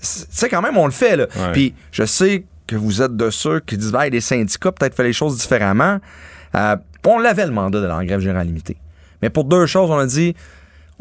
C'est quand même, on le fait, là. Ouais. Puis je sais que vous êtes de ceux qui disent, ben, les syndicats peut-être fait les choses différemment. Euh, on l'avait le mandat de la grève générale limitée. Mais pour deux choses, on a dit,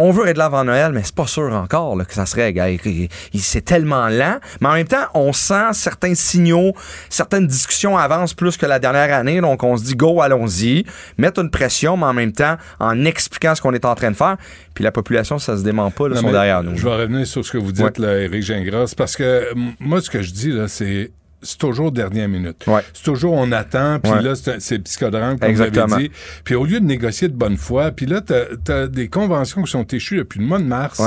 on veut régler avant Noël, mais c'est pas sûr encore là, que ça se règle. Il- il- C'est tellement lent. Mais en même temps, on sent certains signaux, certaines discussions avancent plus que la dernière année. Donc, on se dit, go, allons-y. Mettre une pression, mais en même temps, en expliquant ce qu'on est en train de faire. Puis la population, ça se dément pas, là, Non, sont mais derrière nous. Je vais revenir sur ce que vous dites, là, Éric Gingras, parce que moi, ce que je dis, là, c'est c'est toujours dernière minute. C'est toujours on attend, puis Ouais. là, c'est psychodrame, comme Exactement. vous avez dit. Puis au lieu de négocier de bonne foi, puis là, t'as as des conventions qui sont échues depuis le mois de mars,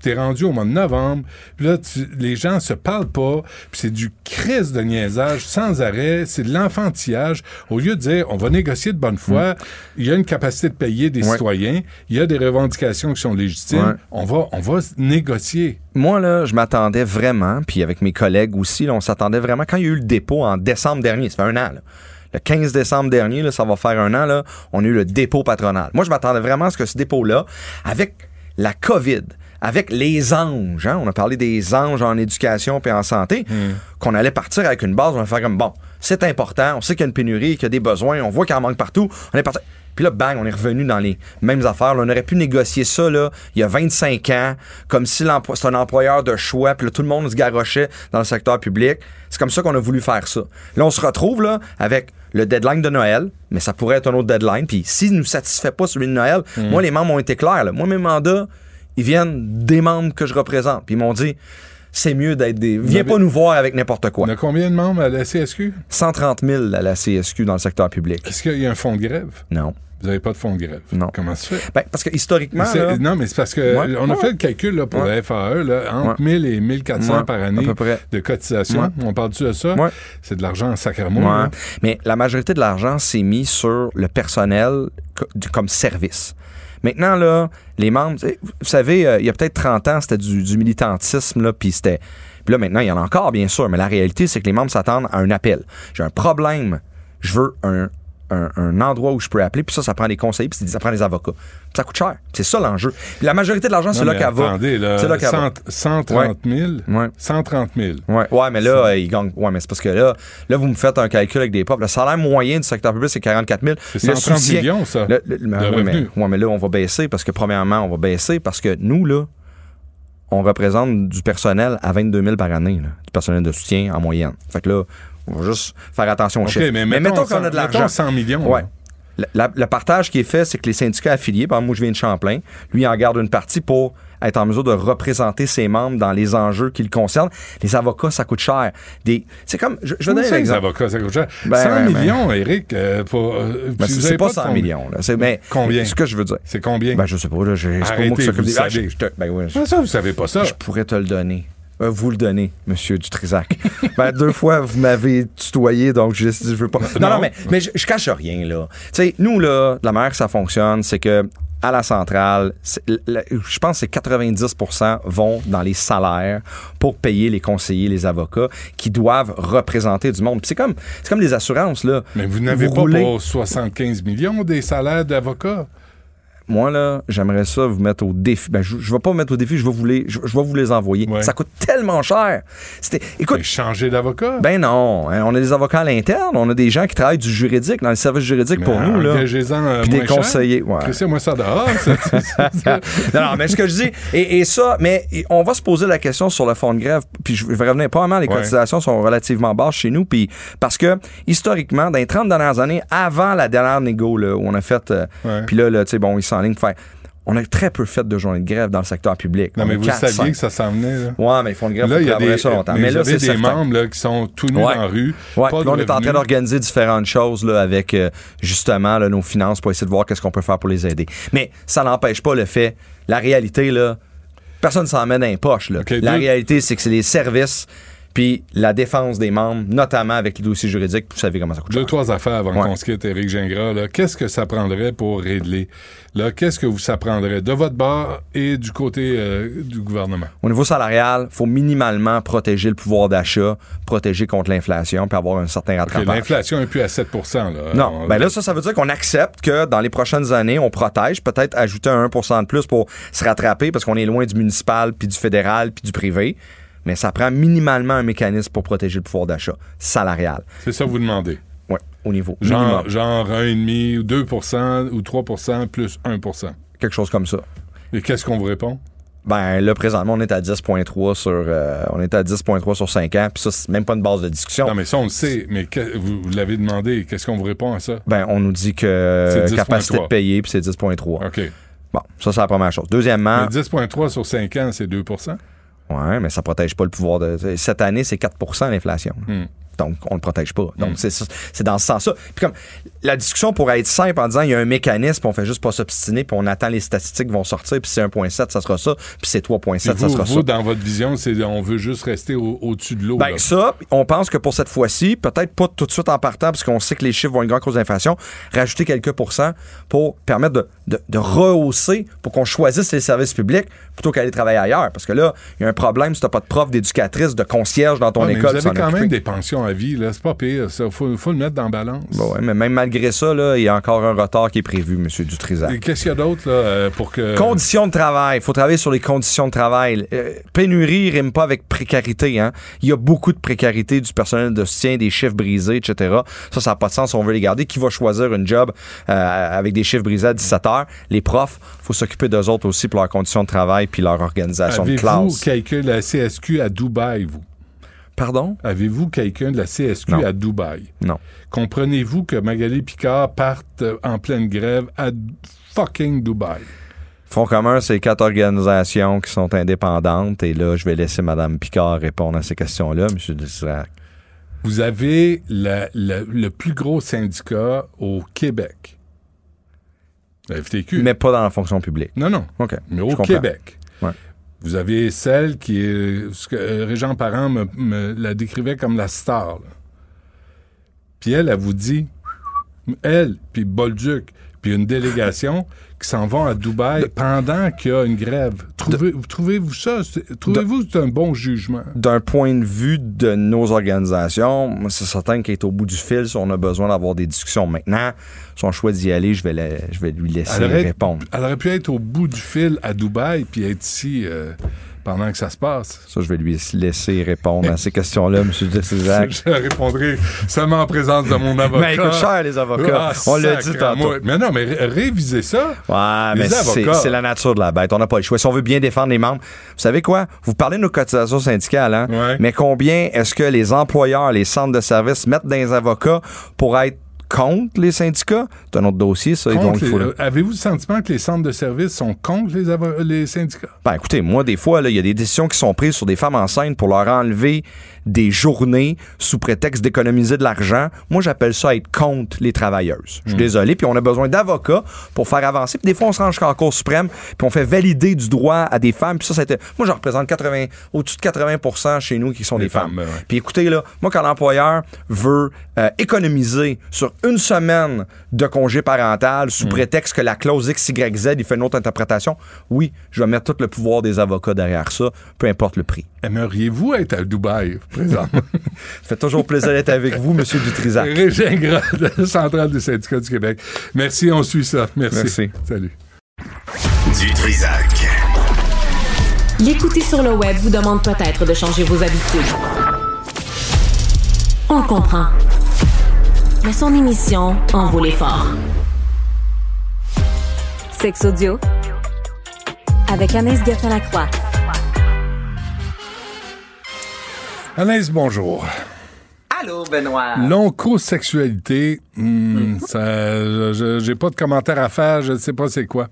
t'es rendu au mois de novembre, puis là, tu- les gens se parlent pas, puis c'est du crise de niaisage sans arrêt, c'est de l'enfantillage. Au lieu de dire, on va négocier de bonne foi, il y a une capacité de payer des Mm. Citoyens, il y a des revendications qui sont légitimes, on va, on va négocier. Moi, là, je m'attendais vraiment, puis avec mes collègues aussi, là, on s'attendait vraiment. Quand il y a eu le dépôt en décembre dernier, ça fait un an, là, le 15 décembre dernier, là, ça va faire un an, là, on a eu le dépôt patronal. Moi, je m'attendais vraiment à ce que ce dépôt-là, avec la COVID, avec les anges, hein, on a parlé des anges en éducation puis en santé, qu'on allait partir avec une base, on va faire comme, bon, c'est important, on sait qu'il y a une pénurie, qu'il y a des besoins, on voit qu'il en manque partout, on est parti. Puis là, bang, on est revenu dans les mêmes affaires. Là, on aurait pu négocier ça là, il y a 25 ans, comme si c'est un employeur de choix, puis là, tout le monde se garochait dans le secteur public. C'est comme ça qu'on a voulu faire ça. Là, on se retrouve là avec le deadline de Noël, mais ça pourrait être un autre deadline. Puis s'il ne nous satisfait pas celui de Noël, moi, les membres ont été clairs. là. Moi, mes mandats, ils viennent des membres que je représente. Puis ils m'ont dit, c'est mieux d'être des... Viens pas nous voir avec n'importe quoi. On a combien de membres à la CSQ? 130 000 à la CSQ dans le secteur public. Est-ce qu'il y a un fonds de grève? Non. Vous n'avez pas de fonds de grève? Non. Comment ça se fait? Ben, parce que historiquement. Là- non, mais c'est parce que Ouais. on a Ouais. fait le calcul là, pour Ouais. la FAE, là, entre Ouais. 1000 et 1400 Ouais, par année à peu près. de cotisation. On parle-tu de ça? Ouais. C'est de l'argent en sacrement. Ouais. là. Mais la majorité de l'argent s'est mis sur le personnel comme service. Maintenant, là, les membres, vous savez, euh, il y a peut-être 30 ans, c'était du, du militantisme, là, puis c'était. Puis là, maintenant, il y en a encore, bien sûr, mais la réalité, c'est que les membres s'attendent à un appel. J'ai un problème, je veux un, un, un endroit où je peux appeler, puis ça, ça prend des conseillers, puis ça prend des avocats. Puis ça coûte cher. C'est ça l'enjeu. Puis la majorité de l'argent, c'est là qu'elle va. attendez, là, C'est là qu'elle va. 100 130 000. Ouais. 130 000. Ouais, ouais, mais là, euh, ils gagnent. Ouais, mais c'est parce que là, là, vous me faites un calcul avec des pop. Le salaire moyen du secteur public, c'est 44 000. C'est Le 130 soutien- millions, ça, Le- le- mais- de oui, mais, ouais, mais là, on va baisser parce que, premièrement, on va baisser parce que nous, là, on représente du personnel à 22 000 par année, là, du personnel de soutien en moyenne. Fait que là, on va juste faire attention aux OK, chiffres. mais mettons mettons qu'on 100 a de l'argent. mettons 100 millions, Ouais. Le, la- le partage qui est fait, c'est que les syndicats affiliés, par exemple, moi je viens de Champlain, lui il en garde une partie pour être en mesure de représenter ses membres dans les enjeux qui le concernent. Les avocats, ça coûte cher. Des, c'est comme, je, je vais donner un les exemple. avocats, ça coûte cher? Ben, 100 ben, ben. millions, Eric, euh, euh, Ben, c'est pas de 100 fonds- millions. Là. C'est, mais, Combien? Ce que je veux dire. C'est combien? Ben, je sais pas. Là, je, c'est pas moi qui s'occupe des- Ah, je- te- ben, je- Comment ça, vous savez pas ça? Je pourrais te le donner. Euh, vous le donnez, monsieur Dutrisac. <laughs> ben, deux fois, vous m'avez tutoyé, donc je, je veux pas. Non, non, Non. mais, mais je, je cache rien, là. Tu sais, nous, là, la manière que ça fonctionne, c'est que à la centrale, je pense que c'est 90% vont dans les salaires pour payer les conseillers, les avocats qui doivent représenter du monde. C'est comme, c'est comme les assurances, là. Mais vous n'avez pas roulez- pour 75 millions des salaires d'avocats? Moi, là, j'aimerais ça vous mettre au défi. Ben, je, je vais pas vous mettre au défi, je vais vous les, je, je vais vous les envoyer. Ça coûte tellement cher. C'était, écoute. changer d'avocat? Ben non. hein, on a des avocats à l'interne, on a des gens qui travaillent du juridique, dans le service juridique pour Mais nous, là. euh, Puis des cher. conseillers. Ouais. Ça dehors. ça, <laughs> ça. non, non, mais ce que je dis, et, et ça, mais on va se poser la question sur le fonds de grève, puis je vais revenir, probablement les Ouais. cotisations sont relativement basses chez nous, puis parce que, historiquement, dans les 30 dernières années, avant la dernière négo, là, où on a fait, euh, puis là, là tu sais, bon, ils sont en ligne on a très peu fait de journées de grève dans le secteur public. Non, On mais vous saviez que ça s'en venait. Là, Ouais, mais ils font de grève, là y a des, ça longtemps. mais là, c'est des certain. membres là, qui sont tout nus Ouais. la rue. Ouais, pas puis là, on est en train d'organiser différentes choses là, avec euh, justement là, nos finances pour essayer de voir qu'est-ce qu'on peut faire pour les aider. Mais ça n'empêche pas le fait, la réalité, là, personne ne s'en met dans les poches. Là. la deux- réalité, c'est que c'est les services puis la défense des membres, notamment avec les dossiers juridiques, vous savez comment ça coûte Deux, cher. trois affaires avant Ouais. qu'on se quitte, Éric Gingras. Qu'est-ce que ça prendrait pour régler? Qu'est-ce que vous ça prendrait de votre bord et du côté euh, du gouvernement? Au niveau salarial, il faut minimalement protéger le pouvoir d'achat, protéger contre l'inflation, puis avoir un certain rattrapage. L'inflation est plus à 7 là. Non, On- ben là, ça, ça veut dire qu'on accepte que dans les prochaines années, on protège, peut-être ajouter un 1 de plus pour se rattraper parce qu'on est loin du municipal, puis du fédéral, puis du privé. Mais ça prend minimalement un mécanisme pour protéger le pouvoir d'achat salarial. C'est ça que vous demandez? Oui, au niveau. Genre, minimum. genre 1,5 ou 2 ou 3 plus 1 Quelque chose comme ça. Et qu'est-ce qu'on vous répond? Ben là, présentement, on est à 10,3 sur, euh, on est à 10,3 sur 5 ans, puis ça, c'est même pas une base de discussion. Non, mais ça, on le sait, mais que- vous, vous l'avez demandé. Qu'est-ce qu'on vous répond à ça? Ben, on nous dit que C'est 10,3. capacité de payer, puis c'est 10,3. OK. Bon, ça, c'est la première chose. Deuxièmement, Mais 10,3 sur 5 ans, c'est 2 Ouais, mais ça protège pas le pouvoir de. Cette année, c'est 4% l'inflation. Hmm. Donc, on le protège pas. Donc, c'est ça- c'est dans ce sens-là. Puis comme la discussion pourrait être simple en disant il y a un mécanisme, on fait juste pas s'obstiner, puis on attend les statistiques vont sortir, puis c'est 1.7, ça sera ça, puis c'est 3.7, Puis ça vous, sera vous, ça. dans votre vision, c'est on veut juste rester au- au-dessus de l'eau. Ben ça, on pense que pour cette fois-ci, peut-être pas tout de suite en partant, parce qu'on sait que les chiffres vont être grands cause d'inflation, rajouter quelques pourcents pour permettre de, de- de rehausser, pour qu'on choisisse les services publics plutôt qu'aller travailler ailleurs. Parce que là, il y a un problème si t'as pas de prof, d'éducatrice, de concierge dans ton Ouais, mais école. vous avez quand même des pensions à vie, c'est pas pire. Il faut, faut le mettre dans la balance. Bon, ouais, mais même malgré ça, là, il y a encore un retard qui est prévu, M. Dutrisac. Qu'est-ce qu'il y a d'autre euh, pour que. Conditions de travail. Il faut travailler sur les conditions de travail. Euh, pénurie rime pas avec précarité. Hein? Il y a beaucoup de précarité du personnel de soutien, des chiffres brisés, etc. Ça, ça n'a pas de sens. On veut les garder. Qui va choisir une job euh, avec des chiffres brisés à 17 heures? Les profs. faut s'occuper d'eux autres aussi pour leurs conditions de travail puis leur organisation de classe. quelqu'un de la CSQ à Dubaï, vous? Pardon? Avez-vous quelqu'un de la CSQ Non. à Dubaï? Non. Comprenez-vous que Magali Picard parte en pleine grève à fucking Dubaï? Fonds commun, c'est quatre organisations qui sont indépendantes. Et là, je vais laisser Mme Picard répondre à ces questions-là, M. Dutrisac. Vous avez la- le plus gros syndicat au Québec. La FTQ. Mais pas dans la fonction publique. Non, non. OK. Mais au. Québec. Vous avez celle qui est. Euh, Régent Parent me, la décrivait comme la star. Puis elle, elle vous dit. Elle, puis Bolduc, puis une délégation qui s'en vont à Dubaï pendant qu'il y a une grève. Trouvez- Trouvez-vous ça? Trouvez-vous que c'est un bon jugement? D'un point de vue de nos organisations, c'est certain qu'elle est au bout du fil si on a besoin d'avoir des discussions. Maintenant, son choix d'y aller, je vais, la- je vais lui laisser Elle aurait, répondre. elle aurait pu être au bout du fil à Dubaï puis être ici euh, pendant que ça se passe. Ça, je vais lui laisser répondre à ces questions-là, M. Dutrisac. <laughs> Je répondrai seulement en présence de mon avocat. Mais écoute cher, les avocats. Ah, On l'a dit tantôt. Mais non, mais ré- révisez ça. Ouais, Les mais c'est la nature de la bête. On n'a pas le choix. Si on veut bien défendre les membres, vous savez quoi? Vous parlez de nos cotisations syndicales, hein? Mais combien est-ce que les employeurs, les centres de services mettent les avocats pour être contre les syndicats? C'est un autre dossier, ça. donc, les- le- euh, Avez-vous le sentiment que les centres de services sont contre les, les syndicats? Ben, écoutez, moi, des fois, il y a des décisions qui sont prises sur des femmes enceintes pour leur enlever des journées sous prétexte d'économiser de l'argent. Moi, j'appelle ça être contre les travailleuses. Je suis Hmm. désolé. Puis on a besoin d'avocats pour faire avancer. Puis des fois, on se range jusqu'en Cour suprême, puis on fait valider du droit à des femmes. Puis ça, c'était. Moi, je représente 80, au-dessus de 80% chez nous qui sont des femmes. Puis écoutez, là, moi, quand l'employeur veut euh, économiser sur une semaine de congé parental Hmm. sous prétexte que la clause XYZ, il fait une autre interprétation, oui, je vais mettre tout le pouvoir des avocats derrière ça, peu importe le prix. Aimeriez-vous être à Dubaï, présentement? <laughs> Ça fait toujours plaisir d'être avec vous, M. Dutrisac. Régin Gras, de <laughs> la Centrale des syndicats du Québec. Merci, on suit ça. Merci. Merci. Salut. Du Trisac. L'écouter sur le web vous demande peut-être de changer vos habitudes. On le comprend. Mais son émission en vaut l'effort. Sex Audio avec Anaïs Gertin-Lacroix. Anaïs, bonjour. Allô, Benoît. L'oncosexualité, hmm, ça, j'ai pas de commentaire à faire, je ne sais pas c'est quoi.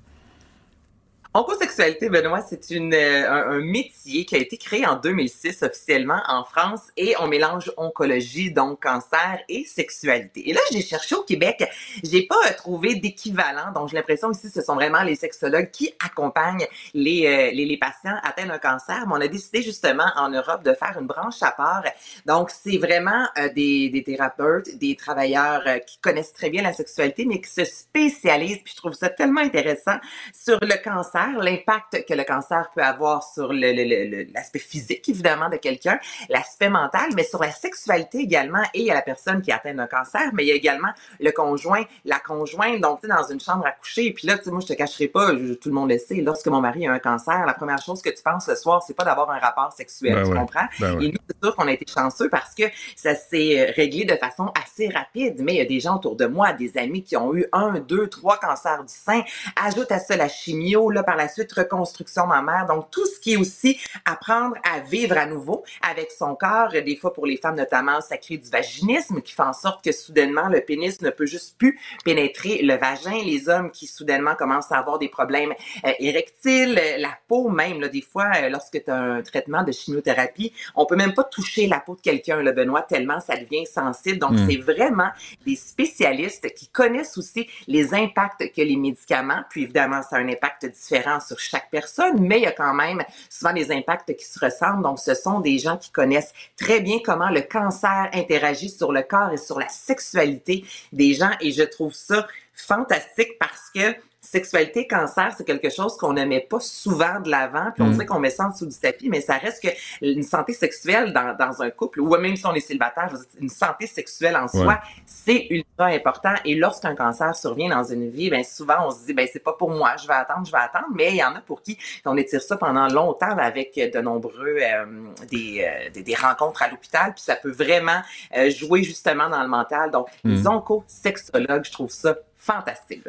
Oncosexualité, Benoît, c'est une, euh, un, un métier qui a été créé en 2006 officiellement en France et on mélange oncologie, donc cancer et sexualité. Et là, j'ai cherché au Québec, j'ai pas euh, trouvé d'équivalent, donc j'ai l'impression ici ce sont vraiment les sexologues qui accompagnent les, euh, les, les patients atteints d'un cancer, mais on a décidé justement en Europe de faire une branche à part. Donc, c'est vraiment des, des thérapeutes, des travailleurs qui connaissent très bien la sexualité, mais qui se spécialisent, puis je trouve ça tellement intéressant, sur le cancer, l'impact que le cancer peut avoir sur le- le- le- le- l'aspect physique, évidemment, de quelqu'un, l'aspect mental, mais sur la sexualité également, et il y a la personne qui est atteinte d'un cancer, mais il y a également le conjoint, la conjointe, donc, tu sais, dans une chambre à coucher, et puis là, tu sais, moi, je te cacherai pas, je- tout le monde le sait, lorsque mon mari a un cancer, la première chose que tu penses ce soir, c'est pas d'avoir un rapport sexuel, Ben tu ouais. comprends? Ben ouais. Et nous, c'est sûr qu'on a été chanceux parce que ça s'est euh, réglé de façon assez rapide, mais il y a des gens autour de moi, des amis qui ont eu un, deux, trois cancers du sein. Ajoute à ça la chimio, là, par la suite, reconstruction mammaire. Donc, tout ce qui est aussi apprendre à vivre à nouveau avec son corps. Des fois, pour les femmes, notamment, ça crée du vaginisme qui fait en sorte que soudainement, le pénis ne peut juste plus pénétrer le vagin. Les hommes qui soudainement commencent à avoir des problèmes euh, érectiles, euh, la peau même, là, des fois, euh, lorsque tu as un traitement de chimiothérapie, on peut même pas toucher la peau de quelqu'un, le Benoît, tellement ça devient sensible. Donc, Mm. c'est vraiment des spécialistes qui connaissent aussi les impacts que les médicaments, puis évidemment, ça a un impact différent sur chaque personne, mais il y a quand même souvent des impacts qui se ressemblent. Donc, ce sont des gens qui connaissent très bien comment le cancer interagit sur le corps et sur la sexualité des gens et je trouve ça fantastique parce que sexualité, cancer, c'est quelque chose qu'on ne met pas souvent de l'avant, puis on Mm. dirait qu'on met ça en dessous du tapis, mais ça reste que une santé sexuelle dans, dans un couple, ou même si on est célibataire, une santé sexuelle en soi, c'est ultra important. Et lorsqu'un cancer survient dans une vie, ben souvent on se dit, ben c'est pas pour moi, je vais attendre, je vais attendre, mais il y en a pour qui on étire ça pendant longtemps avec de nombreux euh, des, euh, des, des rencontres à l'hôpital, puis ça peut vraiment euh, jouer justement dans le mental. Donc, Mm. les oncosexologues, je trouve ça fantastique.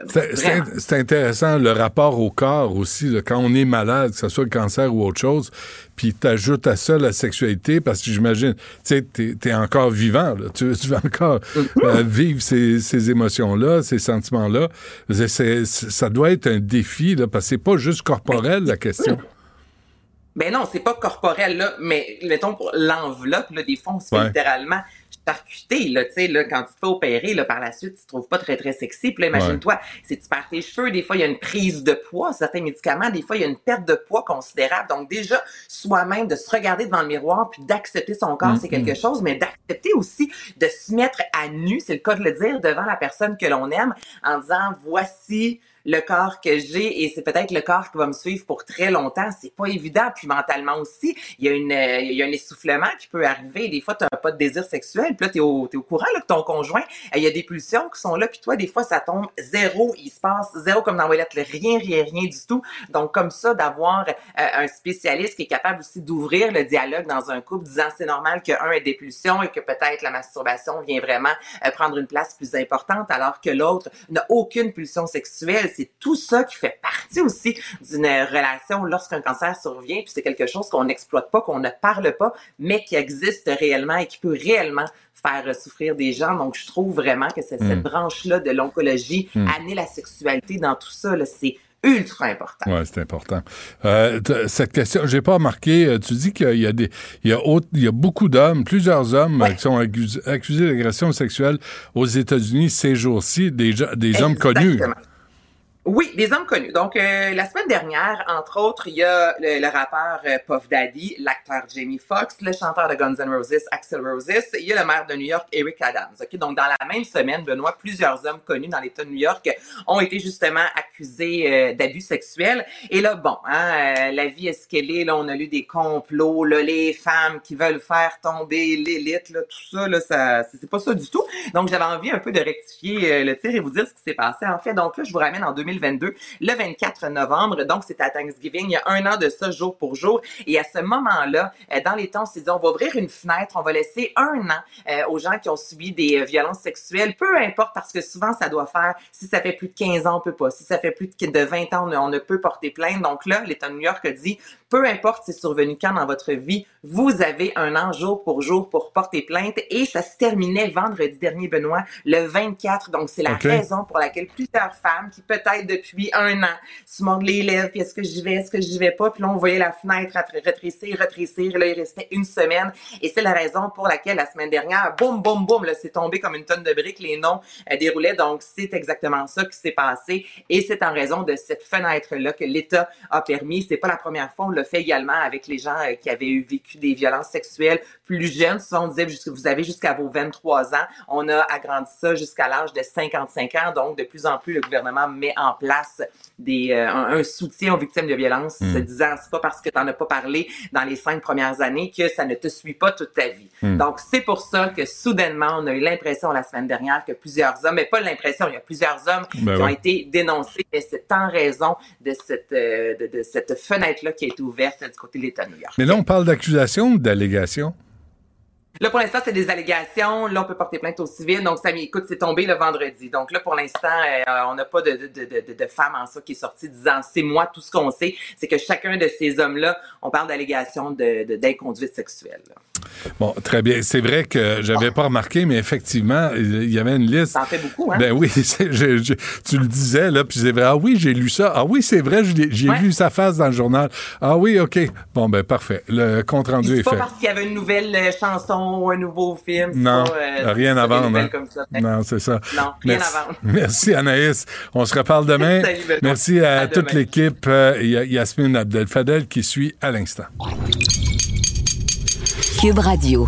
c'est intéressant le rapport au corps aussi, là, quand on est malade, que ce soit le cancer ou autre chose, puis t'ajoutes à ça la sexualité, parce que j'imagine, tu sais, t'es es encore vivant, là. Tu, tu vas encore euh, vivre ces, ces émotions-là, ces sentiments-là. Ça doit être un défi, là, parce que c'est pas juste corporel, la question. Ben non, c'est pas corporel, là, mais mettons pour l'enveloppe, des fois, on se fait Ouais. littéralement là, tu sais, là, quand tu te fais opérer, là, par la suite, tu te trouves pas très, très sexy. Puis là, imagine-toi, si tu perds tes cheveux, des fois, il y a une prise de poids, certains médicaments, des fois, il y a une perte de poids considérable. Donc, déjà, soi-même, de se regarder devant le miroir puis d'accepter son corps, c'est quelque mm. chose, mais d'accepter aussi de se mettre à nu, c'est le cas de le dire, devant la personne que l'on aime, en disant, voici le corps que j'ai et c'est peut-être le corps qui va me suivre pour très longtemps. C'est pas évident. Puis mentalement aussi, il y a une, euh, il y a un essoufflement qui peut arriver. Des fois, tu n'as pas de désir sexuel. Puis là, tu es au, au courant là, que ton conjoint, euh, il y a des pulsions qui sont là. Puis toi, des fois, ça tombe zéro. Il se passe zéro comme dans Wallet. Rien, rien, rien du tout. Donc, comme ça, d'avoir euh, un spécialiste qui est capable aussi d'ouvrir le dialogue dans un couple, disant c'est normal qu'un ait des pulsions et que peut-être la masturbation vient vraiment prendre une place plus importante alors que l'autre n'a aucune pulsion sexuelle. C'est tout ça qui fait partie aussi d'une relation lorsqu'un cancer survient. Puis c'est quelque chose qu'on n'exploite pas, qu'on ne parle pas, mais qui existe réellement et qui peut réellement faire euh, souffrir des gens. Donc, je trouve vraiment que c'est cette branche-là de l'oncologie, Mm. amener la sexualité dans tout ça, c'est ultra important. Oui, c'est important. Euh, cette question, j'ai pas remarqué, euh, tu dis qu'il y a des, il y a, autre- il y a beaucoup d'hommes, plusieurs hommes euh, qui sont accus- accusés d'agression sexuelle aux États-Unis ces jours-ci, des, des hommes connus. Oui, des hommes connus. Donc, euh, la semaine dernière, entre autres, il y a le, le rappeur euh, Puff Daddy, l'acteur Jamie Foxx, le chanteur de Guns N' Roses, Axel Roses, il y a le maire de New York, Eric Adams. Ok, Donc, dans la même semaine, Benoît, plusieurs hommes connus dans l'État de New York ont été justement accusés euh, d'abus sexuels. Et là, bon, hein, euh, la vie est ce qu'elle est. Là, on a lu des complots, là, les femmes qui veulent faire tomber l'élite, là, tout ça, là, ça, c'est pas ça du tout. Donc, j'avais envie un peu de rectifier le tir et vous dire ce qui s'est passé. En fait, donc là, je vous ramène en 2022, le 24 novembre. Donc, c'était à Thanksgiving, il y a un an de ça, jour pour jour. Et à ce moment-là, euh, dans les temps, on s'est dit, on va ouvrir une fenêtre, on va laisser un an euh, aux gens qui ont subi des euh, violences sexuelles, peu importe, parce que souvent, ça doit faire, si ça fait plus de 15 ans, on peut pas. Si ça fait plus de de 20 ans, on ne peut porter plainte. Donc là, l'État de New York a dit, peu importe c'est survenu quand dans votre vie, vous avez un an jour pour jour pour porter plainte. Et ça se terminait vendredi dernier, Benoît, le 24. Donc, c'est la raison pour laquelle plusieurs femmes qui, peut-être depuis un an, se mordent les lèvres, puis est-ce que j'y vais, est-ce que j'y vais pas, puis là, on voyait la fenêtre rétr- rétrécir, rétrécir, là, il restait une semaine, et c'est la raison pour laquelle, la semaine dernière, boum, boum, boum, là, c'est tombé comme une tonne de briques, les noms euh, déroulaient, donc c'est exactement ça qui s'est passé, et c'est en raison de cette fenêtre-là que l'État a permis, c'est pas la première fois, on l'a fait également avec les gens euh, qui avaient eu vécu des violences sexuelles plus jeunes, souvent on disait, vous avez jusqu'à vos 23 ans, on a agrandi ça jusqu'à l'âge de 55 ans, donc de plus en plus, le gouvernement met en place des, euh, un, un soutien aux victimes de violences, Mm. se disant, c'est pas parce que t'en as pas parlé dans les cinq premières années que ça ne te suit pas toute ta vie. Mm. Donc, c'est pour ça que soudainement, on a eu l'impression la semaine dernière que plusieurs hommes, mais pas l'impression, il y a plusieurs hommes Ben qui ont été dénoncés, et c'est en raison de cette, euh, de, de cette fenêtre-là qui a été ouverte Mais là, on parle d'accusation ou d'allégation? Là, pour l'instant, c'est des allégations. Là, on peut porter plainte au civil. Donc, ça écoute, c'est tombé le vendredi. Donc là, pour l'instant, euh, on n'a pas de, de, de, de, femme en ça qui est sortie disant c'est moi. Tout ce qu'on sait, c'est que chacun de ces hommes-là, on parle d'allégations d'inconduite sexuelle. là. Bon, très bien. C'est vrai que j'avais pas remarqué, mais effectivement, il y avait une liste. Ça en fait beaucoup, hein? Ben oui, <laughs> c'est- je- je- tu le disais, là, puis c'est vrai. Ah oui, j'ai lu ça. Ah oui, c'est vrai, j'ai vu sa face dans le journal. Ah oui, OK. Bon, ben parfait. Le compte-rendu C'est est pas fait. parce qu'il y avait une nouvelle euh, chanson ou un nouveau film. c'est Non, pas, euh, rien à vendre. hein. comme ça. Non, c'est ça. Non, rien Merci. à vendre. <laughs> Merci Anaïs. On se reparle <laughs> demain. Salut. Merci à, À toute l'équipe. Euh, Yasmine Abdel-Fadel qui suit à l'instant. Cube Radio.